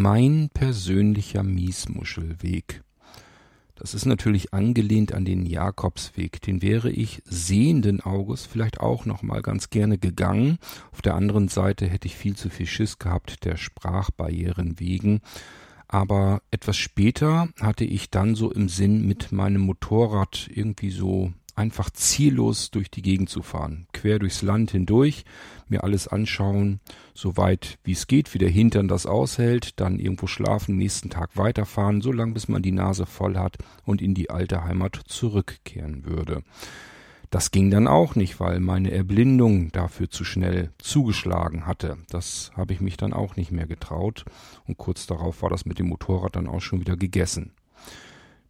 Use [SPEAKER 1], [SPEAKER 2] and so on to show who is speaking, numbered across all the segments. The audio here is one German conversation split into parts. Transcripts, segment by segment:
[SPEAKER 1] Mein persönlicher Miesmuschelweg. Das ist natürlich angelehnt an den Jakobsweg. Den wäre ich sehenden Auges vielleicht auch noch mal ganz gerne gegangen. Auf der anderen Seite hätte ich viel zu viel Schiss gehabt der Sprachbarrieren wegen. Aber etwas später hatte ich dann so im Sinn, mit meinem Motorrad irgendwie so einfach ziellos durch die Gegend zu fahren. Quer durchs Land hindurch, mir alles anschauen, so weit wie es geht, wie der Hintern das aushält, dann irgendwo schlafen, nächsten Tag weiterfahren, so lange bis man die Nase voll hat und in die alte Heimat zurückkehren würde. Das ging dann auch nicht, weil meine Erblindung dafür zu schnell zugeschlagen hatte. Das habe ich mich dann auch nicht mehr getraut und kurz darauf war das mit dem Motorrad dann auch schon wieder gegessen.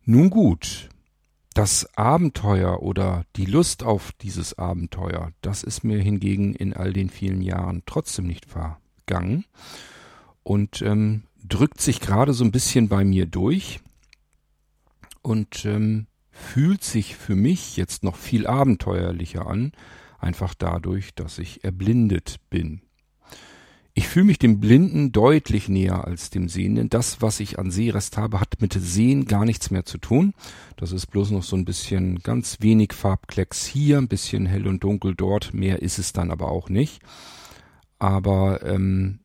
[SPEAKER 1] Nun gut, das Abenteuer oder die Lust auf dieses Abenteuer, das ist mir hingegen in all den vielen Jahren trotzdem nicht vergangen und ähm, drückt sich gerade so ein bisschen bei mir durch und ähm, fühlt sich für mich jetzt noch viel abenteuerlicher an, einfach dadurch, dass ich erblindet bin. Ich fühle mich dem Blinden deutlich näher als dem Sehenden. Das, was ich an Sehrest habe, hat mit Sehen gar nichts mehr zu tun. Das ist bloß noch so ein bisschen ganz wenig Farbklecks hier, ein bisschen hell und dunkel dort. Mehr ist es dann aber auch nicht. Aber ähm,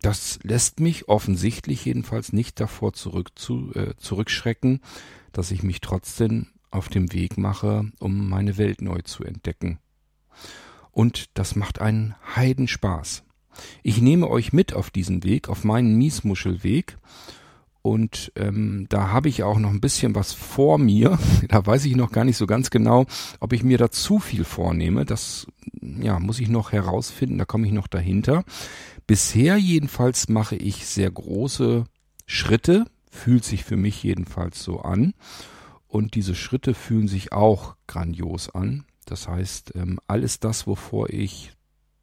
[SPEAKER 1] das lässt mich offensichtlich jedenfalls nicht davor zurück zu, äh, zurückschrecken, dass ich mich trotzdem auf dem Weg mache, um meine Welt neu zu entdecken. Und das macht einen Heidenspaß. Ich nehme euch mit auf diesen Weg, auf meinen Miesmuschelweg. Und ähm, da habe ich auch noch ein bisschen was vor mir. Da weiß ich noch gar nicht so ganz genau, ob ich mir da zu viel vornehme. Das ja, muss ich noch herausfinden, da komme ich noch dahinter. Bisher jedenfalls mache ich sehr große Schritte, fühlt sich für mich jedenfalls so an. Und diese Schritte fühlen sich auch grandios an. Das heißt, ähm, alles das, wovor ich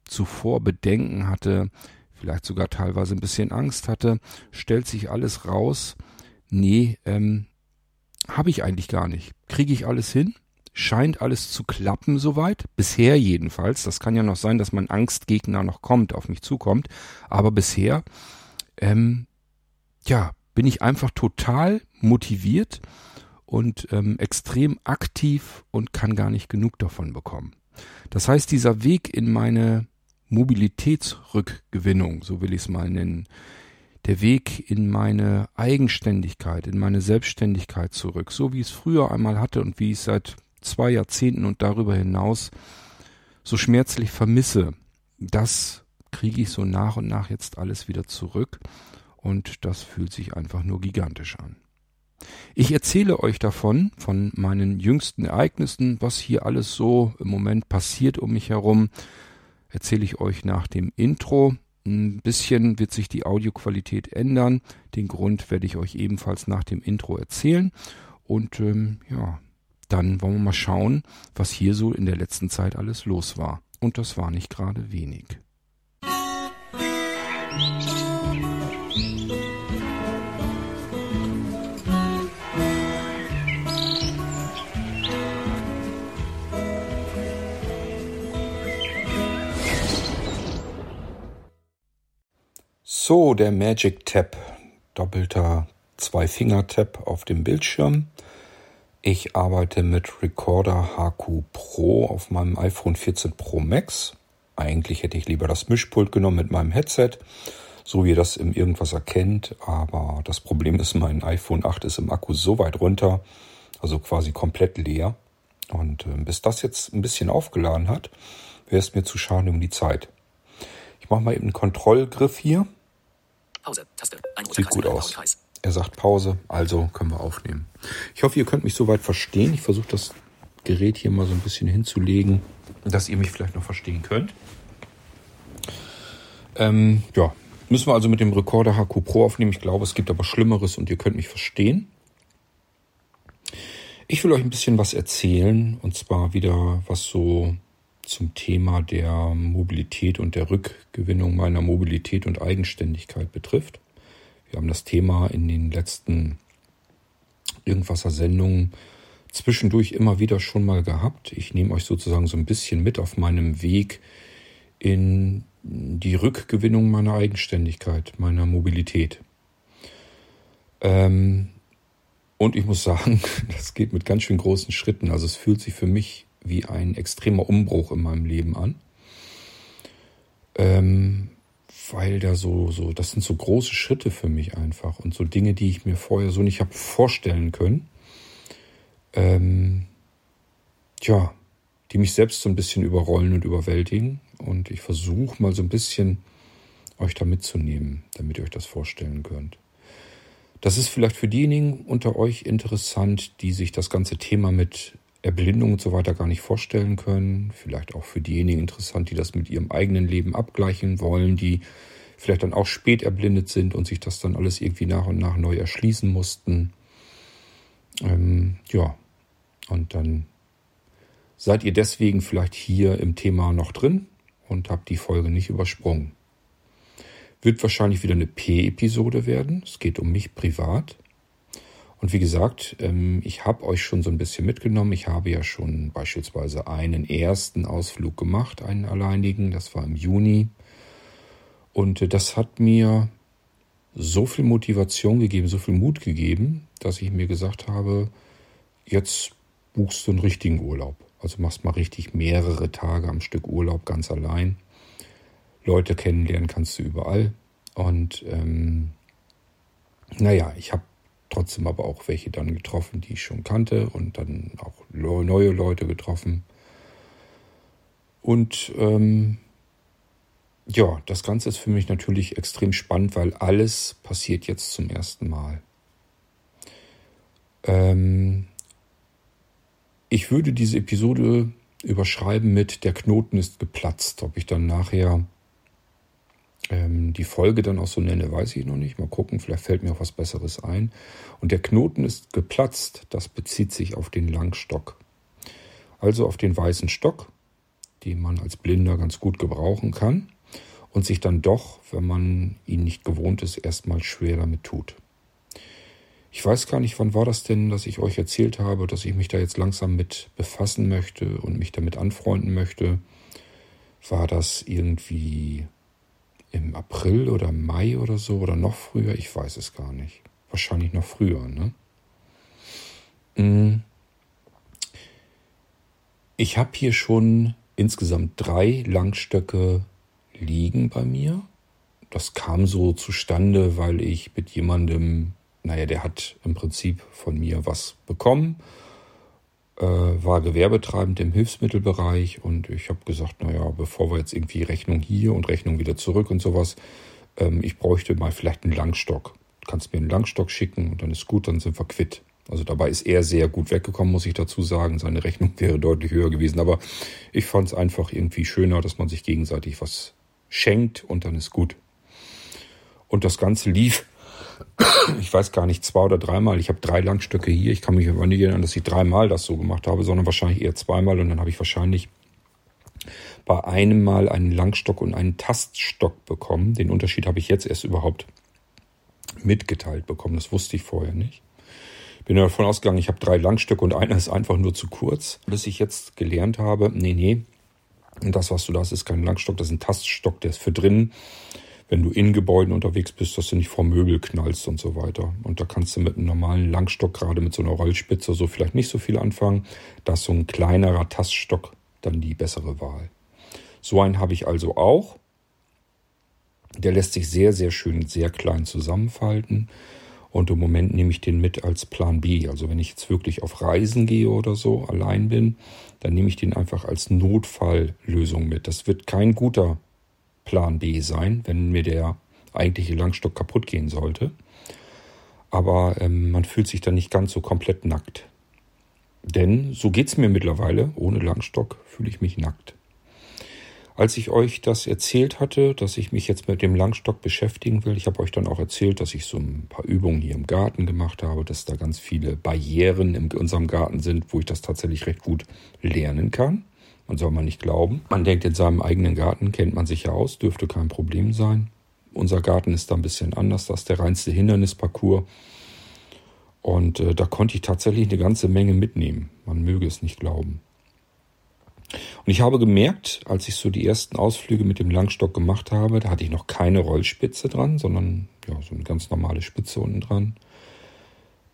[SPEAKER 1] zuvor Bedenken hatte, vielleicht sogar teilweise ein bisschen Angst hatte, stellt sich alles raus. Nee, ähm, habe ich eigentlich gar nicht. Kriege ich alles hin? Scheint alles zu klappen soweit. Bisher jedenfalls. Das kann ja noch sein, dass mein Angstgegner noch kommt, auf mich zukommt. Aber bisher, ähm, ja, bin ich einfach total motiviert und ähm, extrem aktiv und kann gar nicht genug davon bekommen. Das heißt, dieser Weg in meine Mobilitätsrückgewinnung, so will ich es mal nennen. Der Weg in meine Eigenständigkeit, in meine Selbstständigkeit zurück, so wie ich es früher einmal hatte und wie ich es seit zwei Jahrzehnten und darüber hinaus so schmerzlich vermisse, das kriege ich so nach und nach jetzt alles wieder zurück und das fühlt sich einfach nur gigantisch an. Ich erzähle euch davon, von meinen jüngsten Ereignissen, was hier alles so im Moment passiert um mich herum, erzähle ich euch nach dem Intro. Ein bisschen wird sich die Audioqualität ändern. Den Grund werde ich euch ebenfalls nach dem Intro erzählen. Und ähm, ja, dann wollen wir mal schauen, was hier so in der letzten Zeit alles los war. Und das war nicht gerade wenig. Musik So, der Magic Tab. Doppelter Zwei-Finger-Tab auf dem Bildschirm. Ich arbeite mit Recorder HQ Pro auf meinem iPhone 14 Pro Max. Eigentlich hätte ich lieber das Mischpult genommen mit meinem Headset, so wie ihr das im Irgendwas erkennt. Aber das Problem ist, mein iPhone 8 ist im Akku so weit runter, also quasi komplett leer. Und äh, bis das jetzt ein bisschen aufgeladen hat, wäre es mir zu schade um die Zeit. Ich mache mal eben einen Kontrollgriff hier. Pause. Taste. Sieht gut aus. Er sagt Pause, also können wir aufnehmen. Ich hoffe, ihr könnt mich soweit verstehen. Ich versuche das Gerät hier mal so ein bisschen hinzulegen, dass ihr mich vielleicht noch verstehen könnt. Ähm, ja, müssen wir also mit dem Recorder HQ Pro aufnehmen. Ich glaube, es gibt aber Schlimmeres und ihr könnt mich verstehen. Ich will euch ein bisschen was erzählen und zwar wieder was so zum Thema der Mobilität und der Rückgewinnung meiner Mobilität und Eigenständigkeit betrifft. Wir haben das Thema in den letzten Irgendwasser Sendungen zwischendurch immer wieder schon mal gehabt. Ich nehme euch sozusagen so ein bisschen mit auf meinem Weg in die Rückgewinnung meiner Eigenständigkeit, meiner Mobilität. Ähm, und ich muss sagen, das geht mit ganz schön großen Schritten. Also es fühlt sich für mich wie ein extremer Umbruch in meinem Leben an. Ähm, weil da so, so, das sind so große Schritte für mich einfach und so Dinge, die ich mir vorher so nicht habe vorstellen können. Ähm, tja, die mich selbst so ein bisschen überrollen und überwältigen. Und ich versuche mal so ein bisschen euch da mitzunehmen, damit ihr euch das vorstellen könnt. Das ist vielleicht für diejenigen unter euch interessant, die sich das ganze Thema mit Erblindung und so weiter gar nicht vorstellen können. Vielleicht auch für diejenigen interessant, die das mit ihrem eigenen Leben abgleichen wollen, die vielleicht dann auch spät erblindet sind und sich das dann alles irgendwie nach und nach neu erschließen mussten. Ähm, ja, und dann seid ihr deswegen vielleicht hier im Thema noch drin und habt die Folge nicht übersprungen. Wird wahrscheinlich wieder eine P-Episode werden. Es geht um mich privat. Und wie gesagt, ähm, ich habe euch schon so ein bisschen mitgenommen. Ich habe ja schon beispielsweise einen ersten Ausflug gemacht, einen alleinigen. Das war im Juni. Und äh, das hat mir so viel Motivation gegeben, so viel Mut gegeben, dass ich mir gesagt habe, jetzt buchst du einen richtigen Urlaub. Also machst mal richtig mehrere Tage am Stück Urlaub ganz allein. Leute kennenlernen kannst du überall. Und ähm, naja, ich habe trotzdem aber auch welche dann getroffen, die ich schon kannte und dann auch neue Leute getroffen. Und ähm, ja, das Ganze ist für mich natürlich extrem spannend, weil alles passiert jetzt zum ersten Mal. Ähm, ich würde diese Episode überschreiben mit Der Knoten ist geplatzt. Ob ich dann nachher ähm, die Folge dann auch so nenne, weiß ich noch nicht. Mal gucken, vielleicht fällt mir auch was Besseres ein. Und der Knoten ist geplatzt, das bezieht sich auf den Langstock. Also auf den weißen Stock, den man als Blinder ganz gut gebrauchen kann und sich dann doch, wenn man ihn nicht gewohnt ist, erstmal schwer damit tut. Ich weiß gar nicht, wann war das denn, dass ich euch erzählt habe, dass ich mich da jetzt langsam mit befassen möchte und mich damit anfreunden möchte. War das irgendwie im April oder Mai oder so oder noch früher? Ich weiß es gar nicht. Wahrscheinlich noch früher, ne? Mm. Ich habe hier schon insgesamt drei Langstöcke liegen bei mir. Das kam so zustande, weil ich mit jemandem, naja, der hat im Prinzip von mir was bekommen war gewerbetreibend im Hilfsmittelbereich und ich habe gesagt, naja, bevor wir jetzt irgendwie Rechnung hier und Rechnung wieder zurück und sowas, ähm, ich bräuchte mal vielleicht einen Langstock. Du kannst mir einen Langstock schicken und dann ist gut, dann sind wir quitt. Also dabei ist er sehr gut weggekommen, muss ich dazu sagen. Seine Rechnung wäre deutlich höher gewesen, aber ich fand es einfach irgendwie schöner, dass man sich gegenseitig was schenkt und dann ist gut. Und das Ganze lief ich weiß gar nicht, zwei oder dreimal. Ich habe drei Langstöcke hier. Ich kann mich aber nicht erinnern, dass ich dreimal das so gemacht habe, sondern wahrscheinlich eher zweimal. Und dann habe ich wahrscheinlich bei einem Mal einen Langstock und einen Taststock bekommen. Den Unterschied habe ich jetzt erst überhaupt mitgeteilt bekommen. Das wusste ich vorher nicht. Bin davon ausgegangen, ich habe drei Langstöcke und einer ist einfach nur zu kurz. Bis ich jetzt gelernt habe, nee, nee, das, was du da hast, ist kein Langstock, das ist ein Taststock, der ist für drinnen wenn du in Gebäuden unterwegs bist, dass du nicht vor Möbel knallst und so weiter. Und da kannst du mit einem normalen Langstock, gerade mit so einer Rollspitze, so vielleicht nicht so viel anfangen. Da ist so ein kleinerer Taststock dann die bessere Wahl. So einen habe ich also auch. Der lässt sich sehr, sehr schön, sehr klein zusammenfalten. Und im Moment nehme ich den mit als Plan B. Also wenn ich jetzt wirklich auf Reisen gehe oder so, allein bin, dann nehme ich den einfach als Notfalllösung mit. Das wird kein guter Plan B sein, wenn mir der eigentliche Langstock kaputt gehen sollte. Aber ähm, man fühlt sich dann nicht ganz so komplett nackt. Denn so geht es mir mittlerweile. Ohne Langstock fühle ich mich nackt. Als ich euch das erzählt hatte, dass ich mich jetzt mit dem Langstock beschäftigen will, ich habe euch dann auch erzählt, dass ich so ein paar Übungen hier im Garten gemacht habe, dass da ganz viele Barrieren in unserem Garten sind, wo ich das tatsächlich recht gut lernen kann. Man soll man nicht glauben. Man denkt, in seinem eigenen Garten kennt man sich ja aus, dürfte kein Problem sein. Unser Garten ist da ein bisschen anders, das ist der reinste Hindernisparcours. Und äh, da konnte ich tatsächlich eine ganze Menge mitnehmen. Man möge es nicht glauben. Und ich habe gemerkt, als ich so die ersten Ausflüge mit dem Langstock gemacht habe, da hatte ich noch keine Rollspitze dran, sondern ja, so eine ganz normale Spitze unten dran.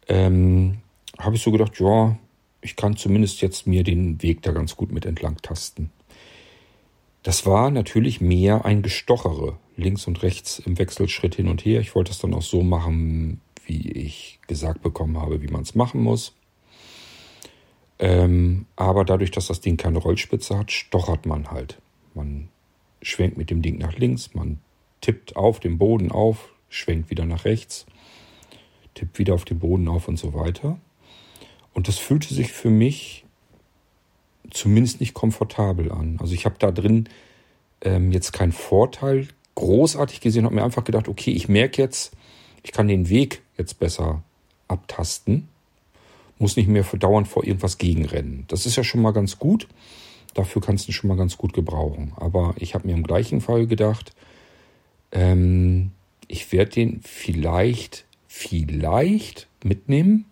[SPEAKER 1] ähm, habe ich so gedacht, ja, ich kann zumindest jetzt mir den Weg da ganz gut mit entlang tasten. Das war natürlich mehr ein Gestochere, links und rechts im Wechselschritt hin und her. Ich wollte es dann auch so machen, wie ich gesagt bekommen habe, wie man es machen muss. Ähm, aber dadurch, dass das Ding keine Rollspitze hat, stochert man halt. Man schwenkt mit dem Ding nach links, man tippt auf dem Boden auf, schwenkt wieder nach rechts, tippt wieder auf den Boden auf und so weiter. Und das fühlte sich für mich zumindest nicht komfortabel an. Also ich habe da drin ähm, jetzt keinen Vorteil großartig gesehen, habe mir einfach gedacht, okay, ich merke jetzt, ich kann den Weg jetzt besser abtasten, muss nicht mehr dauernd vor irgendwas gegenrennen. Das ist ja schon mal ganz gut. Dafür kannst du schon mal ganz gut gebrauchen. Aber ich habe mir im gleichen Fall gedacht, ähm, ich werde den vielleicht, vielleicht mitnehmen.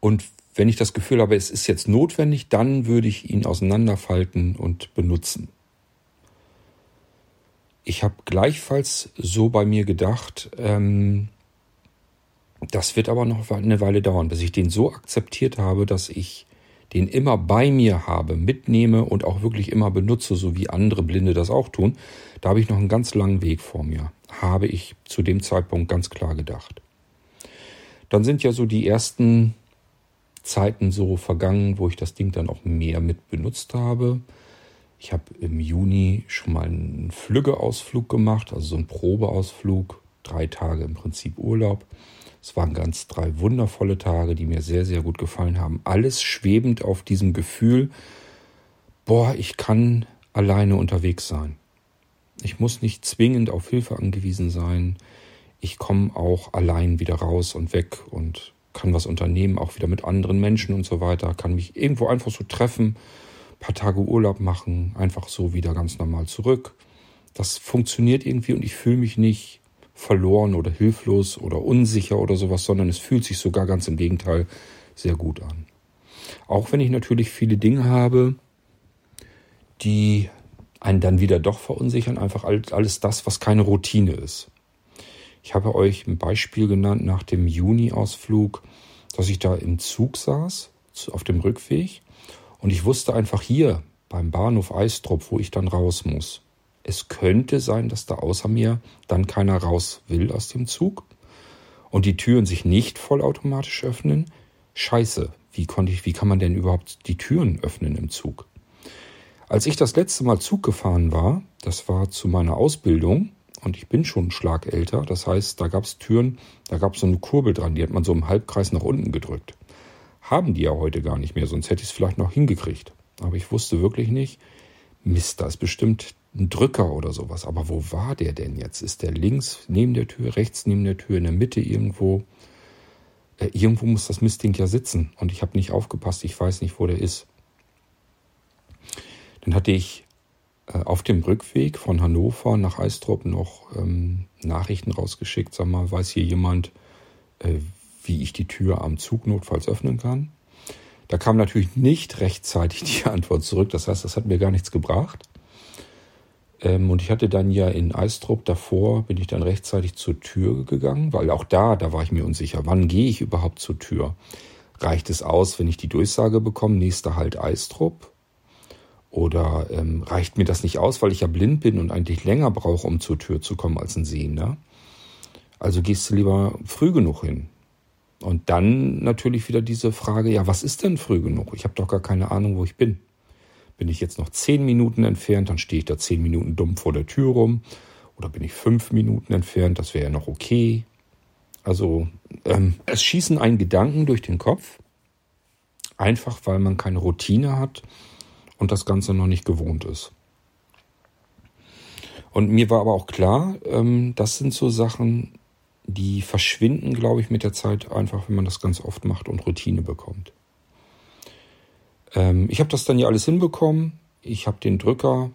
[SPEAKER 1] Und wenn ich das Gefühl habe, es ist jetzt notwendig, dann würde ich ihn auseinanderfalten und benutzen. Ich habe gleichfalls so bei mir gedacht, ähm, das wird aber noch eine Weile dauern, bis ich den so akzeptiert habe, dass ich den immer bei mir habe, mitnehme und auch wirklich immer benutze, so wie andere Blinde das auch tun. Da habe ich noch einen ganz langen Weg vor mir, habe ich zu dem Zeitpunkt ganz klar gedacht. Dann sind ja so die ersten Zeiten so vergangen, wo ich das Ding dann auch mehr mit benutzt habe. Ich habe im Juni schon mal einen Flüggeausflug gemacht, also so einen Probeausflug, drei Tage im Prinzip Urlaub. Es waren ganz drei wundervolle Tage, die mir sehr, sehr gut gefallen haben. Alles schwebend auf diesem Gefühl, boah, ich kann alleine unterwegs sein. Ich muss nicht zwingend auf Hilfe angewiesen sein. Ich komme auch allein wieder raus und weg und kann was unternehmen, auch wieder mit anderen Menschen und so weiter, kann mich irgendwo einfach so treffen, paar Tage Urlaub machen, einfach so wieder ganz normal zurück. Das funktioniert irgendwie und ich fühle mich nicht verloren oder hilflos oder unsicher oder sowas, sondern es fühlt sich sogar ganz im Gegenteil sehr gut an. Auch wenn ich natürlich viele Dinge habe, die einen dann wieder doch verunsichern, einfach alles das, was keine Routine ist. Ich habe euch ein Beispiel genannt nach dem Juni-Ausflug, dass ich da im Zug saß, auf dem Rückweg, und ich wusste einfach hier beim Bahnhof Eistrup, wo ich dann raus muss. Es könnte sein, dass da außer mir dann keiner raus will aus dem Zug und die Türen sich nicht vollautomatisch öffnen. Scheiße, wie konnte ich, wie kann man denn überhaupt die Türen öffnen im Zug? Als ich das letzte Mal Zug gefahren war, das war zu meiner Ausbildung, und ich bin schon einen Schlag älter. Das heißt, da gab es Türen, da gab es so eine Kurbel dran, die hat man so im Halbkreis nach unten gedrückt. Haben die ja heute gar nicht mehr, sonst hätte ich es vielleicht noch hingekriegt. Aber ich wusste wirklich nicht, Mist, da ist bestimmt ein Drücker oder sowas. Aber wo war der denn jetzt? Ist der links neben der Tür, rechts neben der Tür, in der Mitte irgendwo? Äh, irgendwo muss das Mistding ja sitzen. Und ich habe nicht aufgepasst, ich weiß nicht, wo der ist. Dann hatte ich auf dem Rückweg von Hannover nach Eistrop noch ähm, Nachrichten rausgeschickt. Sag mal, weiß hier jemand, äh, wie ich die Tür am Zug notfalls öffnen kann? Da kam natürlich nicht rechtzeitig die Antwort zurück. Das heißt, das hat mir gar nichts gebracht. Ähm, und ich hatte dann ja in Eistrup davor, bin ich dann rechtzeitig zur Tür gegangen, weil auch da, da war ich mir unsicher, wann gehe ich überhaupt zur Tür? Reicht es aus, wenn ich die Durchsage bekomme, nächster Halt Eistrup? Oder ähm, reicht mir das nicht aus, weil ich ja blind bin und eigentlich länger brauche, um zur Tür zu kommen als ein Sehender? Also gehst du lieber früh genug hin. Und dann natürlich wieder diese Frage, ja, was ist denn früh genug? Ich habe doch gar keine Ahnung, wo ich bin. Bin ich jetzt noch zehn Minuten entfernt, dann stehe ich da zehn Minuten dumm vor der Tür rum. Oder bin ich fünf Minuten entfernt, das wäre ja noch okay. Also ähm, es schießen einen Gedanken durch den Kopf, einfach weil man keine Routine hat und das Ganze noch nicht gewohnt ist. Und mir war aber auch klar, ähm, das sind so Sachen, die verschwinden, glaube ich, mit der Zeit einfach, wenn man das ganz oft macht und Routine bekommt. Ähm, ich habe das dann ja alles hinbekommen. Ich habe den Drücker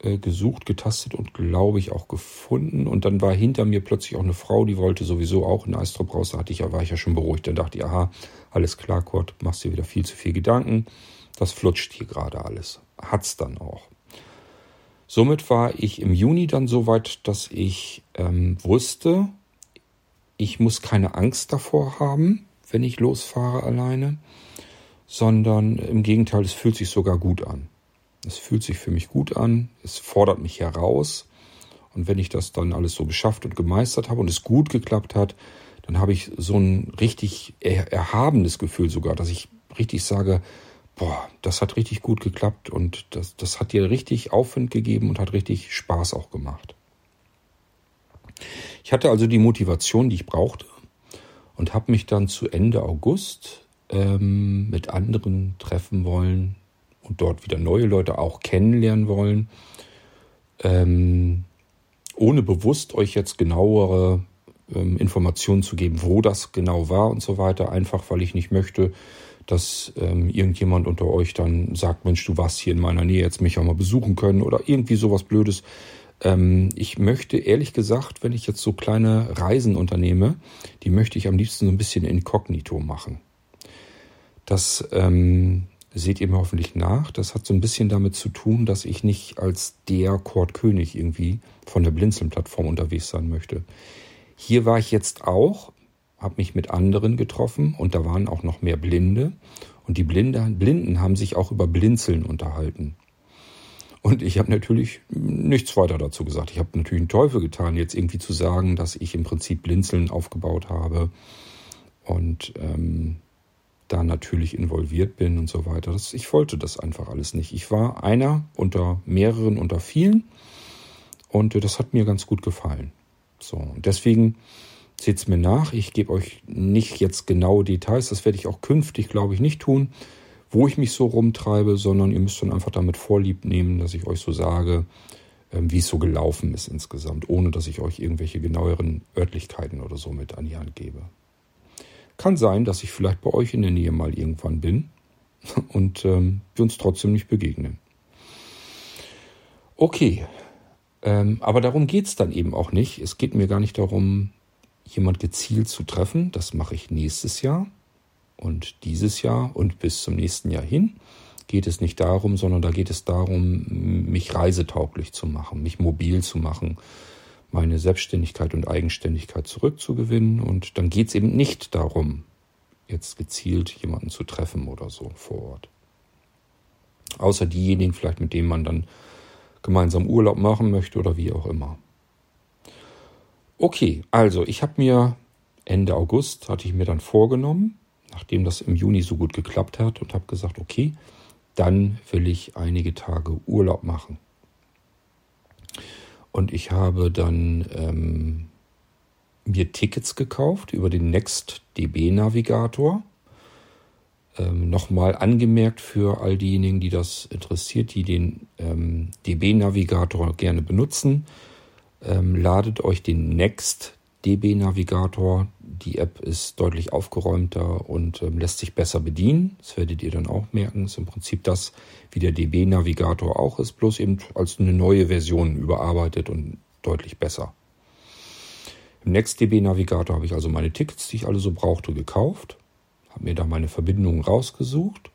[SPEAKER 1] äh, gesucht, getastet und glaube ich auch gefunden. Und dann war hinter mir plötzlich auch eine Frau, die wollte sowieso auch in Eistrop raus. Da hatte ich, war ich ja schon beruhigt. Dann dachte ich, aha, alles klar, Kurt, machst dir wieder viel zu viel Gedanken. Das flutscht hier gerade alles. Hat's dann auch. Somit war ich im Juni dann so weit, dass ich ähm, wusste, ich muss keine Angst davor haben, wenn ich losfahre alleine, sondern im Gegenteil, es fühlt sich sogar gut an. Es fühlt sich für mich gut an, es fordert mich heraus. Und wenn ich das dann alles so geschafft und gemeistert habe und es gut geklappt hat, dann habe ich so ein richtig erhabenes Gefühl sogar, dass ich richtig sage, boah, das hat richtig gut geklappt und das, das hat dir richtig Aufwind gegeben und hat richtig Spaß auch gemacht. Ich hatte also die Motivation, die ich brauchte und habe mich dann zu Ende August ähm, mit anderen treffen wollen und dort wieder neue Leute auch kennenlernen wollen, ähm, ohne bewusst euch jetzt genauere ähm, Informationen zu geben, wo das genau war und so weiter, einfach weil ich nicht möchte, dass ähm, irgendjemand unter euch dann sagt, Mensch, du warst hier in meiner Nähe, jetzt mich auch mal besuchen können oder irgendwie sowas Blödes. Ähm, ich möchte ehrlich gesagt, wenn ich jetzt so kleine Reisen unternehme, die möchte ich am liebsten so ein bisschen inkognito machen. Das ähm, seht ihr mir hoffentlich nach. Das hat so ein bisschen damit zu tun, dass ich nicht als der Kurt König irgendwie von der Blinzeln-Plattform unterwegs sein möchte. Hier war ich jetzt auch, habe mich mit anderen getroffen und da waren auch noch mehr Blinde. Und die Blinde, Blinden haben sich auch über Blinzeln unterhalten. Und ich habe natürlich nichts weiter dazu gesagt. Ich habe natürlich einen Teufel getan, jetzt irgendwie zu sagen, dass ich im Prinzip Blinzeln aufgebaut habe und ähm, da natürlich involviert bin und so weiter. Das, ich wollte das einfach alles nicht. Ich war einer unter mehreren, unter vielen und äh, das hat mir ganz gut gefallen. So, und deswegen seht es mir nach. Ich gebe euch nicht jetzt genaue Details. Das werde ich auch künftig, glaube ich, nicht tun, wo ich mich so rumtreibe, sondern ihr müsst dann einfach damit Vorlieb nehmen, dass ich euch so sage, ähm, wie es so gelaufen ist insgesamt, ohne dass ich euch irgendwelche genaueren Örtlichkeiten oder so mit an die Hand gebe. Kann sein, dass ich vielleicht bei euch in der Nähe mal irgendwann bin und ähm, wir uns trotzdem nicht begegnen. Okay, ähm, aber darum geht es dann eben auch nicht. Es geht mir gar nicht darum, jemand gezielt zu treffen. Das mache ich nächstes Jahr und dieses Jahr und bis zum nächsten Jahr hin. Geht es nicht darum, sondern da geht es darum, mich reisetauglich zu machen, mich mobil zu machen, meine Selbstständigkeit und Eigenständigkeit zurückzugewinnen. Und dann geht es eben nicht darum, jetzt gezielt jemanden zu treffen oder so vor Ort. Außer diejenigen vielleicht, mit denen man dann gemeinsam Urlaub machen möchte oder wie auch immer. Okay, also ich habe mir Ende August, hatte ich mir dann vorgenommen, nachdem das im Juni so gut geklappt hat und habe gesagt, okay, dann will ich einige Tage Urlaub machen. Und ich habe dann ähm, mir Tickets gekauft über den Next DB Navigator. Ähm, Nochmal angemerkt für all diejenigen, die das interessiert, die den ähm, DB Navigator gerne benutzen. Ähm, ladet euch den Next DB Navigator. Die App ist deutlich aufgeräumter und ähm, lässt sich besser bedienen. Das werdet ihr dann auch merken. Ist im Prinzip das, wie der DB Navigator auch ist, bloß eben als eine neue Version überarbeitet und deutlich besser. Im NextDB Navigator habe ich also meine Tickets, die ich alle so brauchte, gekauft, habe mir da meine Verbindungen rausgesucht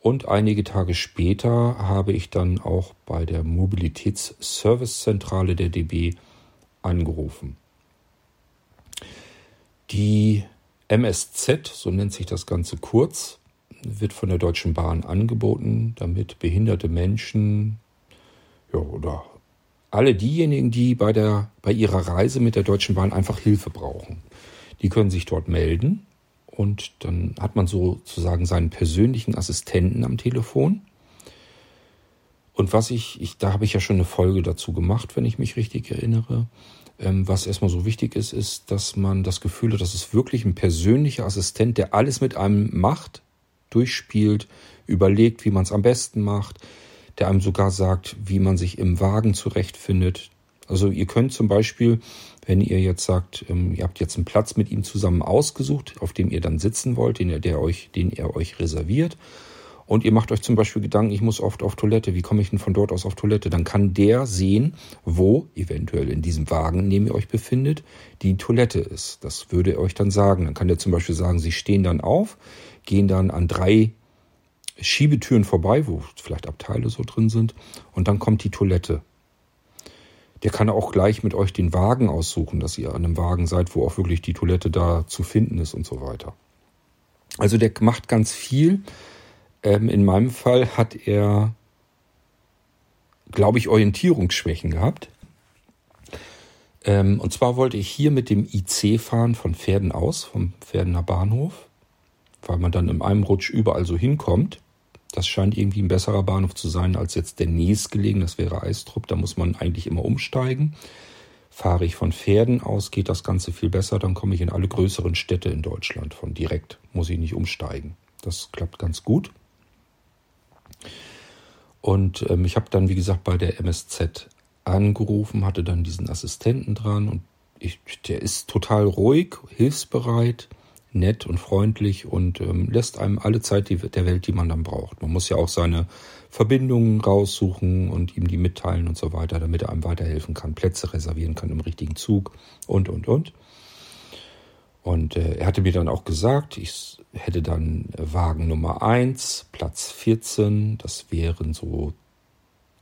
[SPEAKER 1] und einige Tage später habe ich dann auch bei der Mobilitätsservicezentrale der DB angerufen. Die MSZ, so nennt sich das Ganze kurz, wird von der Deutschen Bahn angeboten, damit behinderte Menschen ja, oder alle diejenigen, die bei, der, bei ihrer Reise mit der Deutschen Bahn einfach Hilfe brauchen. Die können sich dort melden und dann hat man sozusagen seinen persönlichen Assistenten am Telefon. Und was ich, ich da habe ich ja schon eine Folge dazu gemacht, wenn ich mich richtig erinnere. Ähm, was erstmal so wichtig ist, ist, dass man das Gefühl hat, dass es wirklich ein persönlicher Assistent, der alles mit einem macht, durchspielt, überlegt, wie man es am besten macht, der einem sogar sagt, wie man sich im Wagen zurechtfindet. Also ihr könnt zum Beispiel, wenn ihr jetzt sagt, ähm, ihr habt jetzt einen Platz mit ihm zusammen ausgesucht, auf dem ihr dann sitzen wollt, den er, der euch, den er euch reserviert, und ihr macht euch zum Beispiel Gedanken, ich muss oft auf Toilette, wie komme ich denn von dort aus auf Toilette? Dann kann der sehen, wo eventuell in diesem Wagen, in dem ihr euch befindet, die Toilette ist. Das würde er euch dann sagen. Dann kann der zum Beispiel sagen, sie stehen dann auf, gehen dann an drei Schiebetüren vorbei, wo vielleicht Abteile so drin sind, und dann kommt die Toilette. Der kann auch gleich mit euch den Wagen aussuchen, dass ihr an einem Wagen seid, wo auch wirklich die Toilette da zu finden ist und so weiter. Also der macht ganz viel. Ähm, in meinem Fall hat er, glaube ich, Orientierungsschwächen gehabt. Ähm, und zwar wollte ich hier mit dem IC fahren von Pferden aus, vom Pferdener Bahnhof, weil man dann in einem Rutsch überall so hinkommt. Das scheint irgendwie ein besserer Bahnhof zu sein als jetzt der nächstgelegen, das wäre Eistrup. Da muss man eigentlich immer umsteigen. Fahre ich von Pferden aus, geht das Ganze viel besser. Dann komme ich in alle größeren Städte in Deutschland von direkt. Muss ich nicht umsteigen. Das klappt ganz gut. Und ähm, ich habe dann, wie gesagt, bei der MSZ angerufen, hatte dann diesen Assistenten dran und ich, der ist total ruhig, hilfsbereit, nett und freundlich und ähm, lässt einem alle Zeit die, der Welt, die man dann braucht. Man muss ja auch seine Verbindungen raussuchen und ihm die mitteilen und so weiter, damit er einem weiterhelfen kann, Plätze reservieren kann im richtigen Zug und, und, und. Und äh, er hatte mir dann auch gesagt, ich hätte dann Wagen Nummer 1, Platz 14, das wären so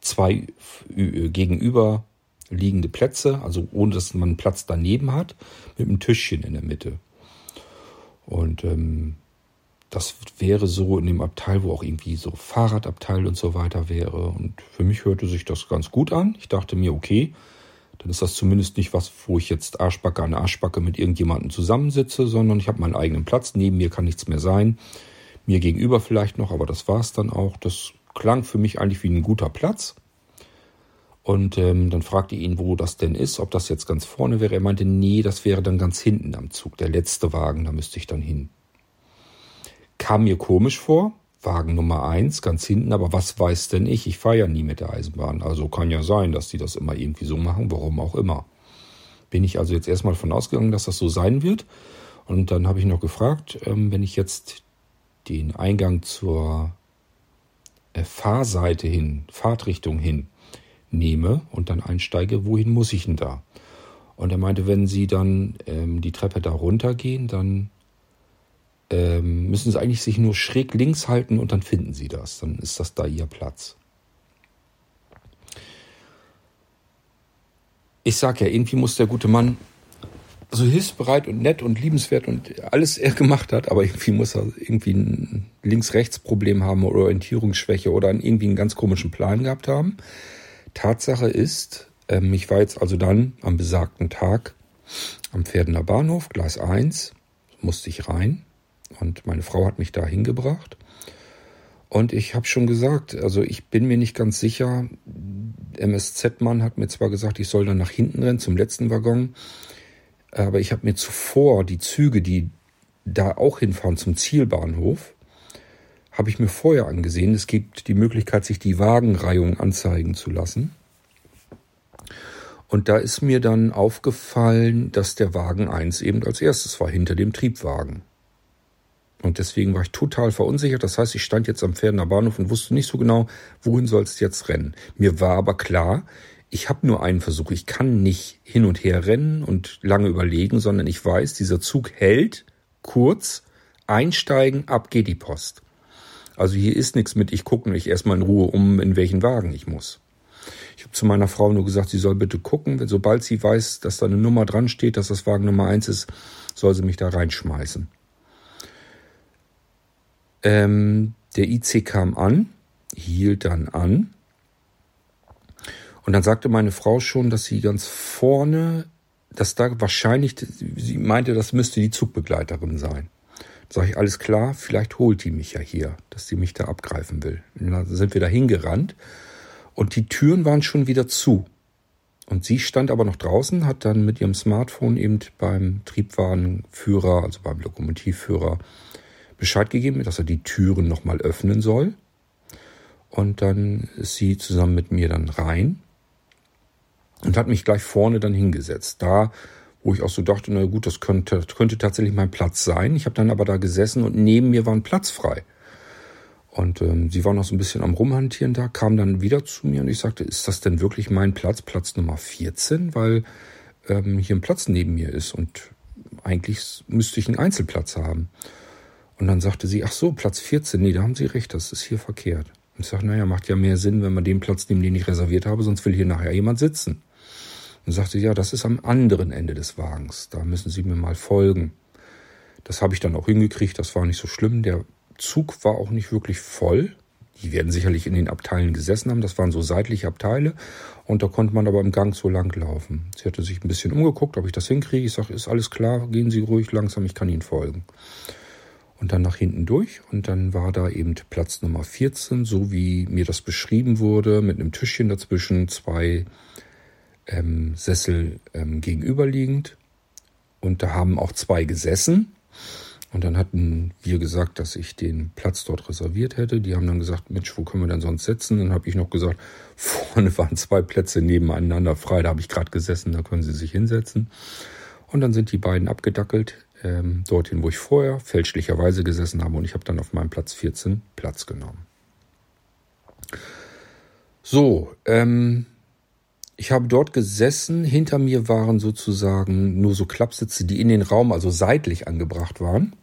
[SPEAKER 1] zwei gegenüber liegende Plätze, also ohne dass man Platz daneben hat, mit einem Tischchen in der Mitte. Und ähm, das wäre so in dem Abteil, wo auch irgendwie so Fahrradabteil und so weiter wäre. Und für mich hörte sich das ganz gut an. Ich dachte mir, okay, dann ist das zumindest nicht was, wo ich jetzt Arschbacke an Arschbacke mit irgendjemandem zusammensitze, sondern ich habe meinen eigenen Platz. Neben mir kann nichts mehr sein. Mir gegenüber vielleicht noch, aber das war es dann auch. Das klang für mich eigentlich wie ein guter Platz. Und ähm, dann fragte ihn, wo das denn ist, ob das jetzt ganz vorne wäre. Er meinte, nee, das wäre dann ganz hinten am Zug, der letzte Wagen, da müsste ich dann hin. Kam mir komisch vor, Wagen Nummer eins, ganz hinten, aber was weiß denn ich? Ich fahre ja nie mit der Eisenbahn. Also kann ja sein, dass die das immer irgendwie so machen, warum auch immer. Bin ich also jetzt erstmal von ausgegangen, dass das so sein wird. Und dann habe ich noch gefragt, ähm, wenn ich jetzt den Eingang zur äh, Fahrseite hin, Fahrtrichtung hin nehme und dann einsteige, wohin muss ich denn da? Und er meinte, wenn Sie dann ähm, die Treppe da runtergehen, dann ähm, müssen Sie eigentlich sich nur schräg links halten und dann finden Sie das. Dann ist das da Ihr Platz. Ich sag ja, irgendwie muss der gute Mann so hilfsbereit und nett und liebenswert und alles er gemacht hat, aber irgendwie muss er irgendwie ein Links-Rechts-Problem haben oder Orientierungsschwäche oder irgendwie einen ganz komischen Plan gehabt haben. Tatsache ist, ähm, ich war jetzt also dann am besagten Tag am Pferdener Bahnhof, Gleis 1, musste ich rein und meine Frau hat mich da hingebracht. Und ich habe schon gesagt, also ich bin mir nicht ganz sicher. MSZ-Mann hat mir zwar gesagt, ich soll dann nach hinten rennen zum letzten Waggon, aber ich habe mir zuvor die Züge, die da auch hinfahren zum Zielbahnhof, habe ich mir vorher angesehen. Es gibt die Möglichkeit, sich die Wagenreihung anzeigen zu lassen. Und da ist mir dann aufgefallen, dass der Wagen 1 eben als erstes war, hinter dem Triebwagen. Und deswegen war ich total verunsichert. Das heißt, ich stand jetzt am Pferdener Bahnhof und wusste nicht so genau, wohin soll es jetzt rennen. Mir war aber klar, ich habe nur einen Versuch. Ich kann nicht hin und her rennen und lange überlegen, sondern ich weiß, dieser Zug hält kurz, einsteigen, ab geht die Post. Also hier ist nichts mit, ich gucke mich erstmal in Ruhe um, in welchen Wagen ich muss. Ich habe zu meiner Frau nur gesagt, sie soll bitte gucken. Sobald sie weiß, dass da eine Nummer dran steht, dass das Wagen Nummer eins ist, soll sie mich da reinschmeißen. Ähm, der IC kam an, hielt dann an. Und dann sagte meine Frau schon, dass sie ganz vorne, dass da wahrscheinlich, sie meinte, das müsste die Zugbegleiterin sein. Sag ich, alles klar, vielleicht holt die mich ja hier, dass die mich da abgreifen will. Und dann sind wir da hingerannt und die Türen waren schon wieder zu. Und sie stand aber noch draußen, hat dann mit ihrem Smartphone eben beim Triebwagenführer, also beim Lokomotivführer, Bescheid gegeben, dass er die Türen nochmal öffnen soll. Und dann ist sie zusammen mit mir dann rein und hat mich gleich vorne dann hingesetzt. Da wo ich auch so dachte, na gut, das könnte, könnte tatsächlich mein Platz sein. Ich habe dann aber da gesessen und neben mir war ein Platz frei. Und ähm, sie war noch so ein bisschen am Rumhantieren da, kam dann wieder zu mir und ich sagte, ist das denn wirklich mein Platz, Platz Nummer 14? Weil ähm, hier ein Platz neben mir ist und eigentlich müsste ich einen Einzelplatz haben. Und dann sagte sie, ach so, Platz 14, nee, da haben Sie recht, das ist hier verkehrt. Ich sage, naja, macht ja mehr Sinn, wenn man den Platz nimmt, den ich reserviert habe, sonst will hier nachher jemand sitzen. Und sagte, ja, das ist am anderen Ende des Wagens. Da müssen Sie mir mal folgen. Das habe ich dann auch hingekriegt. Das war nicht so schlimm. Der Zug war auch nicht wirklich voll. Die werden sicherlich in den Abteilen gesessen haben. Das waren so seitliche Abteile. Und da konnte man aber im Gang so lang laufen. Sie hatte sich ein bisschen umgeguckt, ob ich das hinkriege. Ich sage, ist alles klar, gehen Sie ruhig langsam, ich kann Ihnen folgen. Und dann nach hinten durch und dann war da eben Platz Nummer 14, so wie mir das beschrieben wurde, mit einem Tischchen dazwischen, zwei ähm, Sessel ähm, gegenüberliegend. Und da haben auch zwei gesessen. Und dann hatten wir gesagt, dass ich den Platz dort reserviert hätte. Die haben dann gesagt, Mensch, wo können wir denn sonst sitzen? Dann habe ich noch gesagt, vorne waren zwei Plätze nebeneinander frei. Da habe ich gerade gesessen, da können Sie sich hinsetzen. Und dann sind die beiden abgedackelt, ähm, dorthin, wo ich vorher fälschlicherweise gesessen habe. Und ich habe dann auf meinem Platz 14 Platz genommen. So, ähm, ich habe dort gesessen. Hinter mir waren sozusagen nur so Klappsitze, die in den Raum, also seitlich angebracht waren.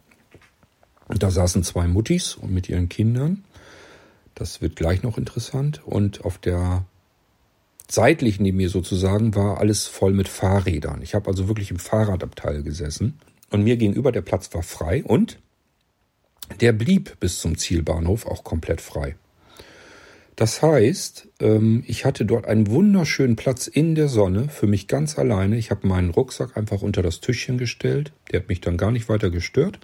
[SPEAKER 1] Und da saßen zwei Muttis und mit ihren Kindern. Das wird gleich noch interessant. Und auf der seitlich neben mir sozusagen war alles voll mit Fahrrädern. Ich habe also wirklich im Fahrradabteil gesessen. Und mir gegenüber der Platz war frei und der blieb bis zum Zielbahnhof auch komplett frei. Das heißt, ähm, ich hatte dort einen wunderschönen Platz in der Sonne für mich ganz alleine. Ich habe meinen Rucksack einfach unter das Tischchen gestellt. Der hat mich dann gar nicht weiter gestört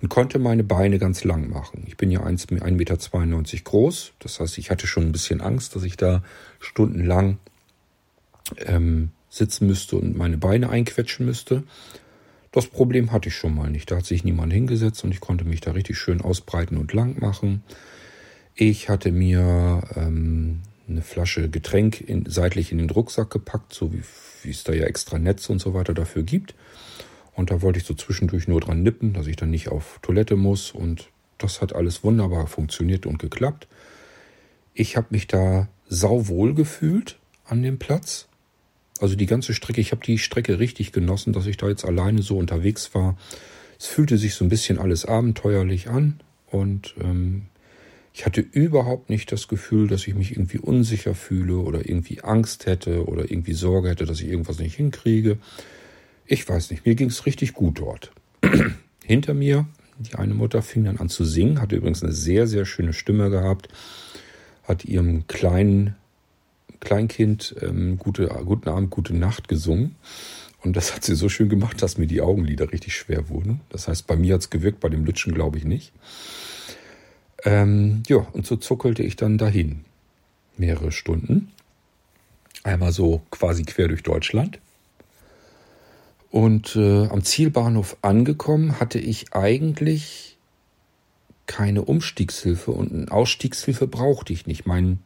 [SPEAKER 1] und konnte meine Beine ganz lang machen. Ich bin ja 1,92 Meter groß. Das heißt, ich hatte schon ein bisschen Angst, dass ich da stundenlang ähm, sitzen müsste und meine Beine einquetschen müsste. Das Problem hatte ich schon mal nicht. Da hat sich niemand hingesetzt und ich konnte mich da richtig schön ausbreiten und lang machen. Ich hatte mir ähm, eine Flasche Getränk in, seitlich in den Rucksack gepackt, so wie, wie es da ja extra Netze und so weiter dafür gibt. Und da wollte ich so zwischendurch nur dran nippen, dass ich dann nicht auf Toilette muss. Und das hat alles wunderbar funktioniert und geklappt. Ich habe mich da sauwohl gefühlt an dem Platz. Also die ganze Strecke, ich habe die Strecke richtig genossen, dass ich da jetzt alleine so unterwegs war. Es fühlte sich so ein bisschen alles abenteuerlich an und ähm, ich hatte überhaupt nicht das Gefühl, dass ich mich irgendwie unsicher fühle oder irgendwie Angst hätte oder irgendwie Sorge hätte, dass ich irgendwas nicht hinkriege. Ich weiß nicht, mir ging es richtig gut dort. Hinter mir, die eine Mutter fing dann an zu singen, hatte übrigens eine sehr, sehr schöne Stimme gehabt, hat ihrem kleinen Kleinkind ähm, gute, guten Abend, gute Nacht gesungen. Und das hat sie so schön gemacht, dass mir die Augenlider richtig schwer wurden. Das heißt, bei mir hat es gewirkt, bei dem Lütschen glaube ich nicht. Ähm, ja, und so zuckelte ich dann dahin. Mehrere Stunden. Einmal so quasi quer durch Deutschland. Und äh, am Zielbahnhof angekommen hatte ich eigentlich keine Umstiegshilfe und eine Ausstiegshilfe brauchte ich nicht. Mein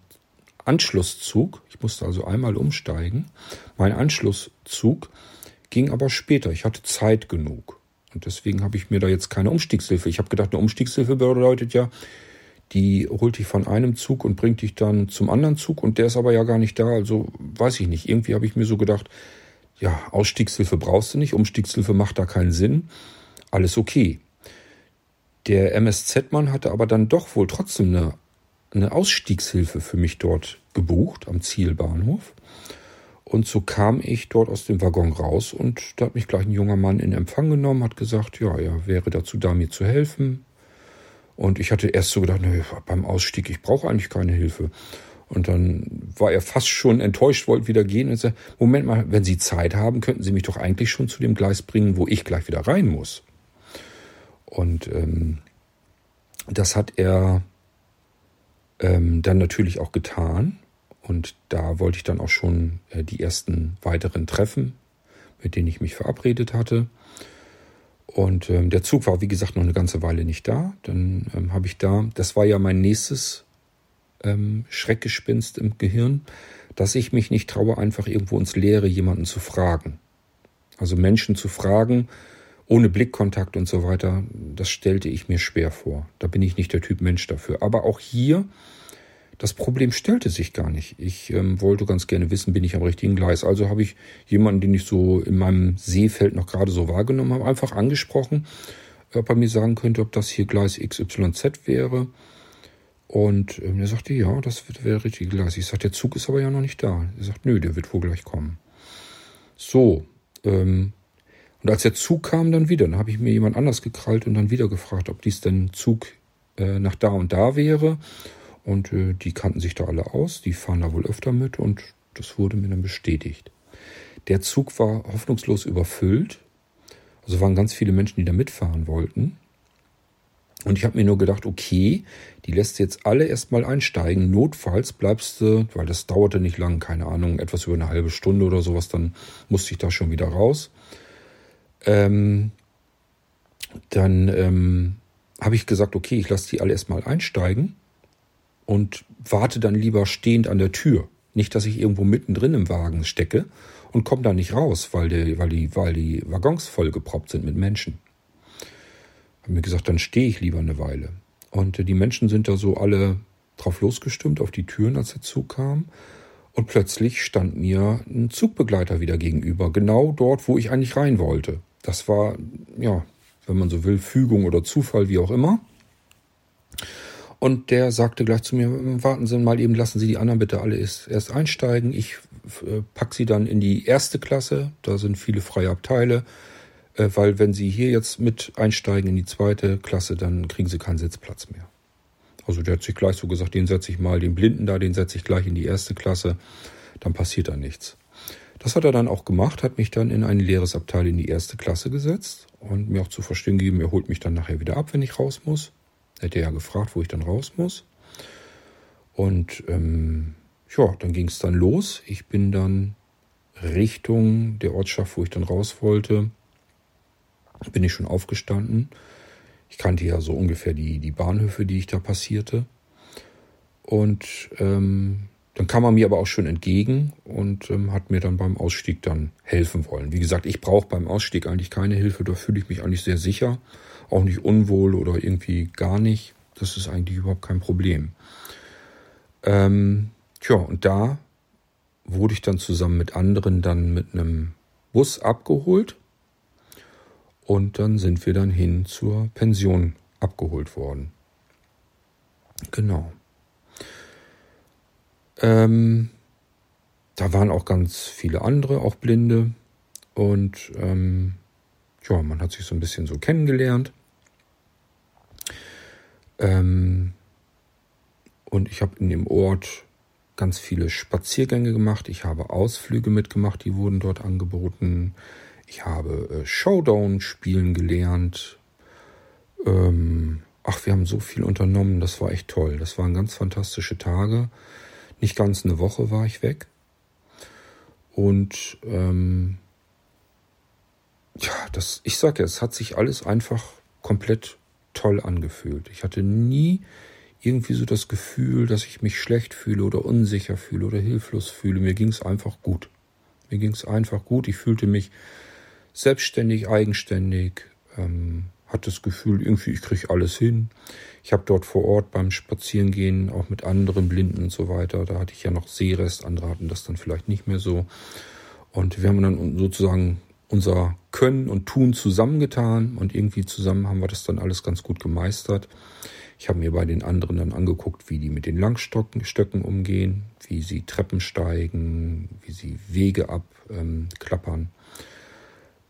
[SPEAKER 1] Anschlusszug, ich musste also einmal umsteigen, mein Anschlusszug ging aber später. Ich hatte Zeit genug. Und deswegen habe ich mir da jetzt keine Umstiegshilfe. Ich habe gedacht, eine Umstiegshilfe bedeutet ja, die holt dich von einem Zug und bringt dich dann zum anderen Zug und der ist aber ja gar nicht da. Also weiß ich nicht. Irgendwie habe ich mir so gedacht, ja, Ausstiegshilfe brauchst du nicht, Umstiegshilfe macht da keinen Sinn. Alles okay. Der MSZ-Mann hatte aber dann doch wohl trotzdem eine, eine Ausstiegshilfe für mich dort gebucht am Zielbahnhof. Und so kam ich dort aus dem Waggon raus und da hat mich gleich ein junger Mann in Empfang genommen, hat gesagt, ja, er wäre dazu da, mir zu helfen. Und ich hatte erst so gedacht, naja, beim Ausstieg, ich brauche eigentlich keine Hilfe. Und dann war er fast schon enttäuscht, wollte wieder gehen und sagte, Moment mal, wenn Sie Zeit haben, könnten Sie mich doch eigentlich schon zu dem Gleis bringen, wo ich gleich wieder rein muss. Und ähm, das hat er ähm, dann natürlich auch getan. Und da wollte ich dann auch schon äh, die ersten weiteren Treffen, mit denen ich mich verabredet hatte. Und ähm, der Zug war, wie gesagt, noch eine ganze Weile nicht da. Dann ähm, habe ich da, das war ja mein nächstes ähm, Schreckgespenst im Gehirn, dass ich mich nicht traue, einfach irgendwo ins Leere jemanden zu fragen. Also Menschen zu fragen, ohne Blickkontakt und so weiter, das stellte ich mir schwer vor. Da bin ich nicht der Typ Mensch dafür. Aber auch hier das Problem stellte sich gar nicht. Ich ähm, wollte ganz gerne wissen, bin ich am richtigen Gleis. Also habe ich jemanden, den ich so in meinem Seefeld noch gerade so wahrgenommen habe, einfach angesprochen, ob er mir sagen könnte, ob das hier Gleis XYZ wäre. Und ähm, er sagte, ja, das wäre der richtige Gleis. Ich sagte, der Zug ist aber ja noch nicht da. Er sagt, nö, der wird wohl gleich kommen. So, ähm, und als der Zug kam dann wieder, dann habe ich mir jemand anders gekrallt und dann wieder gefragt, ob dies denn Zug äh, nach da und da wäre. Und äh, die kannten sich da alle aus, die fahren da wohl öfter mit und das wurde mir dann bestätigt. Der Zug war hoffnungslos überfüllt. Also waren ganz viele Menschen, die da mitfahren wollten. Und ich habe mir nur gedacht, okay, die lässt jetzt alle erstmal einsteigen. Notfalls bleibst du, weil das dauerte nicht lang, keine Ahnung, etwas über eine halbe Stunde oder sowas, dann musste ich da schon wieder raus. Ähm, dann ähm, habe ich gesagt, okay, ich lasse die alle erstmal einsteigen und warte dann lieber stehend an der Tür. Nicht, dass ich irgendwo mittendrin im Wagen stecke und komme da nicht raus, weil die, weil, die, weil die Waggons vollgeproppt sind mit Menschen. Haben mir gesagt, dann stehe ich lieber eine Weile. Und äh, die Menschen sind da so alle drauf losgestimmt auf die Türen, als der Zug kam. Und plötzlich stand mir ein Zugbegleiter wieder gegenüber, genau dort, wo ich eigentlich rein wollte. Das war, ja, wenn man so will, Fügung oder Zufall, wie auch immer. Und der sagte gleich zu mir, warten Sie mal eben, lassen Sie die anderen bitte alle erst, einsteigen. Ich äh, pack sie dann in die erste Klasse, da sind viele freie Abteile, äh, weil wenn Sie hier jetzt mit einsteigen in die zweite Klasse, dann kriegen Sie keinen Sitzplatz mehr. Also der hat sich gleich so gesagt, den setze ich mal, den Blinden da, den setze ich gleich in die erste Klasse, dann passiert da nichts. Das hat er dann auch gemacht, hat mich dann in ein leeres Abteil in die erste Klasse gesetzt und mir auch zu verstehen gegeben, er holt mich dann nachher wieder ab, wenn ich raus muss. Er hätte ja gefragt, wo ich dann raus muss. Und ähm, ja, dann ging es dann los. Ich bin dann Richtung der Ortschaft, wo ich dann raus wollte, bin ich schon aufgestanden. Ich kannte ja so ungefähr die, die Bahnhöfe, die ich da passierte. Und ähm, dann kam er mir aber auch schon entgegen und ähm, hat mir dann beim Ausstieg dann helfen wollen. Wie gesagt, ich brauche beim Ausstieg eigentlich keine Hilfe, da fühle ich mich eigentlich sehr sicher, auch nicht unwohl oder irgendwie gar nicht. Das ist eigentlich überhaupt kein Problem. Ähm, tja, und da wurde ich dann zusammen mit anderen dann mit einem Bus abgeholt und dann sind wir dann hin zur Pension abgeholt worden. Genau. Ähm, da waren auch ganz viele andere, auch Blinde. Und ähm, ja, man hat sich so ein bisschen so kennengelernt. Ähm, und ich habe in dem Ort ganz viele Spaziergänge gemacht. Ich habe Ausflüge mitgemacht, die wurden dort angeboten. Ich habe äh, Showdown spielen gelernt. Ähm, ach, wir haben so viel unternommen. Das war echt toll. Das waren ganz fantastische Tage. Nicht ganz eine Woche war ich weg. Und ähm, ja, das, ich sag ja, es hat sich alles einfach komplett toll angefühlt. Ich hatte nie irgendwie so das Gefühl, dass ich mich schlecht fühle oder unsicher fühle oder hilflos fühle. Mir ging es einfach gut. Mir ging es einfach gut. Ich fühlte mich selbstständig, eigenständig, ähm, hatte das Gefühl, irgendwie, ich kriege alles hin. Ich habe dort vor Ort beim Spazierengehen auch mit anderen Blinden und so weiter, da hatte ich ja noch Sehrest, andere hatten das dann vielleicht nicht mehr so. Und wir haben dann sozusagen unser Können und Tun zusammengetan und irgendwie zusammen haben wir das dann alles ganz gut gemeistert. Ich habe mir bei den anderen dann angeguckt, wie die mit den Langstöcken umgehen, wie sie Treppen steigen, wie sie Wege abklappern.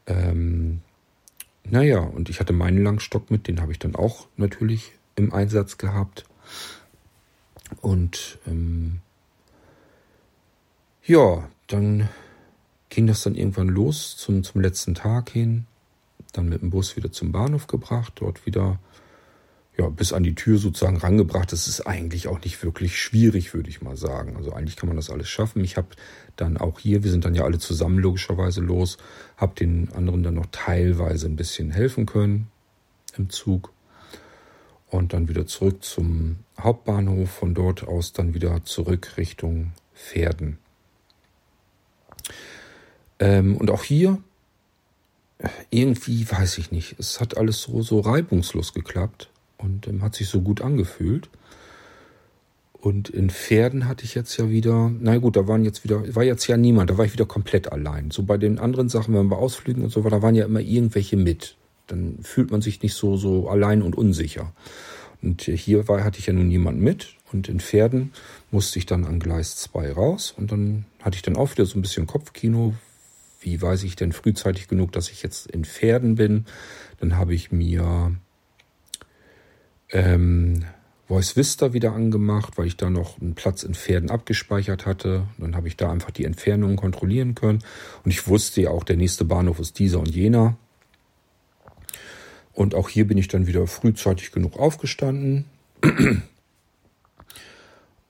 [SPEAKER 1] Ähm, naja, und ich hatte meinen Langstock mit, den habe ich dann auch natürlich im Einsatz gehabt. Und ähm, ja, dann ging das dann irgendwann los zum, zum letzten Tag hin. Dann mit dem Bus wieder zum Bahnhof gebracht, dort wieder ja, bis an die Tür sozusagen rangebracht. Das ist eigentlich auch nicht wirklich schwierig, würde ich mal sagen. Also eigentlich kann man das alles schaffen. Ich habe dann auch hier, wir sind dann ja alle zusammen logischerweise los, habe den anderen dann noch teilweise ein bisschen helfen können im Zug und dann wieder zurück zum Hauptbahnhof, von dort aus dann wieder zurück Richtung Pferden. Ähm, und auch hier, irgendwie weiß ich nicht, es hat alles so, so reibungslos geklappt und ähm, hat sich so gut angefühlt. Und in Pferden hatte ich jetzt ja wieder, na gut, da waren jetzt wieder, war jetzt ja niemand, da war ich wieder komplett allein. So bei den anderen Sachen, wenn wir Ausflügen und so war, da waren ja immer irgendwelche mit dann fühlt man sich nicht so, so allein und unsicher. Und hier war, hatte ich ja nun niemanden mit und in Pferden musste ich dann an Gleis 2 raus und dann hatte ich dann auch wieder so ein bisschen Kopfkino. Wie weiß ich denn frühzeitig genug, dass ich jetzt in Pferden bin? Dann habe ich mir ähm, Voice Vista wieder angemacht, weil ich da noch einen Platz in Pferden abgespeichert hatte. Dann habe ich da einfach die Entfernungen kontrollieren können. Und ich wusste ja auch, der nächste Bahnhof ist dieser und jener. Und auch hier bin ich dann wieder frühzeitig genug aufgestanden.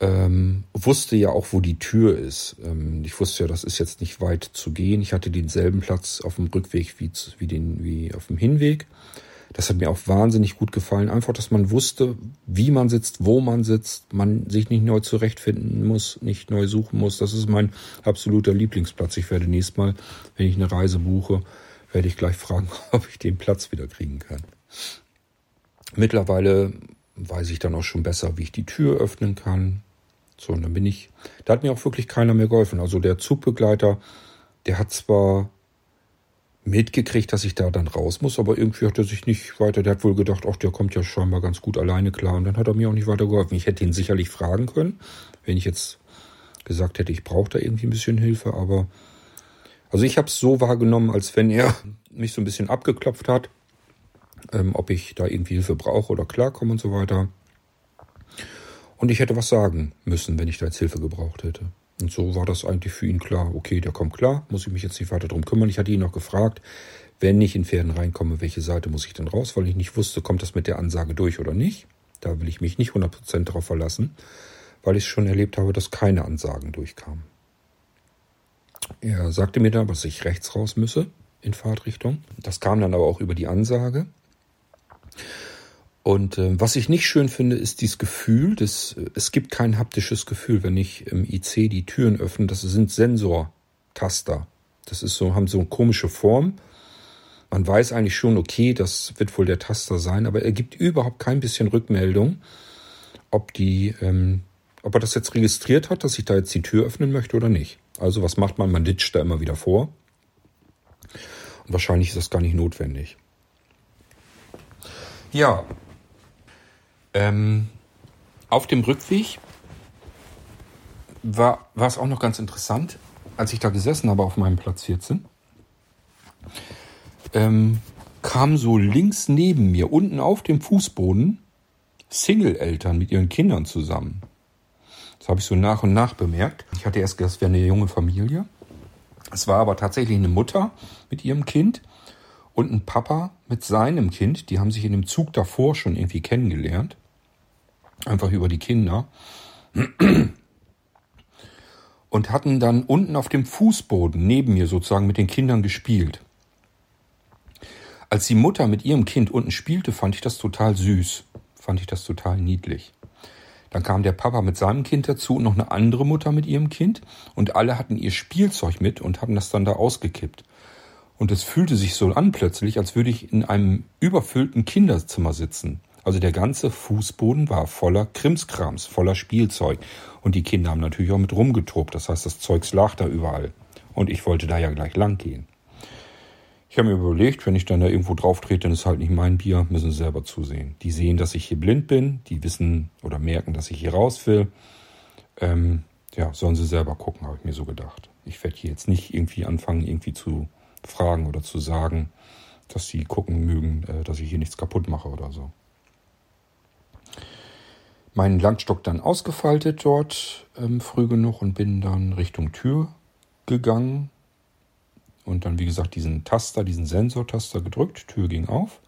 [SPEAKER 1] Ähm, wusste ja auch, wo die Tür ist. Ähm, ich wusste ja, das ist jetzt nicht weit zu gehen. Ich hatte denselben Platz auf dem Rückweg wie, wie, den, wie auf dem Hinweg. Das hat mir auch wahnsinnig gut gefallen. Einfach, dass man wusste, wie man sitzt, wo man sitzt, man sich nicht neu zurechtfinden muss, nicht neu suchen muss. Das ist mein absoluter Lieblingsplatz. Ich werde nächstes Mal, wenn ich eine Reise buche, werde ich gleich fragen, ob ich den Platz wieder kriegen kann. Mittlerweile weiß ich dann auch schon besser, wie ich die Tür öffnen kann. So, und dann bin ich, da hat mir auch wirklich keiner mehr geholfen. Also der Zugbegleiter, der hat zwar mitgekriegt, dass ich da dann raus muss, aber irgendwie hat er sich nicht weiter, der hat wohl gedacht, ach, der kommt ja scheinbar ganz gut alleine klar und dann hat er mir auch nicht weiter geholfen. Ich hätte ihn sicherlich fragen können, wenn ich jetzt gesagt hätte, ich brauche da irgendwie ein bisschen Hilfe, aber also ich habe es so wahrgenommen, als wenn er mich so ein bisschen abgeklopft hat, ähm, ob ich da irgendwie Hilfe brauche oder klarkomme und so weiter. Und ich hätte was sagen müssen, wenn ich da jetzt Hilfe gebraucht hätte. Und so war das eigentlich für ihn klar. Okay, der kommt klar, muss ich mich jetzt nicht weiter drum kümmern. Ich hatte ihn noch gefragt, wenn ich in Pferden reinkomme, welche Seite muss ich denn raus, weil ich nicht wusste, kommt das mit der Ansage durch oder nicht. Da will ich mich nicht 100% darauf verlassen, weil ich schon erlebt habe, dass keine Ansagen durchkamen. Er sagte mir dann, dass ich rechts raus müsse in Fahrtrichtung. Das kam dann aber auch über die Ansage. Und äh, was ich nicht schön finde, ist dieses Gefühl, dass, äh, es gibt kein haptisches Gefühl, wenn ich im IC die Türen öffne. Das sind Sensortaster. Das ist so, haben so eine komische Form. Man weiß eigentlich schon, okay, das wird wohl der Taster sein, aber er gibt überhaupt kein bisschen Rückmeldung, ob die, ähm, ob er das jetzt registriert hat, dass ich da jetzt die Tür öffnen möchte oder nicht. Also was macht man? Man ditcht da immer wieder vor. Und wahrscheinlich ist das gar nicht notwendig. Ja, ähm, auf dem Rückweg war, war es auch noch ganz interessant, als ich da gesessen habe auf meinem Platz 14, ähm, kam so links neben mir, unten auf dem Fußboden, Single-Eltern mit ihren Kindern zusammen. Das habe ich so nach und nach bemerkt. Ich hatte erst gedacht, es wäre eine junge Familie. Es war aber tatsächlich eine Mutter mit ihrem Kind und ein Papa mit seinem Kind. Die haben sich in dem Zug davor schon irgendwie kennengelernt. Einfach über die Kinder. Und hatten dann unten auf dem Fußboden neben mir sozusagen mit den Kindern gespielt. Als die Mutter mit ihrem Kind unten spielte, fand ich das total süß. Fand ich das total niedlich. Dann kam der Papa mit seinem Kind dazu und noch eine andere Mutter mit ihrem Kind und alle hatten ihr Spielzeug mit und haben das dann da ausgekippt. Und es fühlte sich so an plötzlich, als würde ich in einem überfüllten Kinderzimmer sitzen. Also der ganze Fußboden war voller Krimskrams, voller Spielzeug. Und die Kinder haben natürlich auch mit rumgetobt. Das heißt, das Zeugs lag da überall. Und ich wollte da ja gleich lang gehen. Ich habe mir überlegt, wenn ich dann da irgendwo drauf trete, dann ist halt nicht mein Bier, müssen sie selber zusehen. Die sehen, dass ich hier blind bin, die wissen oder merken, dass ich hier raus will. Ähm, ja, sollen sie selber gucken, habe ich mir so gedacht. Ich werde hier jetzt nicht irgendwie anfangen, irgendwie zu fragen oder zu sagen, dass sie gucken mögen, äh, dass ich hier nichts kaputt mache oder so meinen Langstock dann ausgefaltet dort ähm, früh genug und bin dann Richtung Tür gegangen und dann wie gesagt diesen Taster, diesen Sensortaster gedrückt, Tür ging auf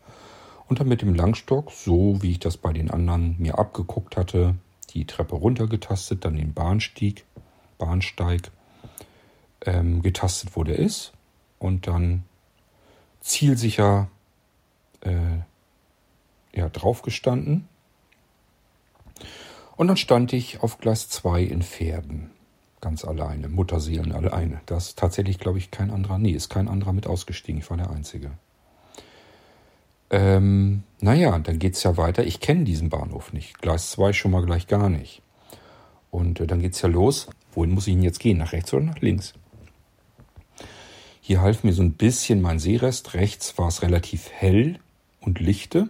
[SPEAKER 1] und dann mit dem Langstock, so wie ich das bei den anderen mir abgeguckt hatte, die Treppe runtergetastet, dann den Bahnstieg, Bahnsteig ähm, getastet, wo der ist und dann zielsicher äh, ja, draufgestanden und dann stand ich auf Gleis 2 in Pferden. Ganz alleine. Mutterseelen alleine. Das ist tatsächlich, glaube ich, kein anderer. Nee, ist kein anderer mit ausgestiegen. Ich war der Einzige. Ähm, naja, dann geht's ja weiter. Ich kenne diesen Bahnhof nicht. Gleis 2 schon mal gleich gar nicht. Und äh, dann geht's ja los. Wohin muss ich denn jetzt gehen? Nach rechts oder nach links? Hier half mir so ein bisschen mein Seerest. Rechts war es relativ hell und lichte.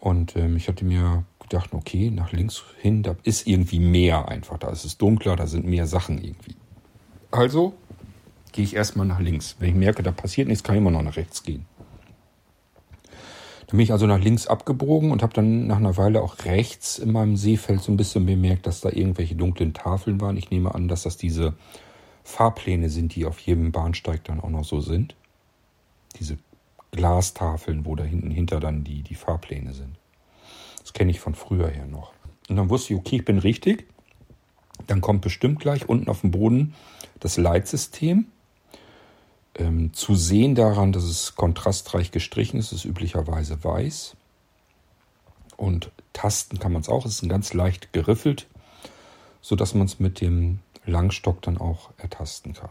[SPEAKER 1] Und ähm, ich hatte mir gedacht, okay, nach links hin, da ist irgendwie mehr einfach. Da ist es dunkler, da sind mehr Sachen irgendwie. Also gehe ich erstmal nach links. Wenn ich merke, da passiert nichts, kann ich immer noch nach rechts gehen. Dann bin ich also nach links abgebogen und habe dann nach einer Weile auch rechts in meinem Seefeld so ein bisschen bemerkt, dass da irgendwelche dunklen Tafeln waren. Ich nehme an, dass das diese Fahrpläne sind, die auf jedem Bahnsteig dann auch noch so sind. Diese Glastafeln, wo da hinten hinter dann die, die Fahrpläne sind. Kenne ich von früher her noch. Und dann wusste ich, okay, ich bin richtig. Dann kommt bestimmt gleich unten auf dem Boden das Leitsystem. Ähm, zu sehen daran, dass es kontrastreich gestrichen ist, ist üblicherweise weiß. Und tasten kann man es auch. Es ist ganz leicht geriffelt, sodass man es mit dem Langstock dann auch ertasten kann.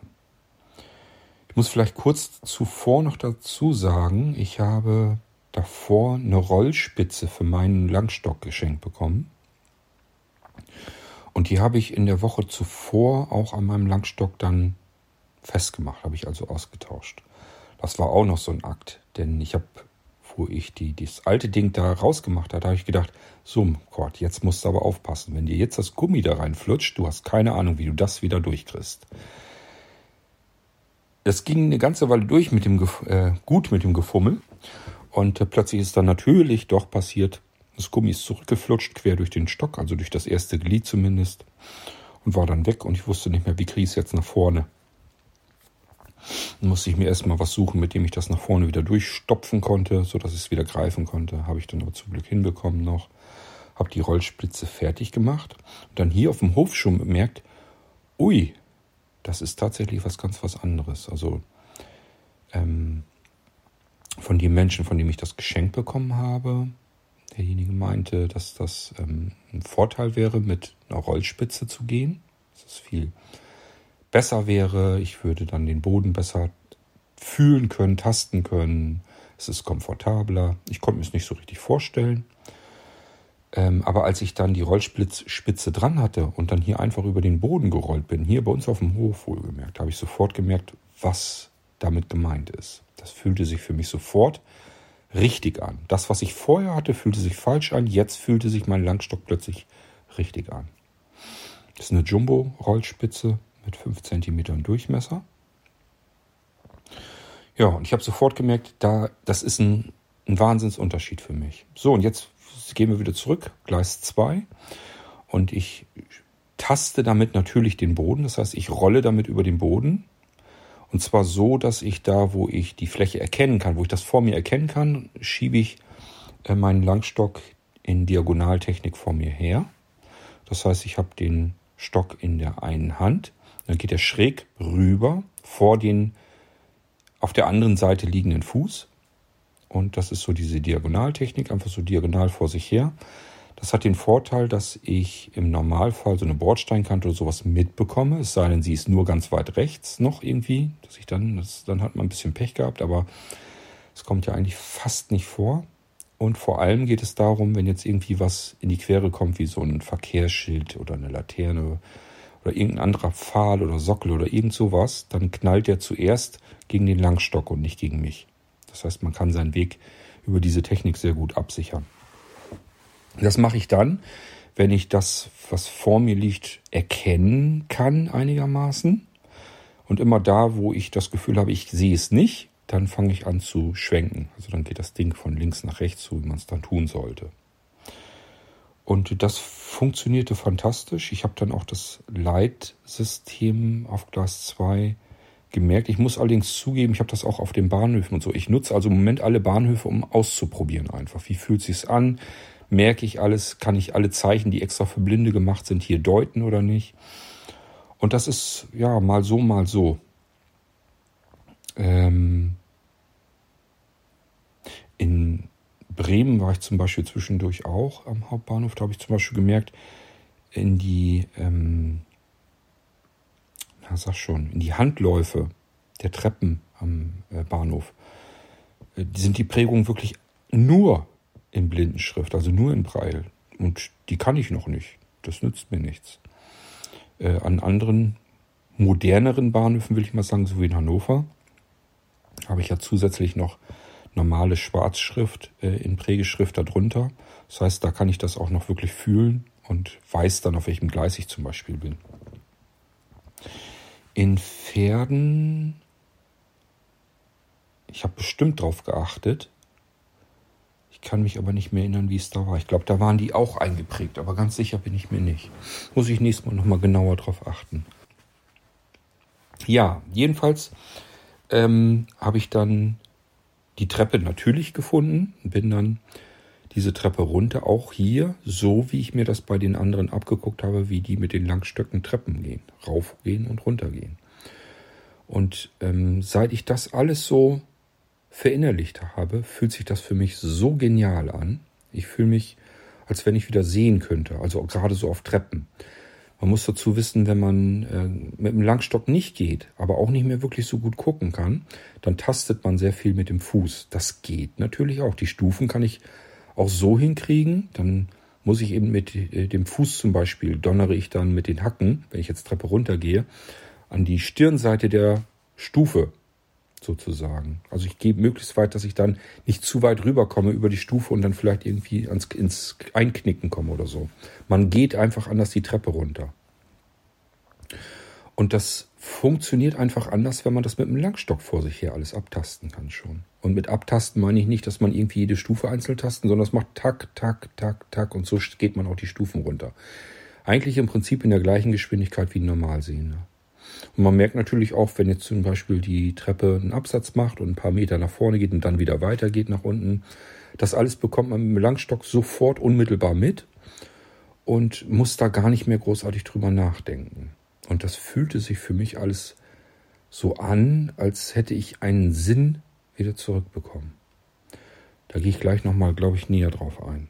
[SPEAKER 1] Ich muss vielleicht kurz zuvor noch dazu sagen, ich habe davor eine Rollspitze für meinen Langstock geschenkt bekommen. Und die habe ich in der Woche zuvor auch an meinem Langstock dann festgemacht, habe ich also ausgetauscht. Das war auch noch so ein Akt, denn ich habe, wo ich die, das alte Ding da rausgemacht habe, habe ich gedacht, so Gott, jetzt musst du aber aufpassen. Wenn dir jetzt das Gummi da reinflutscht, du hast keine Ahnung, wie du das wieder durchkriegst. Es ging eine ganze Weile durch mit dem äh, gut mit dem Gefummel und äh, plötzlich ist dann natürlich doch passiert, das Gummi ist zurückgeflutscht, quer durch den Stock, also durch das erste Glied zumindest, und war dann weg und ich wusste nicht mehr, wie kriege ich es jetzt nach vorne. Dann musste ich mir erstmal was suchen, mit dem ich das nach vorne wieder durchstopfen konnte, sodass ich es wieder greifen konnte. Habe ich dann aber zum Glück hinbekommen noch. Habe die Rollspitze fertig gemacht. Und dann hier auf dem Hof schon bemerkt, ui, das ist tatsächlich was ganz was anderes. Also ähm, von den Menschen, von denen ich das geschenkt bekommen habe, Derjenige meinte, dass das ähm, ein Vorteil wäre, mit einer Rollspitze zu gehen. Dass es viel besser wäre. Ich würde dann den Boden besser fühlen können, tasten können. Es ist komfortabler. Ich konnte mir es nicht so richtig vorstellen. Ähm, aber als ich dann die Rollspitze dran hatte und dann hier einfach über den Boden gerollt bin, hier bei uns auf dem Hof wohlgemerkt, habe ich sofort gemerkt, was damit gemeint ist. Das fühlte sich für mich sofort richtig an. Das, was ich vorher hatte, fühlte sich falsch an. Jetzt fühlte sich mein Langstock plötzlich richtig an. Das ist eine Jumbo-Rollspitze mit 5 cm Durchmesser. Ja, und ich habe sofort gemerkt, da, das ist ein, ein Wahnsinnsunterschied für mich. So, und jetzt gehen wir wieder zurück, Gleis 2. Und ich taste damit natürlich den Boden. Das heißt, ich rolle damit über den Boden und zwar so, dass ich da, wo ich die Fläche erkennen kann, wo ich das vor mir erkennen kann, schiebe ich äh, meinen Langstock in Diagonaltechnik vor mir her. Das heißt, ich habe den Stock in der einen Hand, dann geht er schräg rüber vor den auf der anderen Seite liegenden Fuß. Und das ist so diese Diagonaltechnik, einfach so diagonal vor sich her. Das hat den Vorteil, dass ich im Normalfall so eine Bordsteinkante oder sowas mitbekomme. Es sei denn, sie ist nur ganz weit rechts noch irgendwie, dass ich dann, das, dann hat man ein bisschen Pech gehabt, aber es kommt ja eigentlich fast nicht vor. Und vor allem geht es darum, wenn jetzt irgendwie was in die Quere kommt, wie so ein Verkehrsschild oder eine Laterne oder irgendein anderer Pfahl oder Sockel oder irgend sowas, dann knallt der zuerst gegen den Langstock und nicht gegen mich. Das heißt, man kann seinen Weg über diese Technik sehr gut absichern. Das mache ich dann, wenn ich das, was vor mir liegt, erkennen kann einigermaßen. Und immer da, wo ich das Gefühl habe, ich sehe es nicht, dann fange ich an zu schwenken. Also dann geht das Ding von links nach rechts, so wie man es dann tun sollte. Und das funktionierte fantastisch. Ich habe dann auch das Leitsystem auf Glas 2 gemerkt. Ich muss allerdings zugeben, ich habe das auch auf den Bahnhöfen und so. Ich nutze also im Moment alle Bahnhöfe, um auszuprobieren einfach. Wie fühlt sich's an? Merke ich alles, kann ich alle Zeichen, die extra für Blinde gemacht sind, hier deuten oder nicht. Und das ist ja mal so, mal so. Ähm in Bremen war ich zum Beispiel zwischendurch auch am Hauptbahnhof. Da habe ich zum Beispiel gemerkt, in die, ähm, na sag schon, in die Handläufe der Treppen am äh, Bahnhof, äh, sind die Prägungen wirklich nur in Blindenschrift, also nur in Braille. Und die kann ich noch nicht. Das nützt mir nichts. Äh, an anderen moderneren Bahnhöfen, will ich mal sagen, so wie in Hannover, habe ich ja zusätzlich noch normale Schwarzschrift äh, in Prägeschrift darunter. Das heißt, da kann ich das auch noch wirklich fühlen und weiß dann, auf welchem Gleis ich zum Beispiel bin. In Pferden, ich habe bestimmt drauf geachtet. Ich kann mich aber nicht mehr erinnern, wie es da war. Ich glaube, da waren die auch eingeprägt, aber ganz sicher bin ich mir nicht. Muss ich nächstes Mal nochmal genauer drauf achten. Ja, jedenfalls ähm, habe ich dann die Treppe natürlich gefunden, bin dann diese Treppe runter, auch hier, so wie ich mir das bei den anderen abgeguckt habe, wie die mit den Langstöcken Treppen gehen, raufgehen und runtergehen. Und ähm, seit ich das alles so verinnerlicht habe, fühlt sich das für mich so genial an. Ich fühle mich, als wenn ich wieder sehen könnte, also gerade so auf Treppen. Man muss dazu wissen, wenn man äh, mit dem Langstock nicht geht, aber auch nicht mehr wirklich so gut gucken kann, dann tastet man sehr viel mit dem Fuß. Das geht natürlich auch. Die Stufen kann ich auch so hinkriegen. Dann muss ich eben mit äh, dem Fuß zum Beispiel, donnere ich dann mit den Hacken, wenn ich jetzt Treppe runtergehe, an die Stirnseite der Stufe sozusagen. Also ich gehe möglichst weit, dass ich dann nicht zu weit rüberkomme über die Stufe und dann vielleicht irgendwie ans, ins Einknicken komme oder so. Man geht einfach anders die Treppe runter. Und das funktioniert einfach anders, wenn man das mit einem Langstock vor sich her alles abtasten kann schon. Und mit abtasten meine ich nicht, dass man irgendwie jede Stufe einzeln tasten, sondern es macht tak, tak, tak, tak und so geht man auch die Stufen runter. Eigentlich im Prinzip in der gleichen Geschwindigkeit wie ein Normalsehender. Und man merkt natürlich auch, wenn jetzt zum Beispiel die Treppe einen Absatz macht und ein paar Meter nach vorne geht und dann wieder weitergeht nach unten, das alles bekommt man mit dem Langstock sofort unmittelbar mit und muss da gar nicht mehr großartig drüber nachdenken. Und das fühlte sich für mich alles so an, als hätte ich einen Sinn wieder zurückbekommen. Da gehe ich gleich nochmal, glaube ich, näher drauf ein.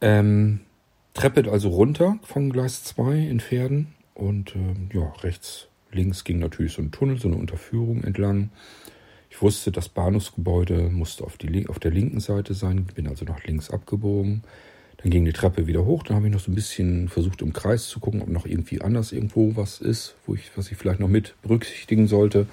[SPEAKER 1] Ähm, Treppe also runter von Gleis 2 in Pferden und ähm, ja, rechts, links ging natürlich so ein Tunnel, so eine Unterführung entlang. Ich wusste, das Bahnhofsgebäude musste auf, die, auf der linken Seite sein, bin also nach links abgebogen. Dann ging die Treppe wieder hoch, dann habe ich noch so ein bisschen versucht im Kreis zu gucken, ob noch irgendwie anders irgendwo was ist, wo ich, was ich vielleicht noch mit berücksichtigen sollte.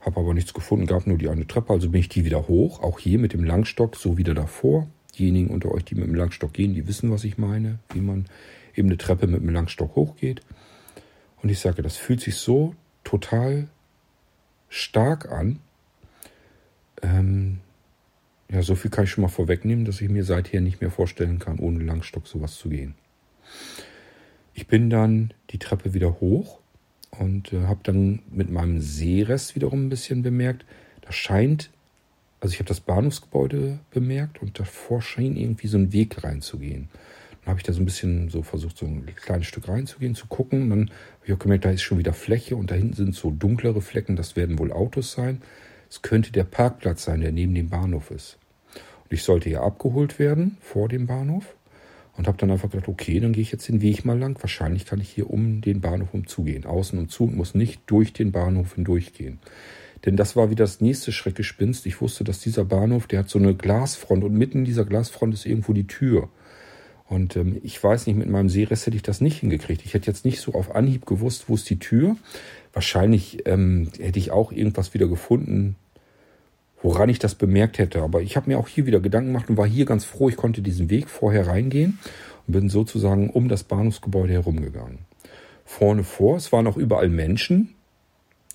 [SPEAKER 1] Habe aber nichts gefunden, gab nur die eine Treppe, also bin ich die wieder hoch, auch hier mit dem Langstock, so wieder davor. Diejenigen unter euch, die mit dem Langstock gehen, die wissen, was ich meine, wie man eben eine Treppe mit dem Langstock hochgeht. Und ich sage, das fühlt sich so total stark an. Ähm, ja, so viel kann ich schon mal vorwegnehmen, dass ich mir seither nicht mehr vorstellen kann, ohne Langstock sowas zu gehen. Ich bin dann die Treppe wieder hoch und äh, habe dann mit meinem Sehrest wiederum ein bisschen bemerkt, da scheint, also ich habe das Bahnhofsgebäude bemerkt und davor schien irgendwie so ein Weg reinzugehen. Dann habe ich da so ein bisschen so versucht, so ein kleines Stück reinzugehen, zu gucken. Dann habe ich auch gemerkt, da ist schon wieder Fläche und da hinten sind so dunklere Flecken, das werden wohl Autos sein. Es könnte der Parkplatz sein, der neben dem Bahnhof ist. Und ich sollte ja abgeholt werden vor dem Bahnhof und habe dann einfach gedacht, okay, dann gehe ich jetzt den Weg mal lang. Wahrscheinlich kann ich hier um den Bahnhof umzugehen, außen und zu und muss nicht durch den Bahnhof hindurchgehen. Denn das war wieder das nächste Schreckgespinst. Ich wusste, dass dieser Bahnhof, der hat so eine Glasfront und mitten in dieser Glasfront ist irgendwo die Tür. Und ähm, ich weiß nicht, mit meinem Seerest hätte ich das nicht hingekriegt. Ich hätte jetzt nicht so auf Anhieb gewusst, wo ist die Tür. Wahrscheinlich ähm, hätte ich auch irgendwas wieder gefunden, woran ich das bemerkt hätte. Aber ich habe mir auch hier wieder Gedanken gemacht und war hier ganz froh, ich konnte diesen Weg vorher reingehen und bin sozusagen um das Bahnhofsgebäude herumgegangen. Vorne vor, es waren auch überall Menschen.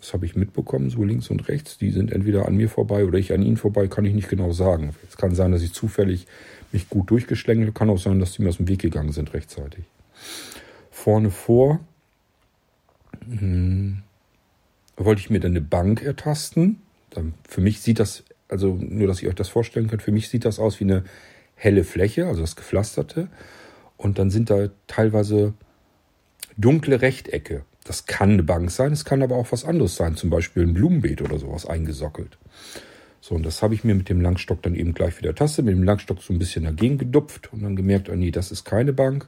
[SPEAKER 1] Das habe ich mitbekommen, so links und rechts. Die sind entweder an mir vorbei oder ich an ihnen vorbei, kann ich nicht genau sagen. Es kann sein, dass ich zufällig mich gut durchgeschlängelt, kann auch sein, dass die mir aus dem Weg gegangen sind rechtzeitig. Vorne vor hm, wollte ich mir dann eine Bank ertasten für mich sieht das, also nur, dass ihr euch das vorstellen könnt, für mich sieht das aus wie eine helle Fläche, also das Gepflasterte. Und dann sind da teilweise dunkle Rechtecke. Das kann eine Bank sein, es kann aber auch was anderes sein, zum Beispiel ein Blumenbeet oder sowas eingesockelt. So, und das habe ich mir mit dem Langstock dann eben gleich wieder Taste, mit dem Langstock so ein bisschen dagegen gedupft und dann gemerkt, oh nee, das ist keine Bank.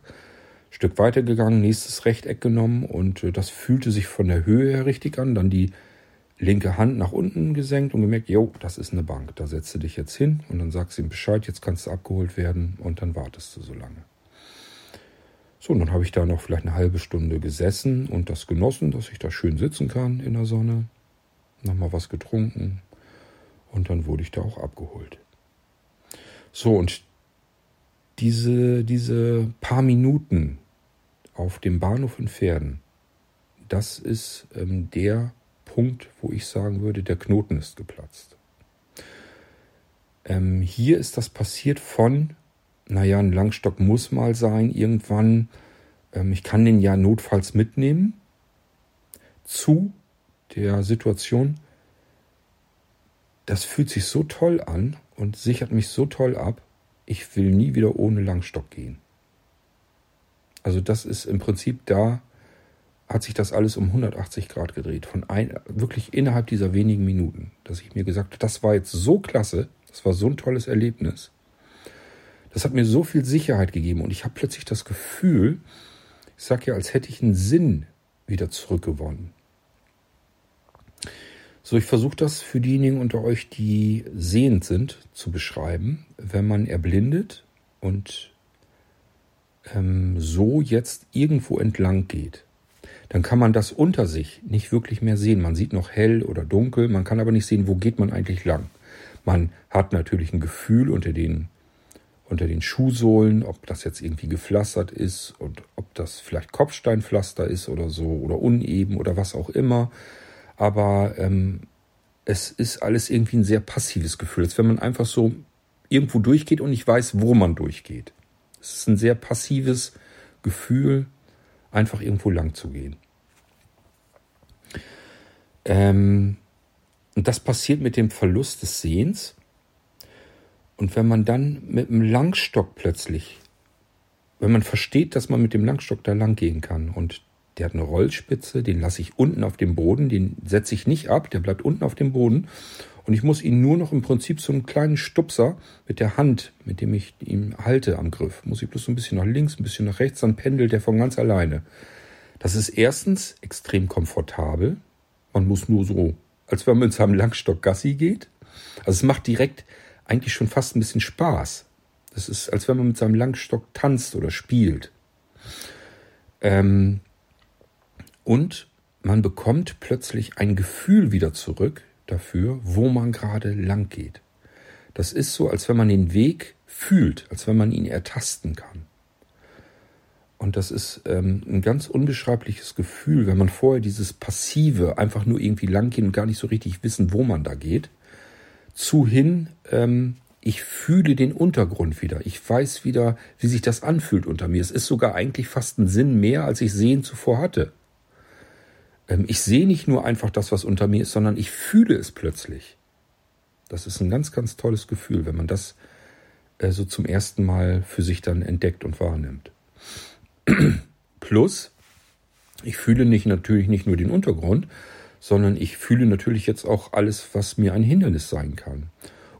[SPEAKER 1] Stück weiter gegangen, nächstes Rechteck genommen und äh, das fühlte sich von der Höhe her richtig an. Dann die linke Hand nach unten gesenkt und gemerkt, jo, das ist eine Bank. Da setzt du dich jetzt hin und dann sagst du ihm Bescheid, jetzt kannst du abgeholt werden und dann wartest du so lange. So, und dann habe ich da noch vielleicht eine halbe Stunde gesessen und das genossen, dass ich da schön sitzen kann in der Sonne. Nochmal was getrunken und dann wurde ich da auch abgeholt. So, und diese, diese paar Minuten auf dem Bahnhof in Pferden, das ist ähm, der Punkt, wo ich sagen würde, der Knoten ist geplatzt. Ähm, hier ist das passiert von, naja, ein Langstock muss mal sein, irgendwann, ähm, ich kann den ja notfalls mitnehmen, zu der Situation, das fühlt sich so toll an und sichert mich so toll ab, ich will nie wieder ohne Langstock gehen. Also das ist im Prinzip da, hat sich das alles um 180 Grad gedreht. Von ein, wirklich innerhalb dieser wenigen Minuten, dass ich mir gesagt habe, das war jetzt so klasse, das war so ein tolles Erlebnis. Das hat mir so viel Sicherheit gegeben und ich habe plötzlich das Gefühl, ich sage ja, als hätte ich einen Sinn wieder zurückgewonnen. So, ich versuche das für diejenigen unter euch, die sehend sind, zu beschreiben. Wenn man erblindet und ähm, so jetzt irgendwo entlang geht, dann kann man das unter sich nicht wirklich mehr sehen. Man sieht noch hell oder dunkel, man kann aber nicht sehen, wo geht man eigentlich lang. Man hat natürlich ein Gefühl unter den, unter den Schuhsohlen, ob das jetzt irgendwie gepflastert ist und ob das vielleicht Kopfsteinpflaster ist oder so oder uneben oder was auch immer. Aber ähm, es ist alles irgendwie ein sehr passives Gefühl, als wenn man einfach so irgendwo durchgeht und nicht weiß, wo man durchgeht. Es ist ein sehr passives Gefühl, einfach irgendwo lang zu gehen. Ähm, und das passiert mit dem Verlust des Sehens. Und wenn man dann mit dem Langstock plötzlich, wenn man versteht, dass man mit dem Langstock da lang gehen kann und der hat eine Rollspitze, den lasse ich unten auf dem Boden, den setze ich nicht ab, der bleibt unten auf dem Boden und ich muss ihn nur noch im Prinzip so einen kleinen Stupser mit der Hand, mit dem ich ihn halte am Griff, muss ich bloß so ein bisschen nach links, ein bisschen nach rechts, dann pendelt der von ganz alleine. Das ist erstens extrem komfortabel, man muss nur so, als wenn man mit seinem Langstock Gassi geht. Also es macht direkt eigentlich schon fast ein bisschen Spaß. Das ist, als wenn man mit seinem Langstock tanzt oder spielt. Ähm, und man bekommt plötzlich ein Gefühl wieder zurück dafür, wo man gerade lang geht. Das ist so, als wenn man den Weg fühlt, als wenn man ihn ertasten kann. Und das ist ähm, ein ganz unbeschreibliches Gefühl, wenn man vorher dieses Passive einfach nur irgendwie lang geht und gar nicht so richtig wissen, wo man da geht, zu hin, ähm, ich fühle den Untergrund wieder. Ich weiß wieder, wie sich das anfühlt unter mir. Es ist sogar eigentlich fast ein Sinn mehr, als ich sehen zuvor hatte. Ähm, ich sehe nicht nur einfach das, was unter mir ist, sondern ich fühle es plötzlich. Das ist ein ganz, ganz tolles Gefühl, wenn man das äh, so zum ersten Mal für sich dann entdeckt und wahrnimmt. Plus, ich fühle nicht natürlich nicht nur den Untergrund, sondern ich fühle natürlich jetzt auch alles, was mir ein Hindernis sein kann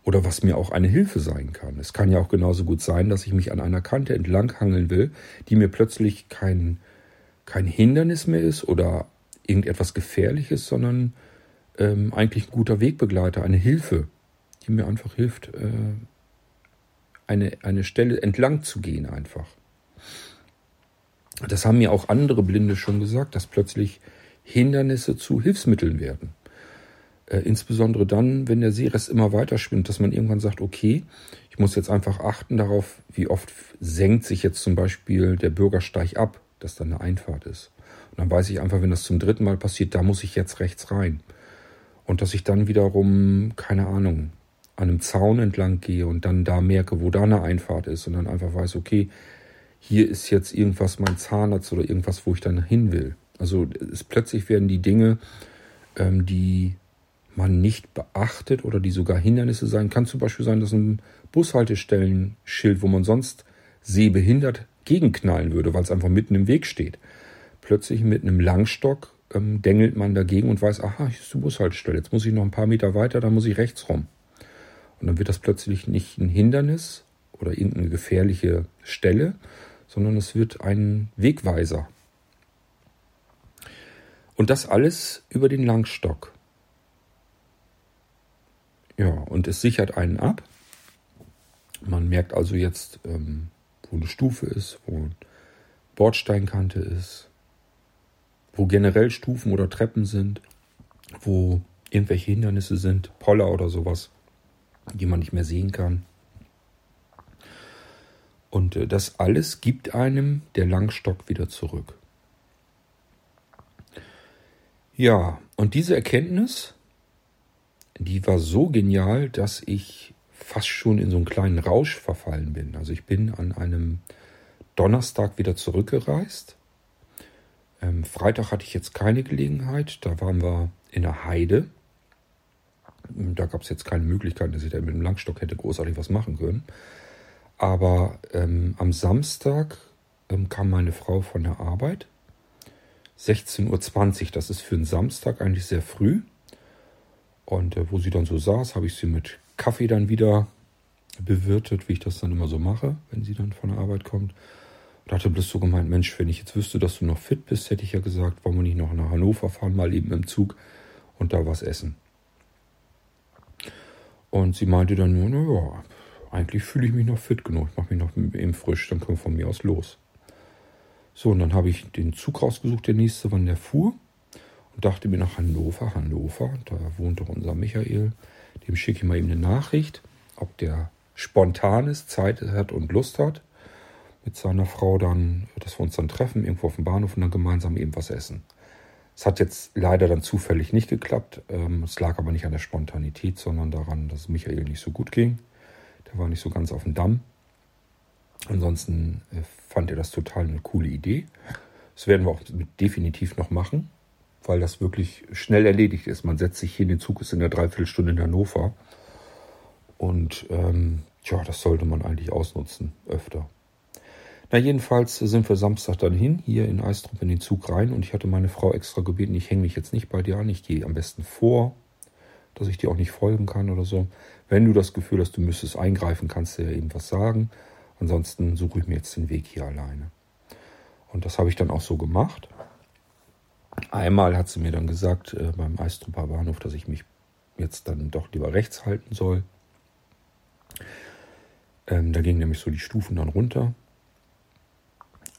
[SPEAKER 1] oder was mir auch eine Hilfe sein kann. Es kann ja auch genauso gut sein, dass ich mich an einer Kante entlanghangeln will, die mir plötzlich kein, kein Hindernis mehr ist oder irgendetwas Gefährliches, sondern ähm, eigentlich ein guter Wegbegleiter, eine Hilfe, die mir einfach hilft, äh, eine, eine Stelle entlang zu gehen einfach. Das haben mir auch andere Blinde schon gesagt, dass plötzlich Hindernisse zu Hilfsmitteln werden. Äh, insbesondere dann, wenn der Seerest immer weiter schwimmt, dass man irgendwann sagt, okay, ich muss jetzt einfach achten darauf, wie oft senkt sich jetzt zum Beispiel der Bürgersteig ab, dass da eine Einfahrt ist. Und dann weiß ich einfach, wenn das zum dritten Mal passiert, da muss ich jetzt rechts rein. Und dass ich dann wiederum, keine Ahnung, an einem Zaun entlang gehe und dann da merke, wo da eine Einfahrt ist und dann einfach weiß, okay, hier ist jetzt irgendwas mein Zahnarzt oder irgendwas, wo ich dann hin will. Also es, plötzlich werden die Dinge, ähm, die man nicht beachtet oder die sogar Hindernisse sein, kann zum Beispiel sein, dass ein Bushaltestellenschild, wo man sonst sehbehindert gegenknallen würde, weil es einfach mitten im Weg steht plötzlich mit einem Langstock ähm, dengelt man dagegen und weiß, aha, hier ist die Bushaltestelle, jetzt muss ich noch ein paar Meter weiter, dann muss ich rechts rum. Und dann wird das plötzlich nicht ein Hindernis oder irgendeine gefährliche Stelle, sondern es wird ein Wegweiser. Und das alles über den Langstock. Ja, und es sichert einen ab. Man merkt also jetzt, ähm, wo eine Stufe ist, wo eine Bordsteinkante ist, wo generell Stufen oder Treppen sind, wo irgendwelche Hindernisse sind, Poller oder sowas, die man nicht mehr sehen kann. Und äh, das alles gibt einem der Langstock wieder zurück. Ja, und diese Erkenntnis, die war so genial, dass ich fast schon in so einen kleinen Rausch verfallen bin. Also ich bin an einem Donnerstag wieder zurückgereist. Ähm, Freitag hatte ich jetzt keine Gelegenheit. Da waren wir in der Heide. Da gab es jetzt keine Möglichkeit, dass ich da mit dem Langstock hätte großartig was machen können. Aber ähm, am Samstag ähm, kam meine Frau von der Arbeit. 16.20 Uhr, das ist für einen Samstag eigentlich sehr früh. Und äh, wo sie dann so saß, habe ich sie mit Kaffee dann wieder bewirtet, wie ich das dann immer so mache, wenn sie dann von der Arbeit kommt. Und hatte bloß so gemeint, Mensch, wenn ich jetzt wüsste, dass du noch fit bist, hätte ich ja gesagt, wollen wir nicht noch nach Hannover fahren, mal eben im Zug und da was essen. Und sie meinte dann nur, naja, eigentlich fühle ich mich noch fit genug, ich mache mich noch eben frisch, dann können wir von mir aus los. So, und dann habe ich den Zug rausgesucht, der nächste, wann der fuhr. Und dachte mir nach Hannover, Hannover, da wohnt doch unser Michael. Dem schicke ich mal eben eine Nachricht, ob der spontan ist, Zeit hat und Lust hat. Mit seiner Frau dann, dass wir uns dann treffen, irgendwo auf dem Bahnhof und dann gemeinsam eben was essen. Es hat jetzt leider dann zufällig nicht geklappt. Ähm, es lag aber nicht an der Spontanität, sondern daran, dass Michael nicht so gut ging. Der war nicht so ganz auf dem Damm. Ansonsten äh, fand er das total eine coole Idee. Das werden wir auch definitiv noch machen, weil das wirklich schnell erledigt ist. Man setzt sich hier in den Zug, ist in der Dreiviertelstunde in Hannover. Und ähm, ja, das sollte man eigentlich ausnutzen, öfter. Na, jedenfalls sind wir Samstag dann hin, hier in Eistrup in den Zug rein und ich hatte meine Frau extra gebeten, ich hänge mich jetzt nicht bei dir an, ich gehe am besten vor, dass ich dir auch nicht folgen kann oder so. Wenn du das Gefühl hast, du müsstest eingreifen, kannst du ja eben was sagen. Ansonsten suche ich mir jetzt den Weg hier alleine. Und das habe ich dann auch so gemacht. Einmal hat sie mir dann gesagt äh, beim Eistruper Bahnhof, dass ich mich jetzt dann doch lieber rechts halten soll. Ähm, da gingen nämlich so die Stufen dann runter.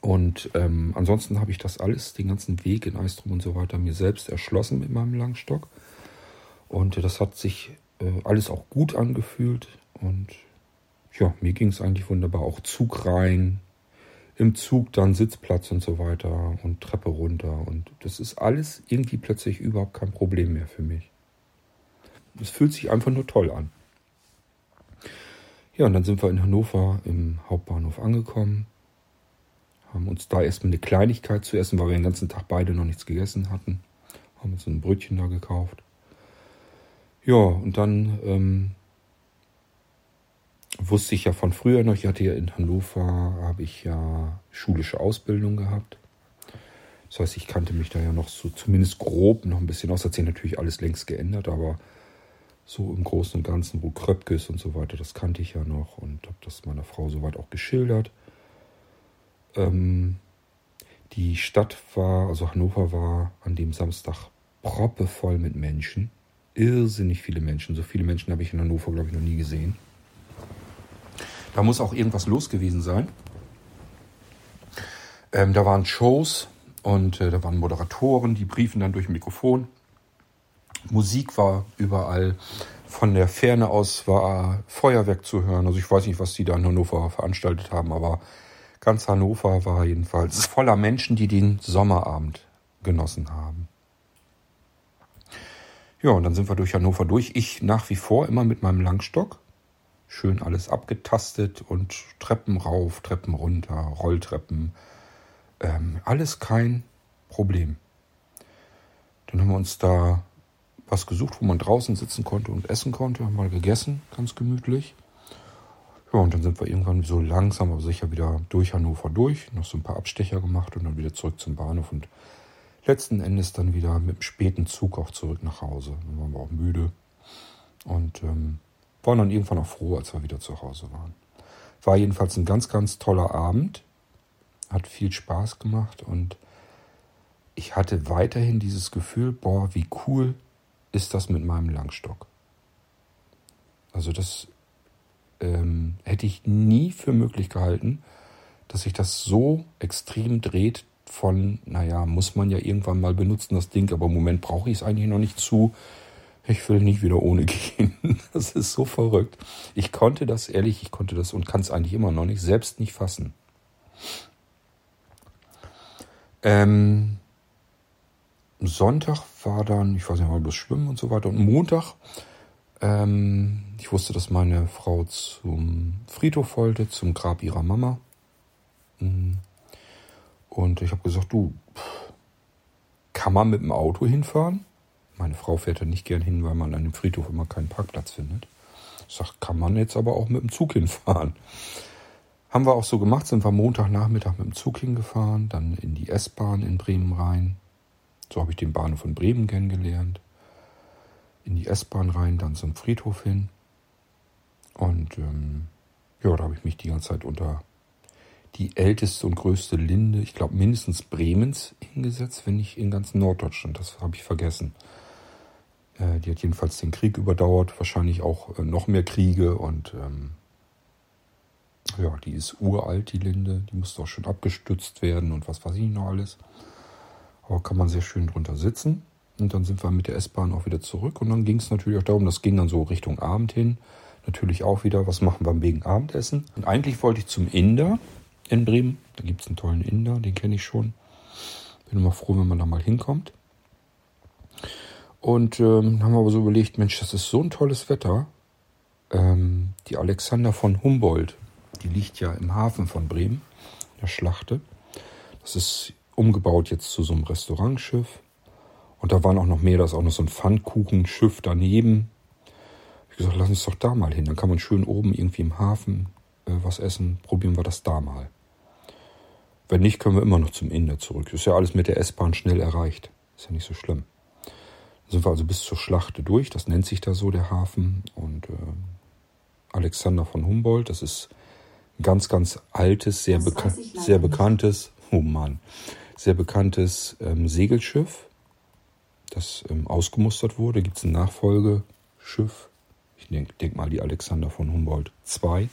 [SPEAKER 1] Und ähm, ansonsten habe ich das alles, den ganzen Weg in Eistrum und so weiter, mir selbst erschlossen mit meinem Langstock. Und äh, das hat sich äh, alles auch gut angefühlt. Und ja, mir ging es eigentlich wunderbar. Auch Zug rein, im Zug dann Sitzplatz und so weiter und Treppe runter. Und das ist alles irgendwie plötzlich überhaupt kein Problem mehr für mich. Es fühlt sich einfach nur toll an. Ja, und dann sind wir in Hannover im Hauptbahnhof angekommen. Haben uns da erstmal eine Kleinigkeit zu essen, weil wir den ganzen Tag beide noch nichts gegessen hatten. Haben uns ein Brötchen da gekauft. Ja, und dann ähm, wusste ich ja von früher noch, ich hatte ja in Hannover, habe ich ja schulische Ausbildung gehabt. Das heißt, ich kannte mich da ja noch so zumindest grob noch ein bisschen aus. Hat sich natürlich alles längst geändert, aber so im Großen und Ganzen, wo Kröpke ist und so weiter, das kannte ich ja noch und habe das meiner Frau soweit auch geschildert. Ähm, die Stadt war, also Hannover war an dem Samstag proppevoll mit Menschen. Irrsinnig viele Menschen. So viele Menschen habe ich in Hannover, glaube ich, noch nie gesehen. Da muss auch irgendwas los gewesen sein. Ähm, da waren Shows und äh, da waren Moderatoren, die briefen dann durch Mikrofon. Musik war überall. Von der Ferne aus war Feuerwerk zu hören. Also ich weiß nicht, was die da in Hannover veranstaltet haben, aber ganz Hannover war jedenfalls voller Menschen, die den Sommerabend genossen haben. Ja, und dann sind wir durch Hannover durch. Ich nach wie vor immer mit meinem Langstock. Schön alles abgetastet und Treppen rauf, Treppen runter, Rolltreppen. Ähm, alles kein Problem. Dann haben wir uns da was gesucht, wo man draußen sitzen konnte und essen konnte. Haben mal gegessen, ganz gemütlich. Ja, und dann sind wir irgendwann so langsam, aber sicher wieder durch Hannover durch. Noch so ein paar Abstecher gemacht und dann wieder zurück zum Bahnhof und letzten Endes dann wieder mit dem späten Zug auch zurück nach Hause. Dann waren wir auch müde und ähm, waren dann irgendwann auch froh, als wir wieder zu Hause waren. War jedenfalls ein ganz, ganz toller Abend. Hat viel Spaß gemacht und ich hatte weiterhin dieses Gefühl, boah, wie cool ist das mit meinem Langstock. Also das ähm, hätte ich nie für möglich gehalten, dass sich das so extrem dreht von, naja, muss man ja irgendwann mal benutzen, das Ding, aber im Moment brauche ich es eigentlich noch nicht zu. Ich will nicht wieder ohne gehen. Das ist so verrückt. Ich konnte das, ehrlich, ich konnte das und kann es eigentlich immer noch nicht, selbst nicht fassen. Ähm, Sonntag war dann, ich weiß nicht mal, bloß Schwimmen und so weiter. Und Montag, ähm, ich wusste, dass meine Frau zum Friedhof wollte, zum Grab ihrer Mama. Mhm. Und ich habe gesagt, du, kann man mit dem Auto hinfahren? Meine Frau fährt da nicht gern hin, weil man an dem Friedhof immer keinen Parkplatz findet. Ich sage, kann man jetzt aber auch mit dem Zug hinfahren. Haben wir auch so gemacht, sind wir Montagnachmittag mit dem Zug hingefahren, dann in die S-Bahn in Bremen rein. So habe ich den Bahnhof von Bremen kennengelernt. In die S-Bahn rein, dann zum Friedhof hin. Und ähm, ja, da habe ich mich die ganze Zeit unter die älteste und größte Linde, ich glaube mindestens Bremens, hingesetzt, wenn nicht in ganz Norddeutschland. Das habe ich vergessen. Äh, die hat jedenfalls den Krieg überdauert, wahrscheinlich auch äh, noch mehr Kriege und ähm, ja, die ist uralt, die Linde. Die musste auch schon abgestützt werden und was weiß ich noch alles. Aber kann man sehr schön drunter sitzen. Und dann sind wir mit der S-Bahn auch wieder zurück. Und dann ging es natürlich auch darum, das ging dann so Richtung Abend hin. Natürlich auch wieder, was machen wir wegen Abendessen? Und eigentlich wollte ich zum Inder in Bremen. Da gibt es einen tollen Inder, den kenne ich schon. Bin immer froh, wenn man da mal hinkommt. Und ähm, haben aber so überlegt, Mensch, das ist so ein tolles Wetter. Ähm, die Alexander von Humboldt die liegt ja im Hafen von Bremen, der Schlachte. Das ist umgebaut jetzt zu so einem Restaurantschiff. Und da waren auch noch mehr, da ist auch noch so ein Pfannkuchenschiff daneben. Ich gesagt, lass uns doch da mal hin. Dann kann man schön oben irgendwie im Hafen äh, was essen. Probieren wir das da mal. Wenn nicht, können wir immer noch zum Inder zurück. ist ja alles mit der S-Bahn schnell erreicht. Ist ja nicht so schlimm. Sind wir also bis zur Schlachte durch. Das nennt sich da so der Hafen. Und äh, Alexander von Humboldt, das ist ganz, ganz altes, sehr, beka sehr bekanntes, oh Mann, sehr bekanntes ähm, Segelschiff, das ähm, ausgemustert wurde. Gibt es ein Nachfolgeschiff? Ich denke denk mal die Alexander von Humboldt 2.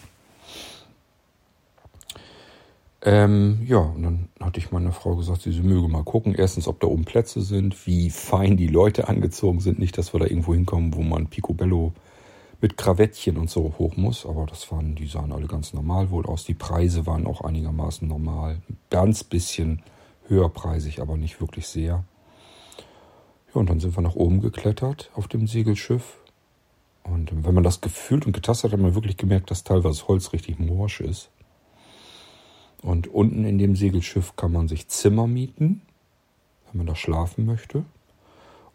[SPEAKER 1] Ähm, ja, und dann hatte ich meiner Frau gesagt, sie möge mal gucken. Erstens, ob da oben Plätze sind, wie fein die Leute angezogen sind. Nicht, dass wir da irgendwo hinkommen, wo man Picobello mit Krawettchen und so hoch muss. Aber das waren, die sahen alle ganz normal wohl aus. Die Preise waren auch einigermaßen normal. Ganz bisschen höherpreisig, aber nicht wirklich sehr. Ja, und dann sind wir nach oben geklettert auf dem Segelschiff. Und wenn man das gefühlt und getastet hat, hat man wirklich gemerkt, dass teilweise Holz richtig morsch ist. Und unten in dem Segelschiff kann man sich Zimmer mieten, wenn man da schlafen möchte.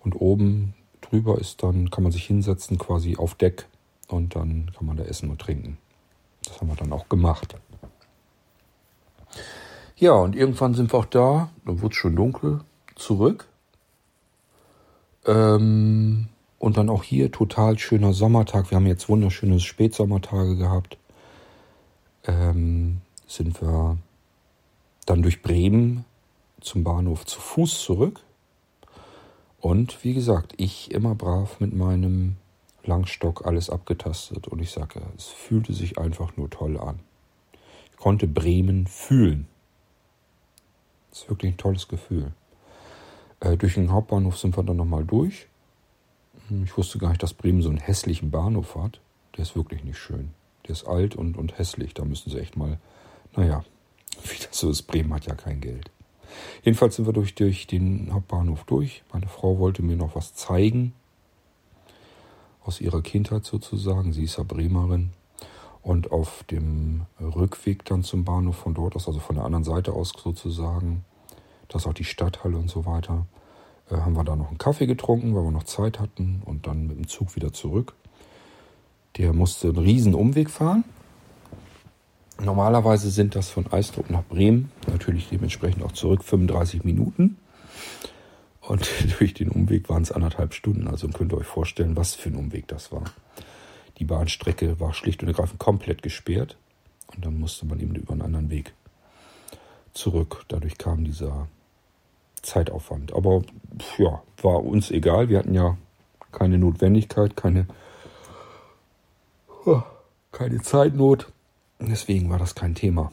[SPEAKER 1] Und oben drüber ist dann, kann man sich hinsetzen quasi auf Deck und dann kann man da essen und trinken. Das haben wir dann auch gemacht. Ja, und irgendwann sind wir auch da, dann wurde es schon dunkel, zurück. Ähm, und dann auch hier total schöner Sommertag. Wir haben jetzt wunderschöne Spätsommertage gehabt. Ähm, sind wir dann durch Bremen zum Bahnhof zu Fuß zurück. Und wie gesagt, ich immer brav mit meinem Langstock alles abgetastet und ich sage, es fühlte sich einfach nur toll an. Ich konnte Bremen fühlen. Das ist wirklich ein tolles Gefühl. Äh, durch den Hauptbahnhof sind wir dann nochmal durch. Ich wusste gar nicht, dass Bremen so einen hässlichen Bahnhof hat. Der ist wirklich nicht schön. Der ist alt und, und hässlich. Da müssen sie echt mal, naja, wie das so ist, Bremen hat ja kein Geld. Jedenfalls sind wir durch, durch den Hauptbahnhof durch. Meine Frau wollte mir noch was zeigen aus ihrer Kindheit sozusagen. Sie ist ja Bremerin. Und auf dem Rückweg dann zum Bahnhof von dort aus, also von der anderen Seite aus sozusagen, das ist auch die Stadthalle und so weiter, äh, haben wir da noch einen Kaffee getrunken, weil wir noch Zeit hatten und dann mit dem Zug wieder zurück. Der musste einen riesen Umweg fahren. Normalerweise sind das von Eisdruck nach Bremen, natürlich dementsprechend auch zurück 35 Minuten. Und durch den Umweg waren es anderthalb Stunden. Also könnt ihr euch vorstellen, was für ein Umweg das war. Die Bahnstrecke war schlicht und ergreifend komplett gesperrt. Und dann musste man eben über einen anderen Weg zurück. Dadurch kam dieser Zeitaufwand. Aber ja, war uns egal. Wir hatten ja keine Notwendigkeit, keine, keine Zeitnot. Deswegen war das kein Thema.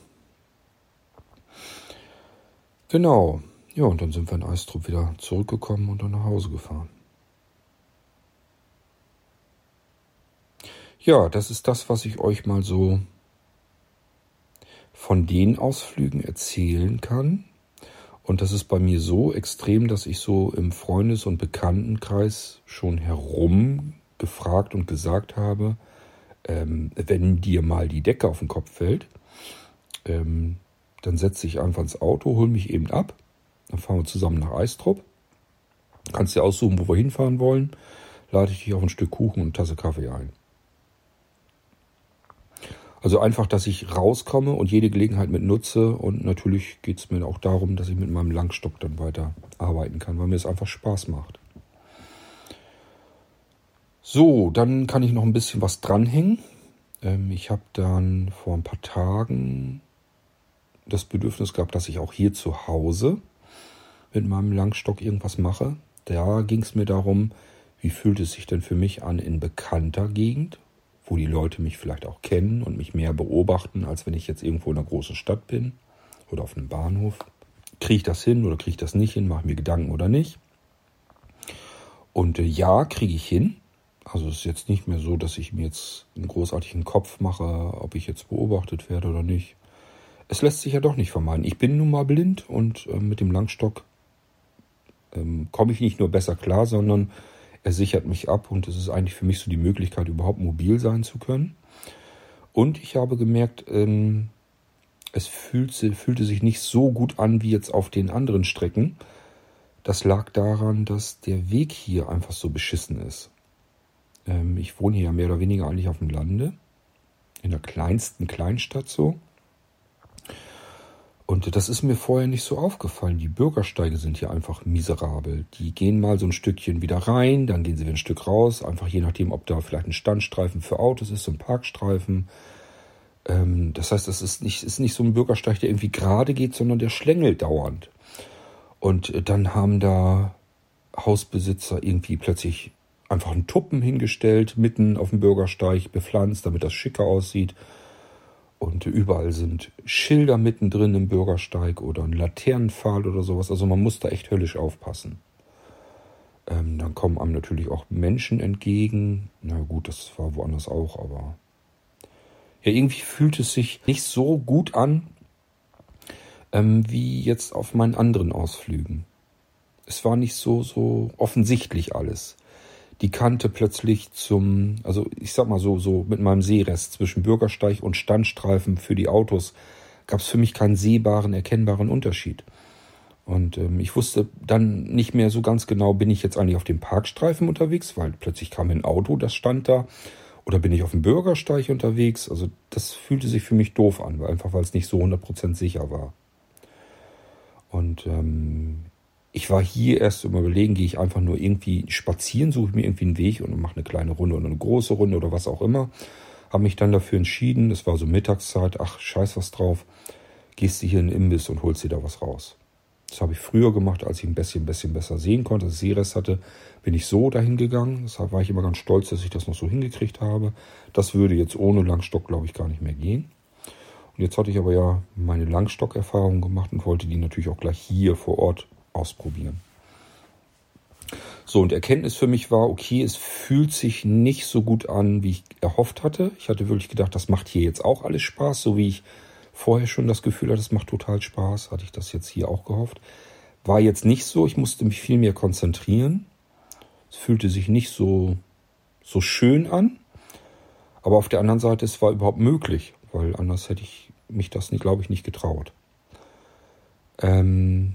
[SPEAKER 1] Genau. Ja, und dann sind wir in Eistrup wieder zurückgekommen und dann nach Hause gefahren. Ja, das ist das, was ich euch mal so von den Ausflügen erzählen kann. Und das ist bei mir so extrem, dass ich so im Freundes- und Bekanntenkreis schon herum gefragt und gesagt habe, ähm, wenn dir mal die Decke auf den Kopf fällt, ähm, dann setze ich einfach ins Auto, hol mich eben ab, dann fahren wir zusammen nach Eistrup. Kannst dir aussuchen, wo wir hinfahren wollen, lade ich dich auf ein Stück Kuchen und eine Tasse Kaffee ein. Also einfach, dass ich rauskomme und jede Gelegenheit mit nutze. Und natürlich geht es mir auch darum, dass ich mit meinem Langstock dann weiter arbeiten kann, weil mir es einfach Spaß macht. So, dann kann ich noch ein bisschen was dranhängen. Ähm, ich habe dann vor ein paar Tagen das Bedürfnis gehabt, dass ich auch hier zu Hause mit meinem Langstock irgendwas mache. Da ging es mir darum, wie fühlt es sich denn für mich an in bekannter Gegend, wo die Leute mich vielleicht auch kennen und mich mehr beobachten, als wenn ich jetzt irgendwo in einer großen Stadt bin oder auf einem Bahnhof. Kriege ich das hin oder kriege ich das nicht hin? Mache ich mir Gedanken oder nicht? Und äh, ja, kriege ich hin. Also es ist jetzt nicht mehr so, dass ich mir jetzt einen großartigen Kopf mache, ob ich jetzt beobachtet werde oder nicht. Es lässt sich ja doch nicht vermeiden. Ich bin nun mal blind und äh, mit dem Langstock ähm, komme ich nicht nur besser klar, sondern er sichert mich ab und es ist eigentlich für mich so die Möglichkeit, überhaupt mobil sein zu können. Und ich habe gemerkt, ähm, es fühlte, fühlte sich nicht so gut an wie jetzt auf den anderen Strecken. Das lag daran, dass der Weg hier einfach so beschissen ist. Ähm, ich wohne hier mehr oder weniger eigentlich auf dem Lande, in der kleinsten Kleinstadt so. Und das ist mir vorher nicht so aufgefallen. Die Bürgersteige sind hier einfach miserabel. Die gehen mal so ein Stückchen wieder rein, dann gehen sie wieder ein Stück raus. Einfach je nachdem, ob da vielleicht ein Standstreifen für Autos ist, so ein Parkstreifen. Ähm, das heißt, es ist nicht, ist nicht so ein Bürgersteig, der irgendwie gerade geht, sondern der schlängelt dauernd. Und äh, dann haben da Hausbesitzer irgendwie plötzlich einfach einen Tuppen hingestellt, mitten auf dem Bürgersteig bepflanzt, damit das schicker aussieht. Und überall sind Schilder mittendrin im Bürgersteig oder ein Laternenpfahl oder sowas. Also man muss da echt höllisch aufpassen. Ähm, dann kommen einem natürlich auch Menschen entgegen. Na gut, das war woanders auch, aber ja, irgendwie fühlt es sich nicht so gut an ähm, wie jetzt auf meinen anderen Ausflügen. Es war nicht so so offensichtlich alles die Kante plötzlich zum, also ich sag mal so, so mit meinem Seerest zwischen Bürgersteig und Standstreifen für die Autos gab es für mich keinen sehbaren, erkennbaren Unterschied. Und ähm, ich wusste dann nicht mehr so ganz genau, bin ich jetzt eigentlich auf dem Parkstreifen unterwegs, weil plötzlich kam ein Auto, das stand da, oder bin ich auf dem Bürgersteig unterwegs. Also das fühlte sich für mich doof an, weil einfach weil es nicht so 100% sicher war. Und ähm, ich war hier erst im Überlegen, gehe ich einfach nur irgendwie spazieren, suche mir irgendwie einen Weg und mache eine kleine Runde oder eine große Runde oder was auch immer. Habe mich dann dafür entschieden, es war so Mittagszeit, ach, scheiß was drauf, gehst du hier in den Imbiss und holst dir da was raus. Das habe ich früher gemacht, als ich ein bisschen, bisschen besser sehen konnte, als ich Seerest hatte, bin ich so dahin gegangen. Deshalb war ich immer ganz stolz, dass ich das noch so hingekriegt habe. Das würde jetzt ohne Langstock, glaube ich, gar nicht mehr gehen. Und jetzt hatte ich aber ja meine Langstock-Erfahrung gemacht und wollte die natürlich auch gleich hier vor Ort ausprobieren. So, und Erkenntnis für mich war, okay, es fühlt sich nicht so gut an, wie ich erhofft hatte. Ich hatte wirklich gedacht, das macht hier jetzt auch alles Spaß, so wie ich vorher schon das Gefühl hatte, es macht total Spaß, hatte ich das jetzt hier auch gehofft. War jetzt nicht so, ich musste mich viel mehr konzentrieren. Es fühlte sich nicht so, so schön an. Aber auf der anderen Seite, es war überhaupt möglich, weil anders hätte ich mich das, glaube ich, nicht getraut. Ähm,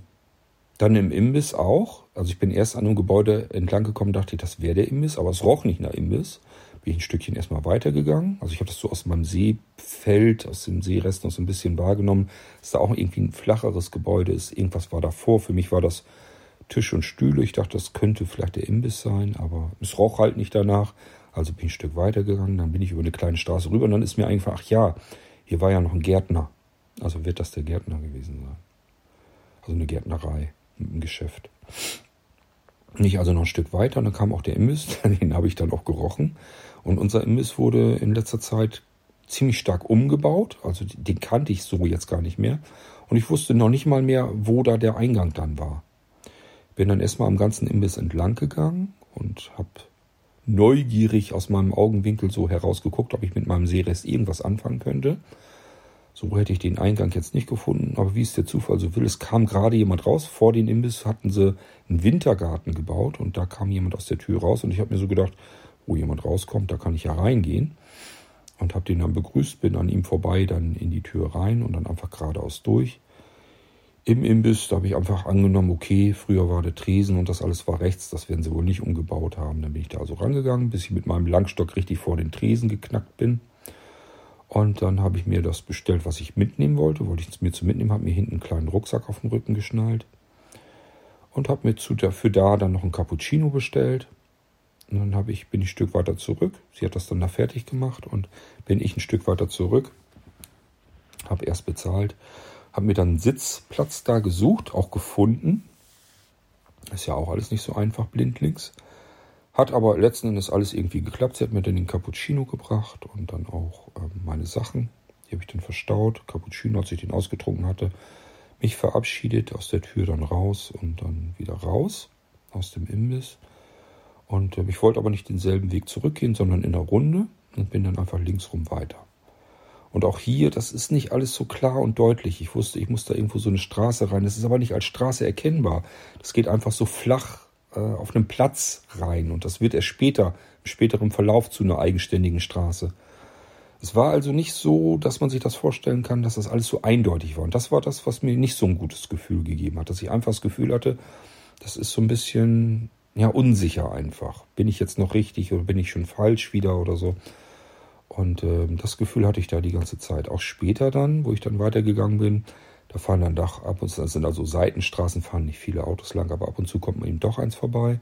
[SPEAKER 1] dann im Imbiss auch. Also ich bin erst an einem Gebäude entlang gekommen, dachte ich, das wäre der Imbiss, aber es roch nicht nach Imbiss. Bin ich ein Stückchen erstmal weitergegangen. Also ich habe das so aus meinem Seefeld, aus dem Seerest noch so ein bisschen wahrgenommen, dass da auch irgendwie ein flacheres Gebäude ist. Irgendwas war davor. Für mich war das Tisch und Stühle. Ich dachte, das könnte vielleicht der Imbiss sein, aber es roch halt nicht danach. Also bin ich ein Stück weitergegangen. Dann bin ich über eine kleine Straße rüber und dann ist mir einfach, ach ja, hier war ja noch ein Gärtner. Also wird das der Gärtner gewesen sein. Also eine Gärtnerei Geschäft. Nicht also noch ein Stück weiter, und dann kam auch der Imbiss, den habe ich dann auch gerochen. Und unser Imbiss wurde in letzter Zeit ziemlich stark umgebaut, also den kannte ich so jetzt gar nicht mehr. Und ich wusste noch nicht mal mehr, wo da der Eingang dann war. Bin dann erstmal am ganzen Imbiss entlang gegangen und habe neugierig aus meinem Augenwinkel so herausgeguckt, ob ich mit meinem Seerest irgendwas anfangen könnte. So hätte ich den Eingang jetzt nicht gefunden, aber wie es der Zufall so will, es kam gerade jemand raus. Vor den Imbiss hatten sie einen Wintergarten gebaut und da kam jemand aus der Tür raus und ich habe mir so gedacht, wo jemand rauskommt, da kann ich ja reingehen. Und habe den dann begrüßt, bin an ihm vorbei, dann in die Tür rein und dann einfach geradeaus durch. Im Imbiss, da habe ich einfach angenommen, okay, früher war der Tresen und das alles war rechts, das werden sie wohl nicht umgebaut haben. Dann bin ich da also rangegangen, bis ich mit meinem Langstock richtig vor den Tresen geknackt bin. Und dann habe ich mir das bestellt, was ich mitnehmen wollte. Wollte ich es mir zu mitnehmen, habe mir hinten einen kleinen Rucksack auf den Rücken geschnallt. Und habe mir dafür da dann noch ein Cappuccino bestellt. Und dann habe ich, bin ich ein Stück weiter zurück. Sie hat das dann da fertig gemacht und bin ich ein Stück weiter zurück. Habe erst bezahlt. Habe mir dann einen Sitzplatz da gesucht, auch gefunden. Ist ja auch alles nicht so einfach, blindlings. Hat aber letzten Endes alles irgendwie geklappt. Sie hat mir dann den Cappuccino gebracht und dann auch äh, meine Sachen. Die habe ich dann verstaut. Cappuccino, als ich den ausgetrunken hatte, mich verabschiedet, aus der Tür dann raus und dann wieder raus aus dem Imbiss. Und äh, ich wollte aber nicht denselben Weg zurückgehen, sondern in der Runde und bin dann einfach linksrum weiter. Und auch hier, das ist nicht alles so klar und deutlich. Ich wusste, ich muss da irgendwo so eine Straße rein. Das ist aber nicht als Straße erkennbar. Das geht einfach so flach auf einem Platz rein und das wird erst später, im späteren Verlauf zu einer eigenständigen Straße. Es war also nicht so, dass man sich das vorstellen kann, dass das alles so eindeutig war. Und das war das, was mir nicht so ein gutes Gefühl gegeben hat, dass ich einfach das Gefühl hatte, das ist so ein bisschen ja unsicher einfach. Bin ich jetzt noch richtig oder bin ich schon falsch wieder oder so? Und äh, das Gefühl hatte ich da die ganze Zeit. Auch später dann, wo ich dann weitergegangen bin, da fahren dann doch ab und zu, das sind also Seitenstraßen, fahren nicht viele Autos lang, aber ab und zu kommt man eben doch eins vorbei.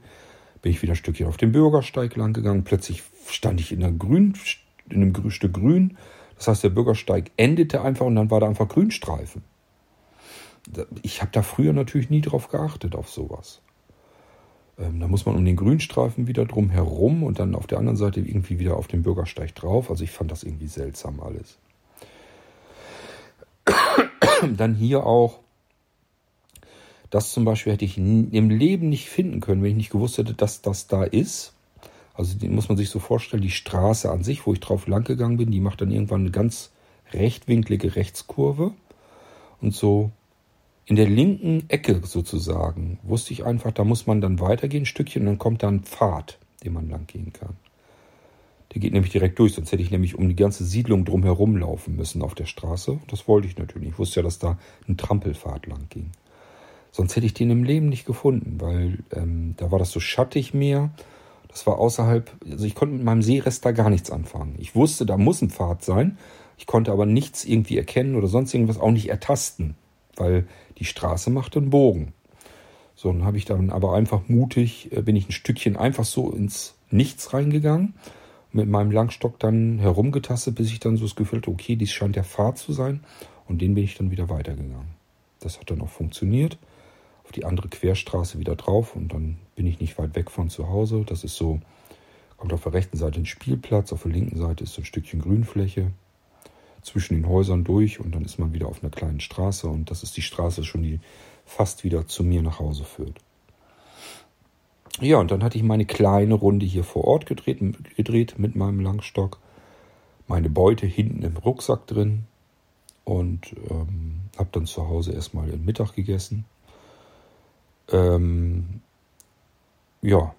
[SPEAKER 1] Bin ich wieder ein Stückchen auf dem Bürgersteig lang gegangen. Plötzlich stand ich in, Grün, in einem Stück Grün. Das heißt, der Bürgersteig endete einfach und dann war da einfach Grünstreifen. Ich habe da früher natürlich nie drauf geachtet, auf sowas. Ähm, da muss man um den Grünstreifen wieder drum herum und dann auf der anderen Seite irgendwie wieder auf den Bürgersteig drauf. Also ich fand das irgendwie seltsam alles. dann hier auch, das zum Beispiel hätte ich im Leben nicht finden können, wenn ich nicht gewusst hätte, dass das da ist. Also den muss man sich so vorstellen, die Straße an sich, wo ich drauf lang gegangen bin, die macht dann irgendwann eine ganz rechtwinklige Rechtskurve. Und so in der linken Ecke sozusagen wusste ich einfach, da muss man dann weitergehen, ein Stückchen, und dann kommt da ein Pfad, den man lang gehen kann. Der geht nämlich direkt durch, sonst hätte ich nämlich um die ganze Siedlung drumherum laufen müssen auf der Straße. Das wollte ich natürlich. Ich wusste ja, dass da ein Trampelpfad lang ging. Sonst hätte ich den im Leben nicht gefunden, weil ähm, da war das so schattig mehr. Das war außerhalb, also ich konnte mit meinem Seerest da gar nichts anfangen. Ich wusste, da muss ein Pfad sein. Ich konnte aber nichts irgendwie erkennen oder sonst irgendwas auch nicht ertasten, weil die Straße machte einen Bogen. So, dann habe ich dann aber einfach mutig, äh, bin ich ein Stückchen einfach so ins Nichts reingegangen mit meinem Langstock dann herumgetastet, bis ich dann so das Gefühl hatte, okay, dies scheint der Pfad zu sein. Und den bin ich dann wieder weitergegangen. Das hat dann auch funktioniert. Auf die andere Querstraße wieder drauf und dann bin ich nicht weit weg von zu Hause. Das ist so, kommt auf der rechten Seite ein Spielplatz, auf der linken Seite ist so ein Stückchen Grünfläche zwischen den Häusern durch und dann ist man wieder auf einer kleinen Straße und das ist die Straße schon, die fast wieder zu mir nach Hause führt. Ja, und dann hatte ich meine kleine Runde hier vor Ort gedreht, gedreht mit meinem Langstock. Meine Beute hinten im Rucksack drin. Und ähm, habe dann zu Hause erstmal den Mittag gegessen. Ähm, ja.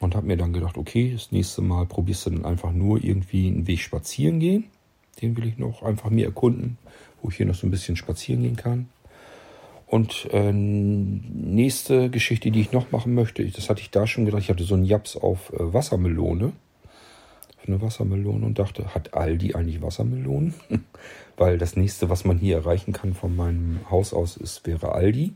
[SPEAKER 1] Und habe mir dann gedacht, okay, das nächste Mal probierst du dann einfach nur irgendwie einen Weg spazieren gehen. Den will ich noch einfach mir erkunden, wo ich hier noch so ein bisschen spazieren gehen kann. Und äh, nächste Geschichte, die ich noch machen möchte, das hatte ich da schon gedacht, ich hatte so einen Japs auf äh, Wassermelone. Auf eine Wassermelone und dachte, hat Aldi eigentlich Wassermelonen? Weil das nächste, was man hier erreichen kann von meinem Haus aus, ist, wäre Aldi.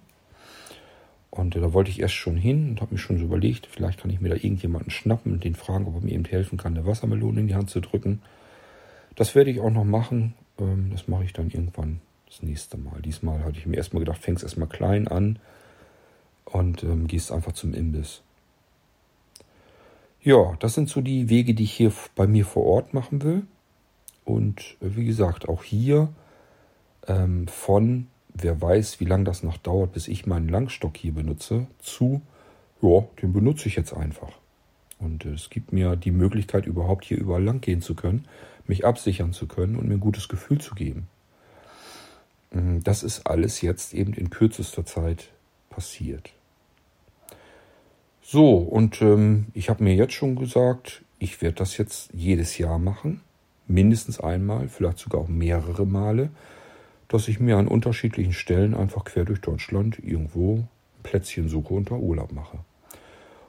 [SPEAKER 1] Und äh, da wollte ich erst schon hin und habe mir schon so überlegt, vielleicht kann ich mir da irgendjemanden schnappen und den fragen, ob er mir eben helfen kann, eine Wassermelone in die Hand zu drücken. Das werde ich auch noch machen. Ähm, das mache ich dann irgendwann das nächste Mal. Diesmal hatte ich mir erstmal gedacht, fängst erstmal klein an und ähm, gehst einfach zum Imbiss. Ja, das sind so die Wege, die ich hier bei mir vor Ort machen will. Und äh, wie gesagt, auch hier ähm, von, wer weiß, wie lange das noch dauert, bis ich meinen Langstock hier benutze, zu, ja, den benutze ich jetzt einfach. Und äh, es gibt mir die Möglichkeit, überhaupt hier überall lang gehen zu können, mich absichern zu können und mir ein gutes Gefühl zu geben. Mm, das ist alles jetzt eben in kürzester Zeit passiert. So, und ähm, ich habe mir jetzt schon gesagt, ich werde das jetzt jedes Jahr machen, mindestens einmal, vielleicht sogar auch mehrere Male, dass ich mir an unterschiedlichen Stellen einfach quer durch Deutschland irgendwo ein Plätzchen suche und da Urlaub mache.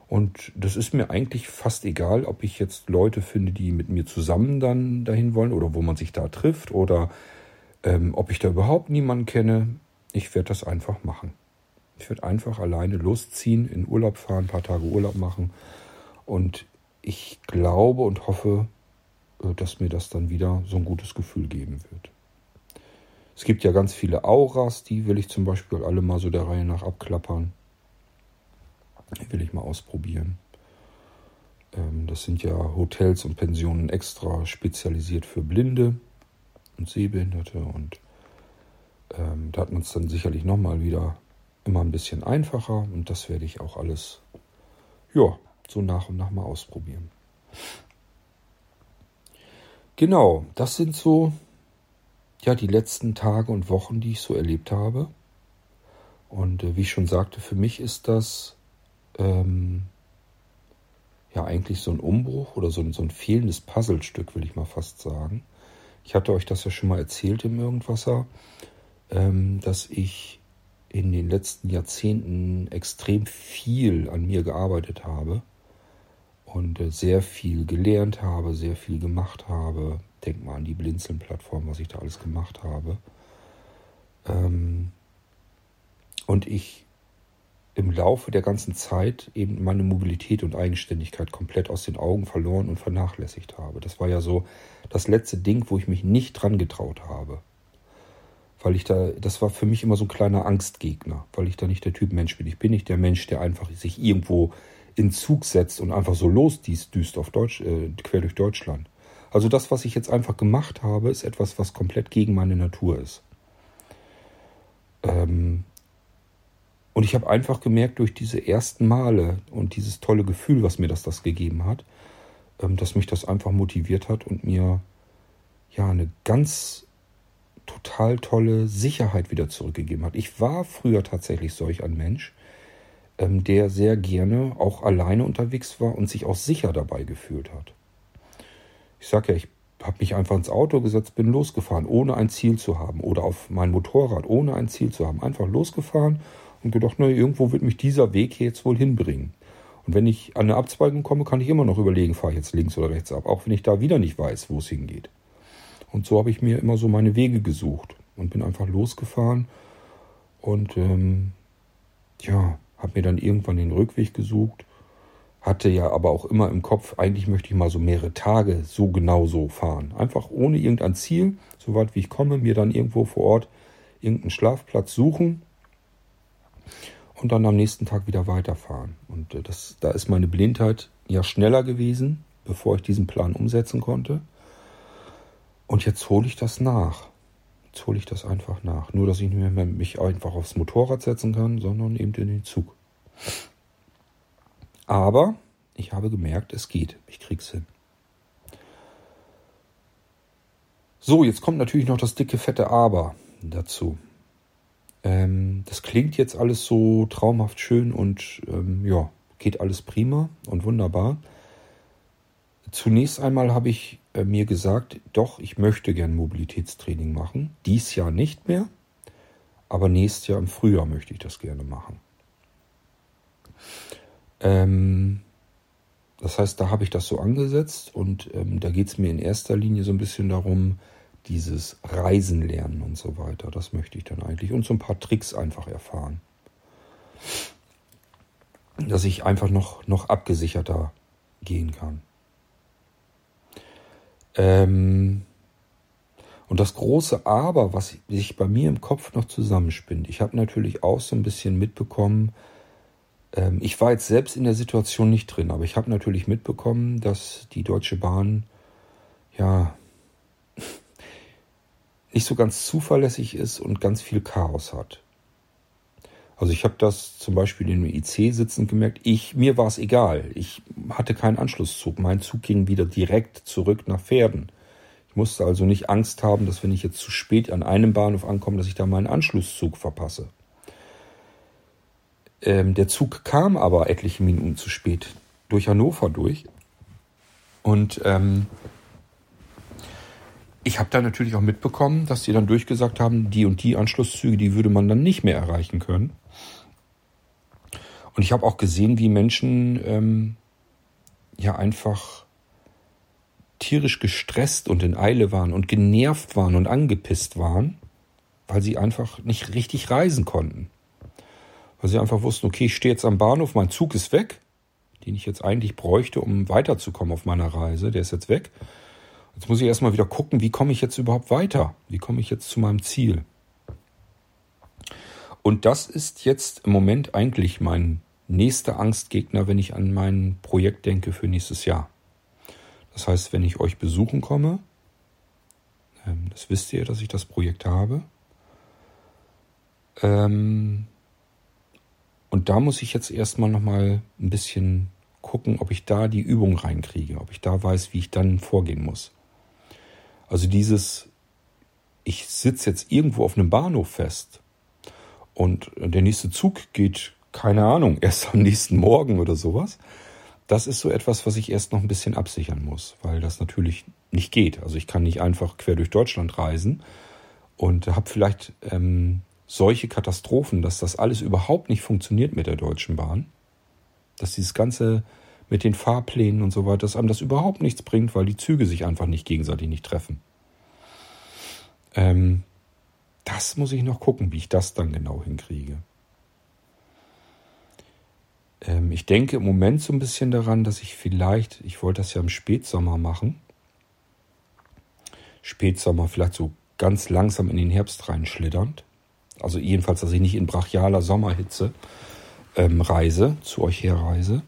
[SPEAKER 1] Und das ist mir eigentlich fast egal, ob ich jetzt Leute finde, die mit mir zusammen dann dahin wollen oder wo man sich da trifft oder ähm, ob ich da überhaupt niemanden kenne. Ich werde das einfach machen. Ich werde einfach alleine losziehen, in Urlaub fahren, ein paar Tage Urlaub machen. Und ich glaube und hoffe, äh, dass mir das dann wieder so ein gutes Gefühl geben wird. Es gibt ja ganz viele Auras, die will ich zum Beispiel alle mal so der Reihe nach abklappern. Die will ich mal ausprobieren. Ähm, das sind ja Hotels und Pensionen extra spezialisiert für Blinde und Sehbehinderte und ähm, da hat man es dann sicherlich nochmal wieder immer ein bisschen einfacher und das werde ich auch alles ja, so nach und nach mal ausprobieren. Genau, das sind so ja die letzten Tage und Wochen, die ich so erlebt habe. Und äh, wie ich schon sagte, für mich ist das ähm, ja eigentlich so ein Umbruch oder so so ein fehlendes Puzzlestück, will ich mal fast sagen. Ich hatte euch das ja schon mal erzählt im Irgendwasser, ähm, dass ich in den letzten Jahrzehnten extrem viel an mir gearbeitet habe und äh, sehr viel gelernt habe, sehr viel gemacht habe. Denk mal an die Blinzeln-Plattform, was ich da alles gemacht habe. Ähm, und ich im Laufe der ganzen Zeit eben meine Mobilität und Eigenständigkeit komplett aus den Augen verloren und vernachlässigt habe. Das war ja so das letzte Ding, wo ich mich nicht dran getraut habe. Weil ich da, das war für mich immer so ein kleiner Angstgegner, weil ich da nicht der Typ Mensch bin. Ich bin nicht der Mensch, der einfach sich irgendwo in Zug setzt und einfach so losdüst auf Deutsch, äh, quer durch Deutschland. Also das, was ich jetzt einfach gemacht habe, ist etwas, was komplett gegen meine Natur ist. Ähm, und ich habe einfach gemerkt, durch diese ersten Male und dieses tolle Gefühl, was mir das, das gegeben hat, ähm, dass mich das einfach motiviert hat und mir ja eine ganz total tolle Sicherheit wieder zurückgegeben hat. Ich war früher tatsächlich solch ein Mensch, ähm, der sehr gerne auch alleine unterwegs war und sich auch sicher dabei gefühlt hat. Ich sage ja, ich habe mich einfach ins Auto gesetzt, bin losgefahren, ohne ein Ziel zu haben. Oder auf mein Motorrad, ohne ein Ziel zu haben. Einfach losgefahren und gedacht, na, irgendwo wird mich dieser Weg hier jetzt wohl hinbringen. Und wenn ich an eine Abzweigung komme, kann ich immer noch überlegen, fahre ich jetzt links oder rechts ab, auch wenn ich da wieder nicht weiß, wo es hingeht. Und so habe ich mir immer so meine Wege gesucht und bin einfach losgefahren und ähm, ja, habe mir dann irgendwann den Rückweg gesucht, hatte ja aber auch immer im Kopf, eigentlich möchte ich mal so mehrere Tage so genau so fahren. Einfach ohne irgendein Ziel, so weit wie ich komme, mir dann irgendwo vor Ort irgendeinen Schlafplatz suchen und dann am nächsten Tag wieder weiterfahren. Und äh, das, da ist meine Blindheit ja schneller gewesen, bevor ich diesen Plan umsetzen konnte. Und jetzt hole ich das nach. Jetzt hole ich das einfach nach. Nur, dass ich nicht mehr mich einfach aufs Motorrad setzen kann, sondern eben in den Zug. Aber ich habe gemerkt, es geht. Ich krieg's hin. So, jetzt kommt natürlich noch das dicke, fette Aber dazu. Ähm, das klingt jetzt alles so traumhaft schön und ähm, ja, geht alles prima und wunderbar. Zunächst einmal habe ich äh, mir gesagt, doch, ich möchte gern Mobilitätstraining machen. Dies Jahr nicht mehr, aber nächstes Jahr im Frühjahr möchte ich das gerne machen. Ähm, das heißt, da habe ich das so angesetzt und ähm, da geht es mir in erster Linie so ein bisschen darum, dieses Reisen lernen und so weiter. Das möchte ich dann eigentlich. Und so ein paar Tricks einfach erfahren. Dass ich einfach noch, noch abgesicherter gehen kann. Ähm und das große Aber, was sich bei mir im Kopf noch zusammenspinnt, ich habe natürlich auch so ein bisschen mitbekommen, ähm ich war jetzt selbst in der Situation nicht drin, aber ich habe natürlich mitbekommen, dass die Deutsche Bahn ja nicht so ganz zuverlässig ist und ganz viel Chaos hat. Also ich habe das zum Beispiel in dem IC sitzend gemerkt. Ich, mir war es egal. Ich hatte keinen Anschlusszug. Mein Zug ging wieder direkt zurück nach Pferden. Ich musste also nicht Angst haben, dass wenn ich jetzt zu spät an einem Bahnhof ankomme, dass ich da meinen Anschlusszug verpasse. Ähm, der Zug kam aber etliche Minuten zu spät durch Hannover durch. Und ähm, ich habe da natürlich auch mitbekommen, dass die dann durchgesagt haben, die und die Anschlusszüge, die würde man dann nicht mehr erreichen können. Und ich habe auch gesehen, wie Menschen ähm, ja einfach tierisch gestresst und in Eile waren und genervt waren und angepisst waren, weil sie einfach nicht richtig reisen konnten. Weil sie einfach wussten, okay, ich stehe jetzt am Bahnhof, mein Zug ist weg, den ich jetzt eigentlich bräuchte, um weiterzukommen auf meiner Reise, der ist jetzt weg. Jetzt muss ich erstmal wieder gucken, wie komme ich jetzt überhaupt weiter? Wie komme ich jetzt zu meinem Ziel? Und das ist jetzt im Moment eigentlich mein nächster Angstgegner, wenn ich an mein Projekt denke für nächstes Jahr. Das heißt, wenn ich euch besuchen komme, ähm, das wisst ihr, dass ich das Projekt habe. Ähm, und da muss ich jetzt erstmal nochmal ein bisschen gucken, ob ich da die Übung reinkriege, ob ich da weiß, wie ich dann vorgehen muss. Also dieses, ich sitze jetzt irgendwo auf einem Bahnhof fest und der nächste Zug geht, keine Ahnung, erst am nächsten Morgen oder sowas. Das ist so etwas, was ich erst noch ein bisschen absichern muss, weil das natürlich nicht geht. Also ich kann nicht einfach quer durch Deutschland reisen und habe vielleicht ähm, solche Katastrophen, dass das alles überhaupt nicht funktioniert mit der Deutschen Bahn. Dass dieses Ganze mit den Fahrplänen und so weiter, dass einem das überhaupt nichts bringt, weil die Züge sich einfach nicht gegenseitig nicht treffen. Ähm, das muss ich noch gucken, wie ich das dann genau hinkriege. Ähm, ich denke im Moment so ein bisschen daran, dass ich vielleicht, ich wollte das ja im Spätsommer machen, Spätsommer vielleicht so ganz langsam in den Herbst reinschlitternd. Also jedenfalls, dass ich nicht in brachialer Sommerhitze ähm, reise, zu euch herreise.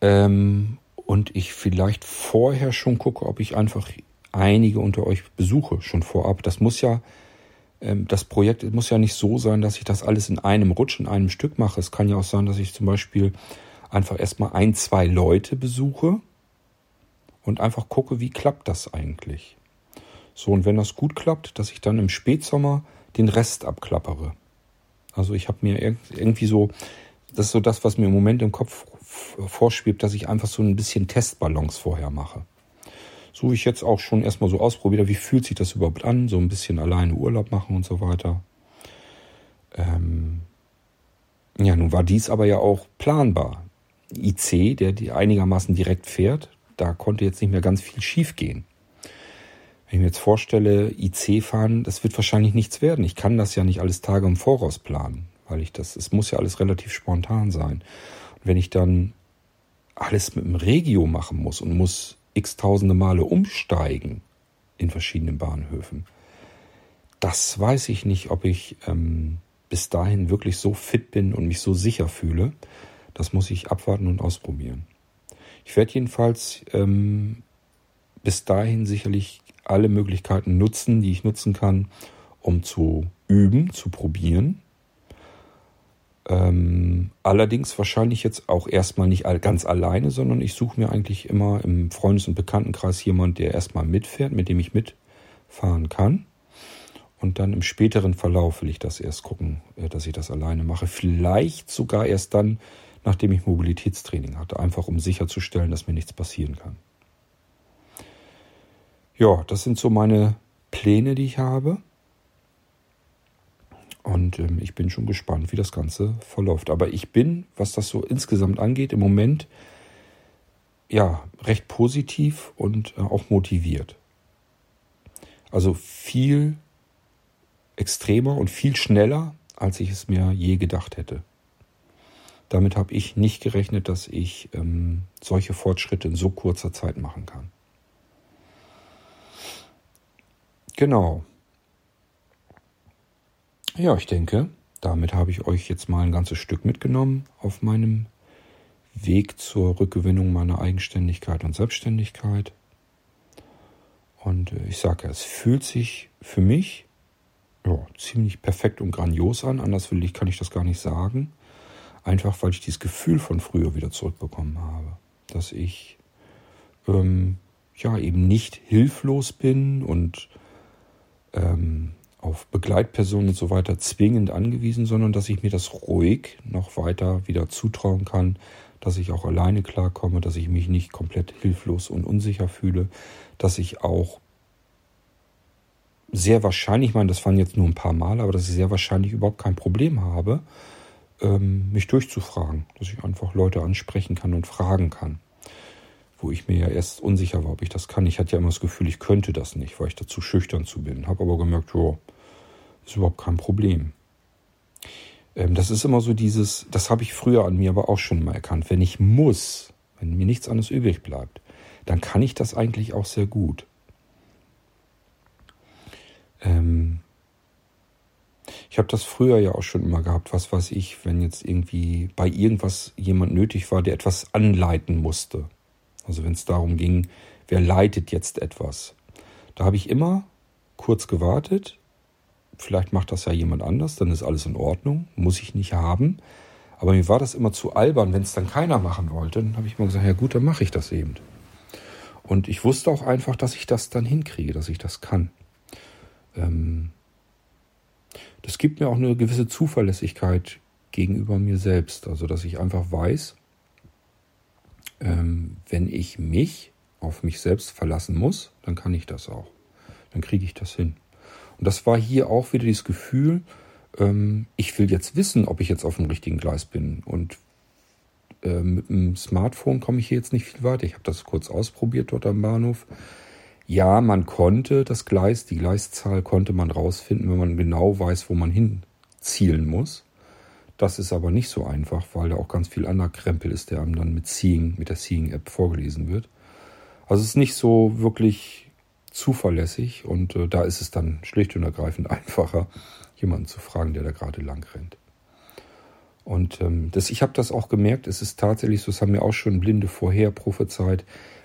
[SPEAKER 1] Ähm, und ich vielleicht vorher schon gucke, ob ich einfach einige unter euch besuche, schon vorab. Das muss ja, ähm, das Projekt muss ja nicht so sein, dass ich das alles in einem Rutsch, in einem Stück mache. Es kann ja auch sein, dass ich zum Beispiel einfach erstmal ein, zwei Leute besuche und einfach gucke, wie klappt das eigentlich. So, und wenn das gut klappt, dass ich dann im Spätsommer den Rest abklappere. Also ich habe mir irgendwie so, das ist so das, was mir im Moment im Kopf vorschwebt, dass ich einfach so ein bisschen Testballons vorher mache. So wie ich jetzt auch schon erstmal so ausprobiere, wie fühlt sich das überhaupt an, so ein bisschen alleine Urlaub machen und so weiter. Ähm ja, nun war dies aber ja auch planbar. IC, der die einigermaßen direkt fährt, da konnte jetzt nicht mehr ganz viel schief gehen. Wenn ich mir jetzt vorstelle, IC fahren, das wird wahrscheinlich nichts werden. Ich kann das ja nicht alles Tage im Voraus planen, weil ich das, es muss ja alles relativ spontan sein. Und wenn ich dann alles mit dem Regio machen muss und muss x tausende Male umsteigen in verschiedenen Bahnhöfen, das weiß ich nicht, ob ich ähm, bis dahin wirklich so fit bin und mich so sicher fühle. Das muss ich abwarten und ausprobieren. Ich werde jedenfalls ähm, bis dahin sicherlich alle Möglichkeiten nutzen, die ich nutzen kann, um zu üben, zu probieren. Ähm, allerdings wahrscheinlich jetzt auch erstmal nicht ganz alleine, sondern ich suche mir eigentlich immer im Freundes- und Bekanntenkreis jemand, der erstmal mitfährt, mit dem ich mitfahren kann. Und dann im späteren Verlauf will ich das erst gucken, äh, dass ich das alleine mache. Vielleicht sogar erst dann, nachdem ich Mobilitätstraining hatte, einfach um sicherzustellen, dass mir nichts passieren kann. Ja, das sind so meine Pläne, die ich habe. Und ähm, ich bin schon gespannt, wie das Ganze verläuft. Aber ich bin, was das so insgesamt angeht, im Moment ja recht positiv und äh, auch motiviert. Also viel extremer und viel schneller, als ich es mir je gedacht hätte. Damit habe ich nicht gerechnet, dass ich ähm, solche Fortschritte in so kurzer Zeit machen kann. Genau. Ja, ich denke, damit habe ich euch jetzt mal ein ganzes Stück mitgenommen auf meinem Weg zur Rückgewinnung meiner Eigenständigkeit und Selbstständigkeit. Und äh, ich sage, es fühlt sich für mich ja, ziemlich perfekt und grandios an. Anders will ich, kann ich das gar nicht sagen. Einfach weil ich dieses Gefühl von früher wieder zurückbekommen habe. Dass ich ähm, ja eben nicht hilflos bin und ähm, auf Begleitpersonen und so weiter zwingend angewiesen, sondern dass ich mir das ruhig noch weiter wieder zutrauen kann, dass ich auch alleine klarkomme, dass ich mich nicht komplett hilflos und unsicher fühle, dass ich auch sehr wahrscheinlich, ich meine, das waren jetzt nur ein paar Mal, aber dass ich sehr wahrscheinlich überhaupt kein Problem habe, ähm, mich durchzufragen, dass ich einfach Leute ansprechen kann und fragen kann. Wo ich mir ja erst unsicher war, ob ich das kann. Ich hatte ja immer das Gefühl, ich könnte das nicht, weil ich dazu schüchtern zu bin. Habe aber gemerkt, ja, ist überhaupt kein Problem. Ähm, das ist immer so dieses, das habe ich früher an mir aber auch schon mal erkannt. Wenn ich muss, wenn mir nichts anderes übrig bleibt, dann kann ich das eigentlich auch sehr gut. Ähm, ich habe das früher ja auch schon immer gehabt, was weiß ich, wenn jetzt irgendwie bei irgendwas jemand nötig war, der etwas anleiten musste. Also wenn es darum ging, wer leitet jetzt etwas. Da habe ich immer kurz gewartet. Vielleicht macht das ja jemand anders, dann ist alles in Ordnung, muss ich nicht haben. Aber mir war das immer zu albern, wenn es dann keiner machen wollte. Dann habe ich immer gesagt, ja gut, dann mache ich das eben. Und ich wusste auch einfach, dass ich das dann hinkriege, dass ich das kann ähm, das gibt mir auch eine gewisse Zuverlässigkeit gegenüber mir selbst. Also, dass ich einfach weiß, ähm, wenn ich mich auf mich selbst verlassen muss, dann kann ich das auch. Dann kriege ich das hin. Und das war hier auch wieder dieses Gefühl, ähm, ich will jetzt wissen, ob ich jetzt auf dem richtigen Gleis bin. Und äh, mit dem Smartphone komme ich hier jetzt nicht viel weiter. Ich habe das kurz ausprobiert dort am Bahnhof. Ja, man konnte das Gleis, die Gleiszahl konnte man rausfinden, wenn man genau weiß, wo man hinzielen muss. Das ist aber nicht so einfach, weil da auch ganz viel anderer Krempel ist, der einem dann mit Seeing, mit der Seeing-App vorgelesen wird. Also es ist nicht so wirklich zuverlässig und äh, da ist es dann schlicht und ergreifend einfacher, jemanden zu fragen, der da gerade lang rennt. Und ähm, das, ich habe das auch gemerkt, es ist tatsächlich so, das haben mir auch schon Blinde vorher prophezeit,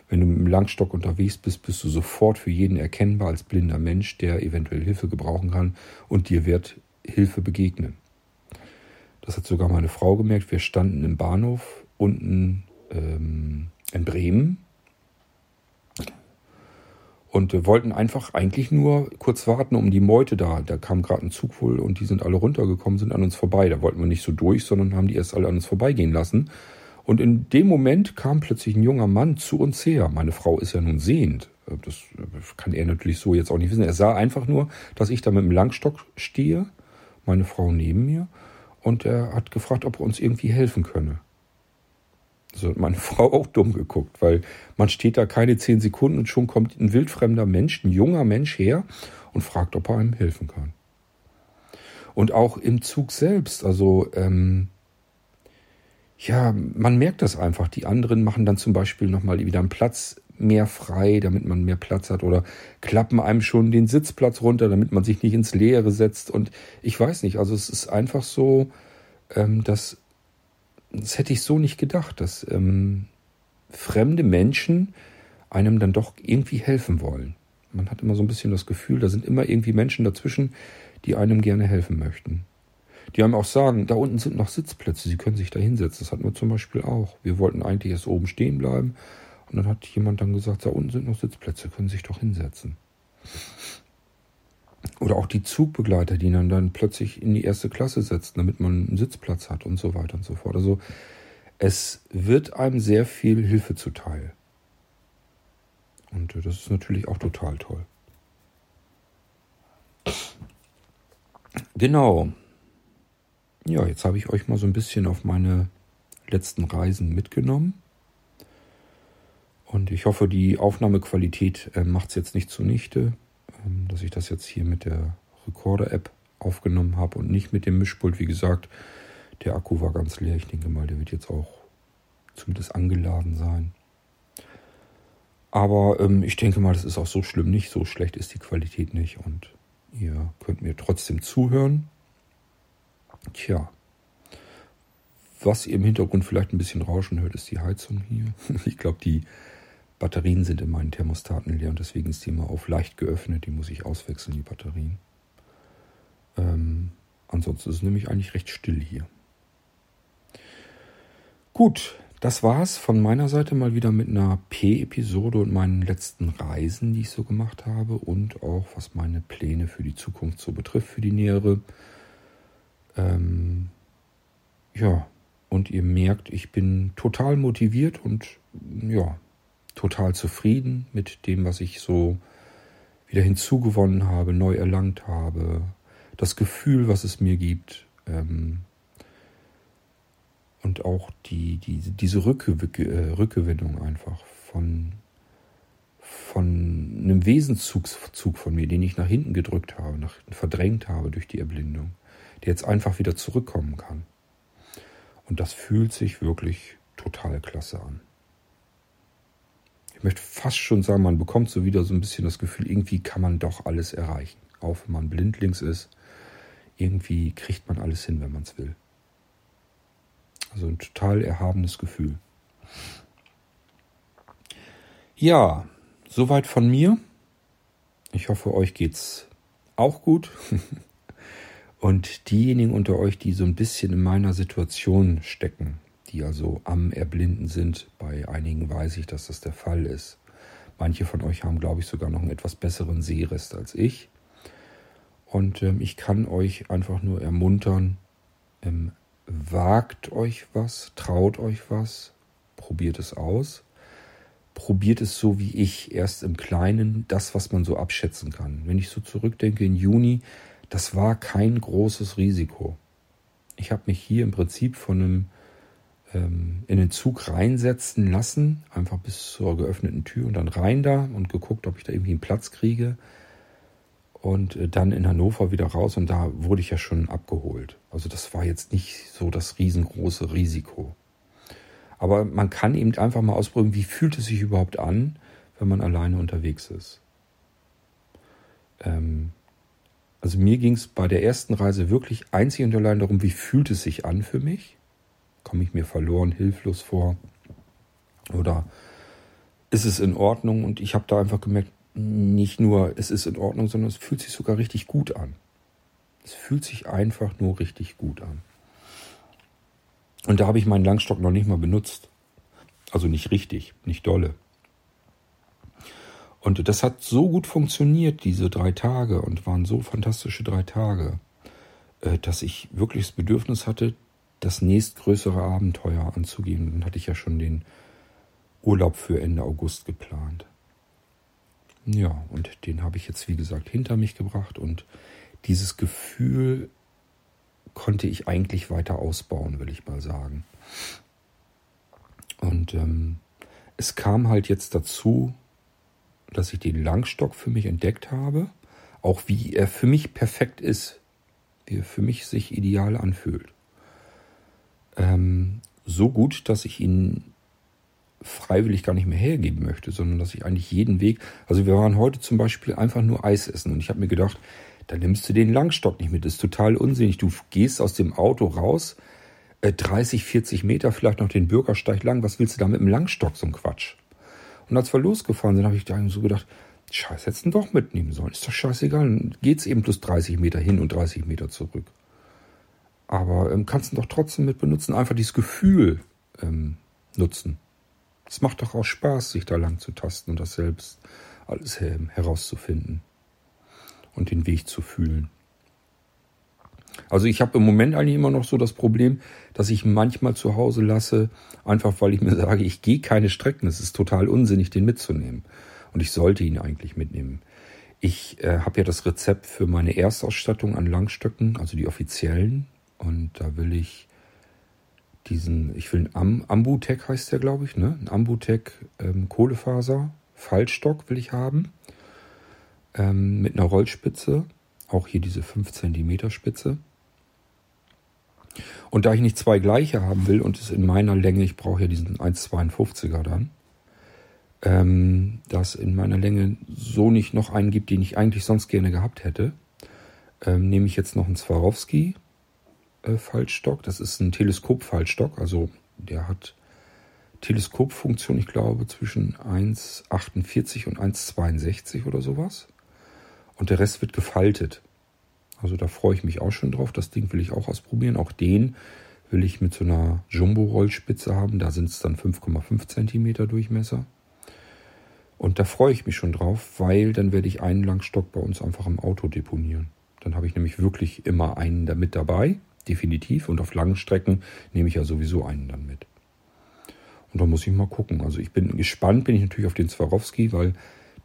[SPEAKER 1] wenn du mit dem Langstock unterwegs bist, bist du sofort für jeden erkennbar als blinder Mensch, der eventuell Hilfe gebrauchen kann und dir wird Hilfe begegnen. Das hat sogar meine Frau gemerkt. Wir standen im Bahnhof unten ähm, in Bremen und äh, wollten einfach eigentlich nur kurz warten um die Meute da. Da kam gerade ein Zug wohl und die sind alle runtergekommen, sind an uns vorbei. Da wollten wir nicht so durch, sondern haben die erst alle an uns vorbeigehen lassen. Und in dem Moment kam plötzlich ein junger Mann zu uns her. Meine Frau ist ja nun sehend. Das kann er natürlich so jetzt auch nicht wissen. Er sah einfach nur, dass ich da mit dem Langstock stehe, meine Frau neben mir, und er hat gefragt, ob er uns irgendwie helfen könne. So hat meine Frau auch dumm geguckt, weil man steht da keine zehn Sekunden und schon kommt ein wildfremder Mensch, ein junger Mensch her und fragt, ob er einem helfen kann. Und auch im Zug selbst, also ähm, ja, man merkt das einfach. Die anderen machen dann zum Beispiel nochmal wieder einen Platz mehr frei, damit man mehr Platz hat oder klappen einem schon den Sitzplatz runter, damit man sich nicht ins Leere setzt. Und ich weiß nicht, also es ist einfach so, ähm, dass das hätte ich so nicht gedacht, dass ähm, fremde Menschen einem dann doch irgendwie helfen wollen. Man hat immer so ein bisschen das Gefühl, da sind immer irgendwie Menschen dazwischen, die einem gerne helfen möchten. Die einem auch sagen, da unten sind noch Sitzplätze, Sie können sich da hinsetzen. Das hatten wir zum Beispiel auch. Wir wollten eigentlich erst oben stehen bleiben. Und dann hat jemand dann gesagt, da unten sind noch Sitzplätze, können sich doch hinsetzen. Oder auch die Zugbegleiter, die dann, dann plötzlich in die erste Klasse setzen, damit man einen Sitzplatz hat und so weiter und so fort. Also es wird einem sehr viel Hilfe zuteil. Und das ist natürlich auch total toll. Genau. Ja, jetzt habe ich euch mal so ein bisschen auf meine letzten Reisen mitgenommen. Und ich hoffe, die Aufnahmequalität äh, macht es jetzt nicht zunichte, ähm, dass ich das jetzt hier mit der Recorder-App aufgenommen habe und nicht mit dem Mischpult. Wie gesagt, der Akku war ganz leer. Ich denke mal, der wird jetzt auch zumindest angeladen sein. Aber ähm, ich denke mal, das ist auch so schlimm nicht. So schlecht ist die Qualität nicht. Und ihr könnt mir trotzdem zuhören. Tja. Was ihr im Hintergrund vielleicht ein bisschen rauschen hört, ist die Heizung hier. Ich glaube, die Batterien sind in meinen Thermostaten leer und deswegen ist die immer auf leicht geöffnet. Die muss ich auswechseln, die Batterien. Ähm, ansonsten ist es nämlich eigentlich recht still hier. Gut, das war's von meiner Seite mal wieder mit einer P-Episode und meinen letzten Reisen, die ich so gemacht habe und auch was meine Pläne für die Zukunft so betrifft, für die nähere. Ähm, ja, und ihr merkt, ich bin total motiviert und ja, total zufrieden mit dem, was ich so wieder hinzugewonnen habe, neu erlangt habe, das Gefühl, was es mir gibt. Ähm, und auch die, die, diese Rückge äh, Rückgewinnung einfach von, von einem Wesenszug von mir, den ich nach hinten gedrückt habe, nach, verdrängt habe durch die Erblindung, der jetzt einfach wieder zurückkommen kann. Und das fühlt sich wirklich total klasse an. Ich möchte fast schon sagen, man bekommt so wieder so ein bisschen das Gefühl, irgendwie kann man doch alles erreichen. Auch wenn man blindlings ist, irgendwie kriegt man alles hin, wenn man es will. Also ein total erhabenes Gefühl. Ja, soweit von mir. Ich hoffe, euch geht's auch gut. Und diejenigen unter euch, die so ein bisschen in meiner Situation stecken, die also am Erblinden sind, bei einigen weiß ich, dass das der Fall ist. Manche von euch haben, glaube ich, sogar noch einen etwas besseren Sehrest als ich. Und ähm, ich kann euch einfach nur ermuntern, ähm, wagt euch was, traut euch was, probiert es aus. Probiert es so wie ich, erst im Kleinen, das, was man so abschätzen kann. Wenn ich so zurückdenke in Juni, das war kein großes Risiko. Ich habe mich hier im Prinzip von einem ähm, in den Zug reinsetzen lassen, einfach bis zur geöffneten Tür und dann rein da und geguckt, ob ich da irgendwie einen Platz kriege und äh, dann in Hannover wieder raus und da wurde ich ja schon abgeholt. Also das war jetzt nicht so das riesengroße Risiko. Aber man kann eben einfach mal ausprobieren, wie fühlt es sich überhaupt an, wenn man alleine unterwegs ist. Ähm, also mir ging es bei der ersten Reise wirklich einzig und allein darum, wie fühlt es sich an für mich? Komme ich mir verloren, hilflos vor? Oder ist es in Ordnung? Und ich habe da einfach gemerkt, nicht nur, es ist in Ordnung, sondern es fühlt sich sogar richtig gut an. Es fühlt sich einfach nur richtig gut an. Und da habe ich meinen Langstock noch nicht mal benutzt. Also nicht richtig, nicht dolle. Und das hat so gut funktioniert, diese drei Tage, und waren so fantastische drei Tage, äh, dass ich wirklich das Bedürfnis hatte, das nächstgrößere Abenteuer anzugehen. Dann hatte ich ja schon den Urlaub für Ende August geplant. Ja, und den habe ich jetzt, wie gesagt, hinter mich gebracht und dieses Gefühl konnte ich eigentlich weiter ausbauen, will ich mal sagen. Und ähm, es kam halt jetzt dazu, dass ich den Langstock für mich entdeckt habe, auch wie er für mich perfekt ist, wie er für mich sich ideal anfühlt. Ähm, so gut, dass ich ihn freiwillig gar nicht mehr hergeben möchte, sondern dass ich eigentlich jeden Weg, also wir waren heute zum Beispiel einfach nur Eis essen und ich habe mir gedacht, da nimmst du den Langstock nicht mit, das ist total unsinnig. Du gehst aus dem Auto raus, 30, äh, 40 Meter vielleicht noch den Bürgersteig lang, was willst du da mit dem Langstock, so ein Quatsch? Und als wir losgefahren sind, habe ich da so gedacht, scheiße, hättest du doch mitnehmen sollen, ist doch scheißegal, dann geht's eben plus 30 Meter hin und 30 Meter zurück. Aber ähm, kannst du doch trotzdem mit benutzen, einfach dieses Gefühl ähm, nutzen. Es macht doch auch Spaß, sich da lang zu tasten und das selbst alles herauszufinden und den Weg zu fühlen. Also ich habe im Moment eigentlich immer noch so das Problem, dass ich manchmal zu Hause lasse, einfach weil ich mir sage, ich gehe keine Strecken. Es ist total unsinnig, den mitzunehmen. Und ich sollte ihn eigentlich mitnehmen. Ich äh, habe ja das Rezept für meine Erstausstattung an Langstöcken, also die offiziellen. Und da will ich diesen, ich will einen Am Ambutec heißt der, glaube ich, ne? Ein Ambutec ähm, Kohlefaser, Fallstock will ich haben. Ähm, mit einer Rollspitze. Auch hier diese 5 cm Spitze. Und da ich nicht zwei gleiche haben will und es in meiner Länge, ich brauche ja diesen 1,52er dann, ähm, dass in meiner Länge so nicht noch einen gibt, den ich eigentlich sonst gerne gehabt hätte, ähm, nehme ich jetzt noch einen Swarovski Faltstock. Das ist ein Teleskop-Faltstock, also der hat Teleskopfunktion, ich glaube, zwischen 1,48 und 1,62 oder sowas. Und der Rest wird gefaltet. Also da freue ich mich auch schon drauf. Das Ding will ich auch ausprobieren. Auch den will ich mit so einer Jumbo-Rollspitze haben. Da sind es dann 5,5 cm Durchmesser. Und da freue ich mich schon drauf, weil dann werde ich einen Langstock bei uns einfach im Auto deponieren. Dann habe ich nämlich wirklich immer einen da mit dabei, definitiv. Und auf langen Strecken nehme ich ja sowieso einen dann mit. Und da muss ich mal gucken. Also ich bin gespannt, bin ich natürlich auf den Swarovski, weil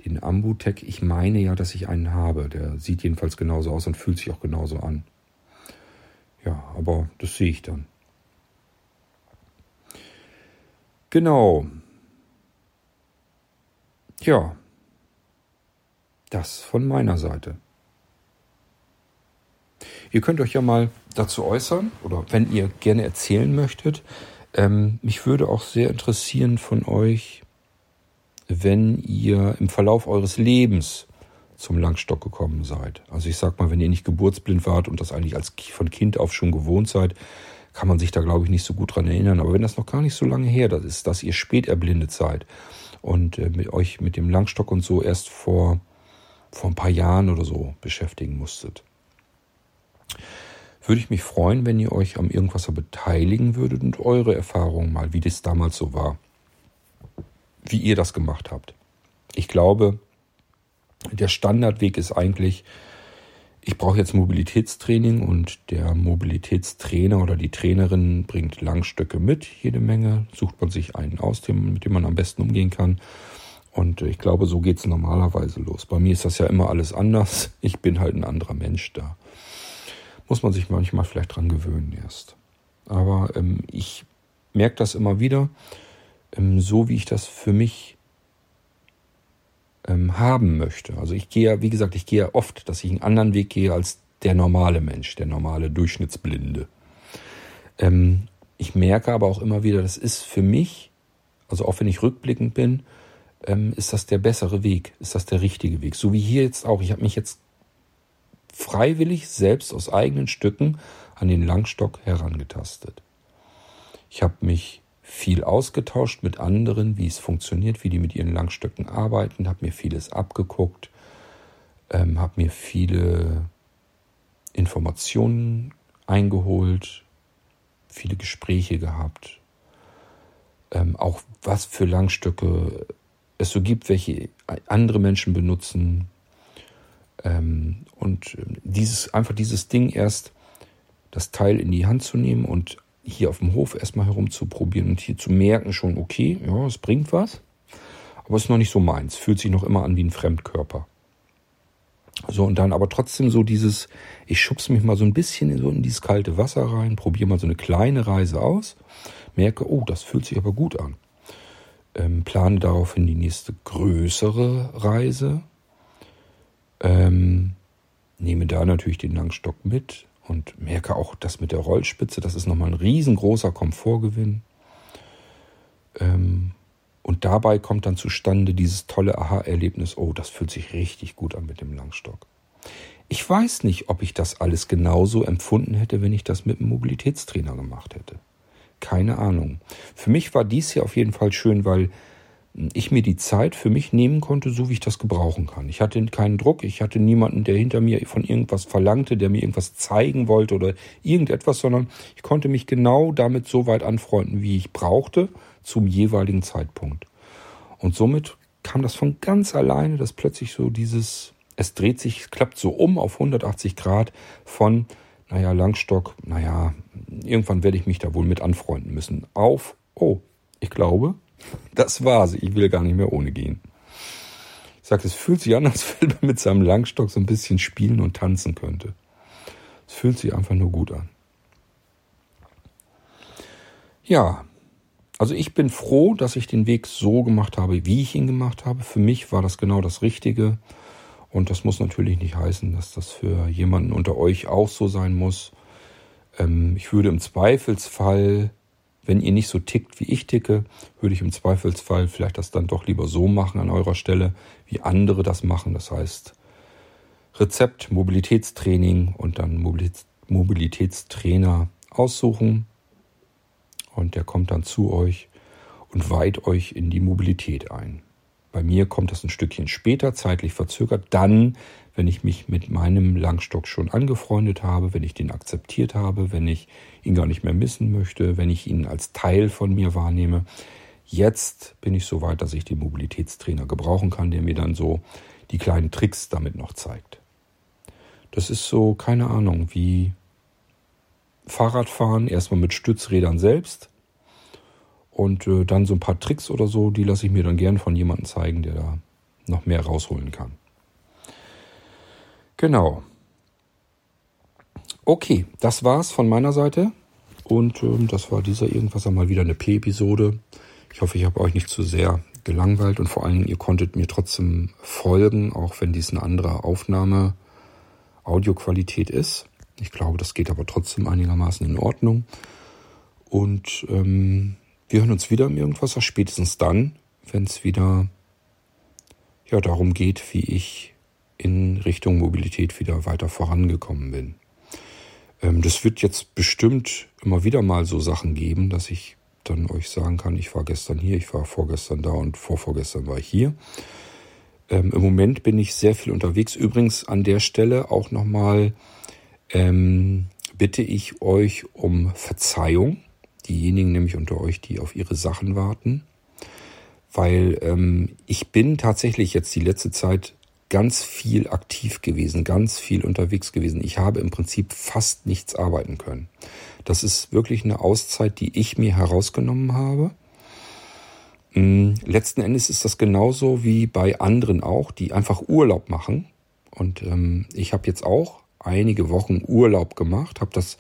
[SPEAKER 1] den Ambutech, ich meine ja, dass ich einen habe. Der sieht jedenfalls genauso aus und fühlt sich auch genauso an. Ja, aber das sehe ich dann. Genau. Ja, das von meiner Seite. Ihr könnt euch ja mal dazu äußern oder wenn ihr gerne erzählen möchtet. Ähm, mich würde auch sehr interessieren von euch, wenn ihr im Verlauf eures Lebens zum Langstock gekommen seid. Also ich sag mal, wenn ihr nicht geburtsblind wart und das eigentlich als von Kind auf schon gewohnt seid, kann man sich da glaube ich nicht so gut dran erinnern. Aber wenn das noch gar nicht so lange her ist, dass ihr spät erblindet seid und äh, mit euch mit dem Langstock und so erst vor, vor ein paar Jahren oder so beschäftigen musstet. Würde ich mich freuen, wenn ihr euch am Irgendwasser beteiligen würdet und eure Erfahrungen mal, wie das damals so war. Wie ihr das gemacht habt. Ich glaube, der Standardweg ist eigentlich, ich brauche jetzt Mobilitätstraining und der Mobilitätstrainer oder die Trainerin bringt Langstöcke mit, jede Menge, sucht man sich einen aus, mit dem man am besten umgehen kann. Und ich glaube, so geht es normalerweise los. Bei mir ist das ja immer alles anders. Ich bin halt ein anderer Mensch da. Muss man sich manchmal vielleicht dran gewöhnen erst. Aber ähm, ich merke das immer wieder, ähm, so wie ich das für mich ähm, haben möchte. Also ich gehe ja, wie gesagt, ich gehe ja oft, dass ich einen anderen Weg gehe als der normale Mensch, der normale Durchschnittsblinde. Ähm, ich merke aber auch immer wieder, das ist für mich, also auch wenn ich rückblickend bin, ähm, ist das der bessere Weg, ist das der richtige Weg. So wie hier jetzt auch. Ich habe mich jetzt freiwillig selbst aus eigenen Stücken an den Langstock herangetastet. Ich habe mich viel ausgetauscht mit anderen, wie es funktioniert, wie die mit ihren Langstöcken arbeiten, habe mir vieles abgeguckt, ähm, habe mir viele Informationen eingeholt, viele Gespräche gehabt, ähm, auch was für Langstöcke es so gibt, welche andere Menschen benutzen. Ähm, und dieses, einfach dieses Ding erst, das Teil in die Hand zu nehmen und hier auf dem Hof erstmal herumzuprobieren und hier zu merken schon, okay, ja, es bringt was, aber es ist noch nicht so meins. Fühlt sich noch immer an wie ein Fremdkörper. So, und dann aber trotzdem so dieses, ich schubse mich mal so ein bisschen in, so in dieses kalte Wasser rein, probiere mal so eine kleine Reise aus, merke, oh, das fühlt sich aber gut an. Ähm, plane daraufhin die nächste größere Reise. Ähm, nehme da natürlich den Langstock mit, und merke auch, dass mit der Rollspitze, das ist nochmal ein riesengroßer Komfortgewinn. Ähm, und dabei kommt dann zustande dieses tolle Aha-Erlebnis, oh, das fühlt sich richtig gut an mit dem Langstock. Ich weiß nicht, ob ich das alles genauso empfunden hätte, wenn ich das mit einem Mobilitätstrainer gemacht hätte. Keine Ahnung. Für mich war dies hier auf jeden Fall schön, weil ich mir die Zeit für mich nehmen konnte, so wie ich das gebrauchen kann. Ich hatte keinen Druck, ich hatte niemanden, der hinter mir von irgendwas verlangte, der mir irgendwas zeigen wollte oder irgendetwas, sondern ich konnte mich genau damit so weit anfreunden, wie ich brauchte, zum jeweiligen Zeitpunkt. Und somit kam das von ganz alleine, dass plötzlich so dieses, es dreht sich, klappt so um auf 180 Grad von, naja, Langstock, naja, irgendwann werde ich mich da wohl mit anfreunden müssen, auf, oh, ich glaube, das war's. Ich will gar nicht mehr ohne gehen. Ich sage, es fühlt sich an, als wenn man mit seinem Langstock so ein bisschen spielen und tanzen könnte. Es fühlt sich einfach nur gut an. Ja, also ich bin froh, dass ich den Weg so gemacht habe, wie ich ihn gemacht habe. Für mich war das genau das Richtige. Und das muss natürlich nicht heißen, dass das für jemanden unter euch auch so sein muss. Ähm, ich würde im Zweifelsfall wenn ihr nicht so tickt, wie ich ticke, würde ich im Zweifelsfall vielleicht das dann doch lieber so machen an eurer Stelle, wie andere das machen. Das heißt, Rezept, Mobilitätstraining und dann Mobilitätstrainer aussuchen. Und der kommt dann zu euch und weiht euch in die Mobilität ein. Bei mir kommt das ein Stückchen später, zeitlich verzögert. Dann, wenn ich mich mit meinem Langstock schon angefreundet habe, wenn ich den akzeptiert habe, wenn ich ihn gar nicht mehr missen möchte, wenn ich ihn als Teil von mir wahrnehme. Jetzt bin ich so weit, dass ich den Mobilitätstrainer gebrauchen kann, der mir dann so die kleinen Tricks damit noch zeigt. Das ist so, keine Ahnung, wie Fahrradfahren, erstmal mit Stützrädern selbst und äh, dann so ein paar Tricks oder so, die lasse ich mir dann gern von jemandem zeigen, der da noch mehr rausholen kann. Genau. Okay, das war's von meiner Seite. Und ähm, das war dieser irgendwas einmal wieder eine P-Episode. Ich hoffe, ich habe euch nicht zu sehr gelangweilt und vor allen Dingen, ihr konntet mir trotzdem folgen, auch wenn dies eine andere Aufnahme Audioqualität ist. Ich glaube, das geht aber trotzdem einigermaßen in Ordnung. Und ähm, wir hören uns wieder im Irgendwasser, spätestens dann, wenn es wieder ja, darum geht, wie ich in Richtung Mobilität wieder weiter vorangekommen bin. Ähm, das wird jetzt bestimmt immer wieder mal so Sachen geben, dass ich dann euch sagen kann, ich war gestern hier, ich war vorgestern da und vorvorgestern war ich hier. Ähm, Im Moment bin ich sehr viel unterwegs. Übrigens an der Stelle auch nochmal ähm, bitte ich euch um Verzeihung. Diejenigen nämlich unter euch, die auf ihre Sachen warten. Weil ähm, ich bin tatsächlich jetzt die letzte Zeit ganz viel aktiv gewesen, ganz viel unterwegs gewesen. Ich habe im Prinzip fast nichts arbeiten können. Das ist wirklich eine Auszeit, die ich mir herausgenommen habe. Mm, letzten Endes ist das genauso wie bei anderen auch, die einfach Urlaub machen. Und ähm, ich habe jetzt auch einige Wochen Urlaub gemacht, habe das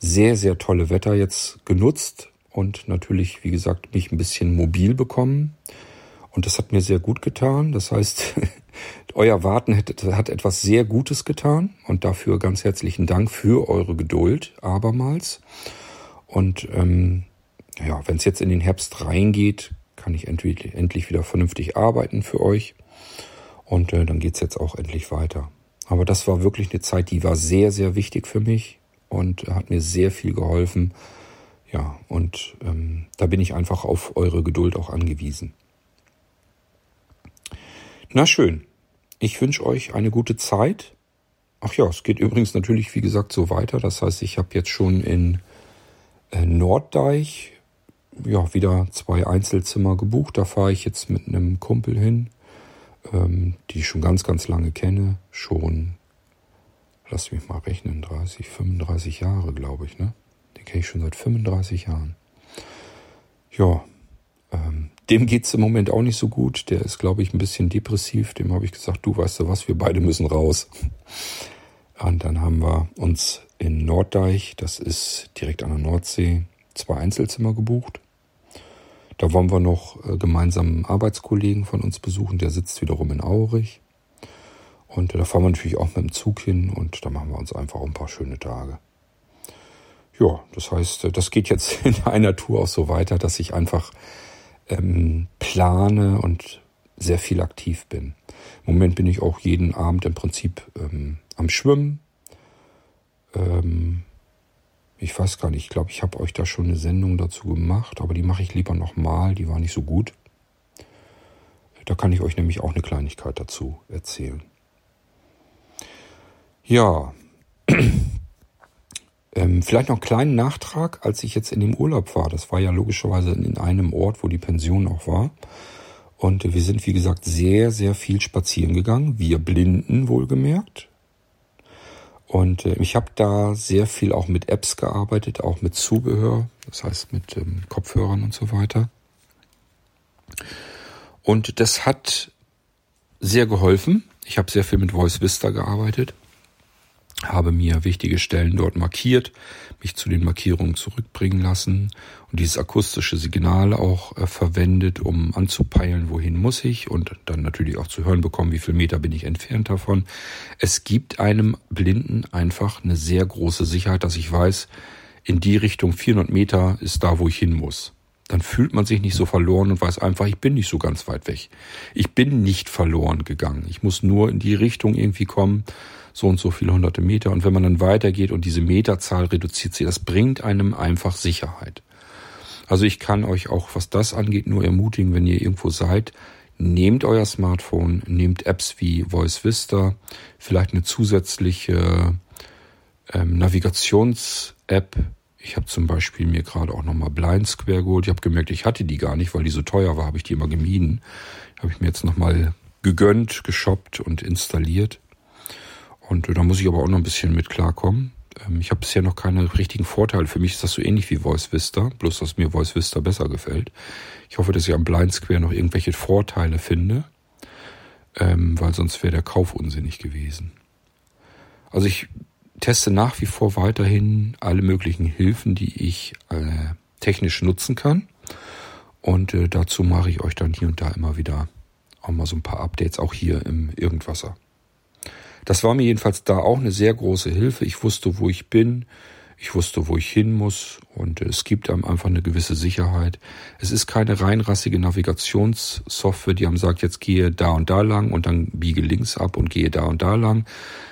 [SPEAKER 1] sehr, sehr tolle Wetter jetzt genutzt und natürlich, wie gesagt, mich ein bisschen mobil bekommen. Und das hat mir sehr gut getan. Das heißt, euer Warten hat, hat etwas sehr Gutes getan und dafür ganz herzlichen Dank für eure Geduld abermals. Und ähm, ja, wenn es jetzt in den Herbst reingeht, kann ich endlich, endlich wieder vernünftig arbeiten für euch. Und äh, dann geht's jetzt auch endlich weiter. Aber das war wirklich eine Zeit, die war sehr, sehr wichtig für mich und hat mir sehr viel geholfen. Ja, und ähm, da bin ich einfach auf eure Geduld auch angewiesen. Na schön. Ich wünsche euch eine gute Zeit. Ach ja, es geht übrigens natürlich, wie gesagt, so weiter. Das heißt, ich habe jetzt schon in äh, Norddeich ja, wieder zwei Einzelzimmer gebucht. Da fahre ich jetzt mit einem Kumpel hin, ähm, die ich schon ganz, ganz lange kenne. Schon, lass mich mal rechnen, 30, 35 Jahre, glaube ich, ne? Den kenne ich schon seit 35 Jahren. Ja, ähm, dem geht's im Moment auch nicht so gut. Der ist, glaube ich, ein bisschen depressiv. Dem habe ich gesagt, du weißt du was, wir beide müssen raus. Und dann haben wir uns in Norddeich, das ist direkt an der Nordsee, zwei Einzelzimmer gebucht. Da wollen wir noch äh, gemeinsam einen Arbeitskollegen von uns besuchen, der sitzt wiederum in Aurich. Und da fahren wir natürlich auch mit dem Zug hin und da machen wir uns einfach ein paar schöne Tage. Ja, das heißt, das geht jetzt in einer Tour auch so weiter, dass ich einfach ähm, plane und sehr viel aktiv bin. Im Moment bin ich auch jeden Abend im Prinzip ähm, am Schwimmen. Ähm, ich weiß gar nicht, ich glaube, ich habe euch da schon eine Sendung dazu gemacht, aber die mache ich lieber nochmal, die war nicht so gut. Da kann ich euch nämlich auch eine Kleinigkeit dazu erzählen. Ja, ähm, vielleicht noch einen kleinen Nachtrag, als ich jetzt in dem Urlaub war. Das war ja logischerweise in einem Ort, wo die Pension auch war. Und wir sind, wie gesagt, sehr, sehr viel spazieren gegangen. Wir Blinden wohlgemerkt. Und äh, ich habe da sehr viel auch mit Apps gearbeitet, auch mit Zubehör, das heißt mit ähm, Kopfhörern und so weiter. Und das hat sehr geholfen. Ich habe sehr viel mit Voice Vista gearbeitet habe mir wichtige Stellen dort markiert, mich zu den Markierungen zurückbringen lassen und dieses akustische Signal auch äh, verwendet, um anzupeilen, wohin muss ich und dann natürlich auch zu hören bekommen, wie viel Meter bin ich entfernt davon. Es gibt einem Blinden einfach eine sehr große Sicherheit, dass ich weiß, in die Richtung 400 Meter ist da, wo ich hin muss. Dann fühlt man sich nicht so verloren und weiß einfach, ich bin nicht so ganz weit weg. Ich bin nicht verloren gegangen. Ich muss nur in die Richtung irgendwie kommen so und so viele hunderte Meter. Und wenn man dann weitergeht und diese Meterzahl reduziert sich, das bringt einem einfach Sicherheit. Also ich kann euch auch, was das angeht, nur ermutigen, wenn ihr irgendwo seid, nehmt euer Smartphone, nehmt Apps wie Voice Vista, vielleicht eine zusätzliche ähm, Navigations-App. Ich habe zum Beispiel mir gerade auch nochmal Blind Square geholt. Ich habe gemerkt, ich hatte die gar nicht, weil die so teuer war, habe ich die immer gemieden. Habe ich mir jetzt nochmal gegönnt, geshoppt und installiert. Und äh, da muss ich aber auch noch ein bisschen mit klarkommen. Ähm, ich habe bisher noch keine richtigen Vorteile. Für mich ist das so ähnlich wie Voice Vista, bloß dass mir Voice Vista besser gefällt. Ich hoffe, dass ich am Blind Square noch irgendwelche Vorteile finde, ähm, weil sonst wäre der Kauf unsinnig gewesen. Also ich teste nach wie vor weiterhin alle möglichen Hilfen, die ich äh, technisch nutzen kann. Und äh, dazu mache ich euch dann hier und da immer wieder auch mal so ein paar Updates, auch hier im Irgendwasser. Das war mir jedenfalls da auch eine sehr große Hilfe. Ich wusste, wo ich bin. Ich wusste, wo ich hin muss und es gibt einem einfach eine gewisse Sicherheit. Es ist keine reinrassige Navigationssoftware, die einem sagt, jetzt gehe da und da lang und dann biege links ab und gehe da und da lang.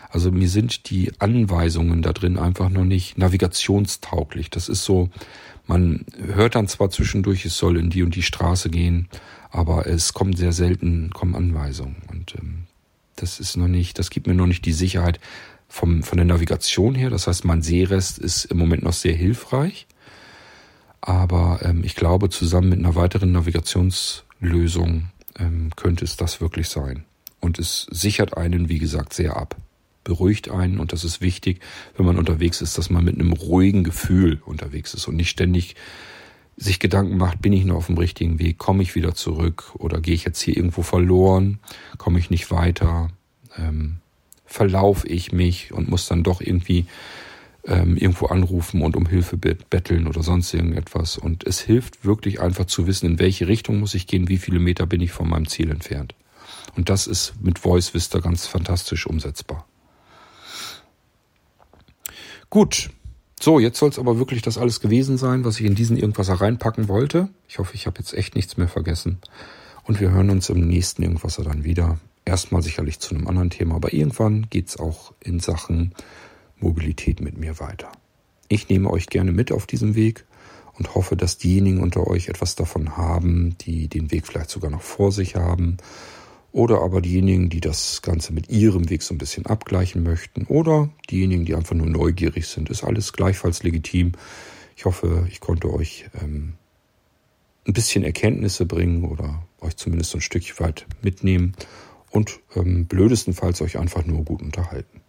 [SPEAKER 1] Also mir sind die Anweisungen da drin einfach noch nicht navigationstauglich. Das ist so, man hört dann zwar zwischendurch, es soll in die und die Straße gehen, aber es kommen sehr selten kommen Anweisungen und ähm, das ist noch nicht, das gibt mir noch nicht die Sicherheit vom, von der Navigation her. Das heißt, mein Sehrest ist im Moment noch sehr hilfreich. Aber ähm, ich glaube, zusammen mit einer weiteren Navigationslösung ähm, könnte es das wirklich sein. Und es sichert einen, wie gesagt, sehr ab. Beruhigt einen und das ist wichtig, wenn man unterwegs ist, dass man mit einem ruhigen Gefühl unterwegs ist und nicht ständig sich Gedanken macht, bin ich noch auf dem richtigen Weg, komme ich wieder zurück oder gehe ich jetzt hier irgendwo verloren, komme ich nicht weiter, ähm, verlaufe ich mich und muss dann doch irgendwie ähm, irgendwo anrufen und um Hilfe betteln oder sonst irgendetwas. Und es hilft wirklich einfach zu wissen, in welche Richtung muss ich gehen, wie viele Meter bin ich von meinem Ziel entfernt. Und das ist mit Voice Vista ganz fantastisch umsetzbar. Gut, so, jetzt soll es aber wirklich das alles gewesen sein, was ich in diesen Irgendwas reinpacken wollte. Ich hoffe, ich habe jetzt echt nichts mehr vergessen. Und wir hören uns im nächsten Irgendwasser dann wieder. Erstmal sicherlich zu einem anderen Thema, aber irgendwann geht's auch in Sachen Mobilität mit mir weiter. Ich nehme euch gerne mit auf diesem Weg und hoffe, dass diejenigen unter euch etwas davon haben, die den Weg vielleicht sogar noch vor sich haben oder aber diejenigen, die das Ganze mit ihrem Weg so ein bisschen abgleichen möchten. Oder diejenigen, die einfach nur neugierig sind. Ist alles gleichfalls legitim. Ich hoffe, ich konnte euch ähm, ein bisschen Erkenntnisse bringen oder euch zumindest ein Stückchen weit mitnehmen und ähm, blödestenfalls euch einfach nur gut unterhalten.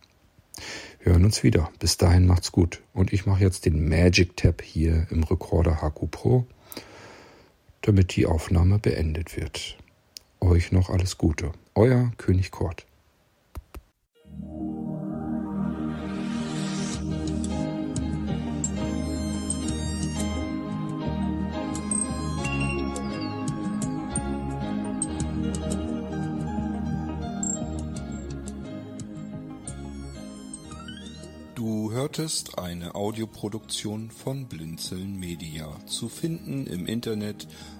[SPEAKER 1] Wir hören uns wieder. Bis dahin macht's gut. Und ich mache jetzt den Magic Tab hier im Recorder HQ Pro, damit die Aufnahme beendet wird euch noch alles Gute. Euer König Kort.
[SPEAKER 2] Du hörtest eine Audioproduktion von Blinzeln Media, zu finden im Internet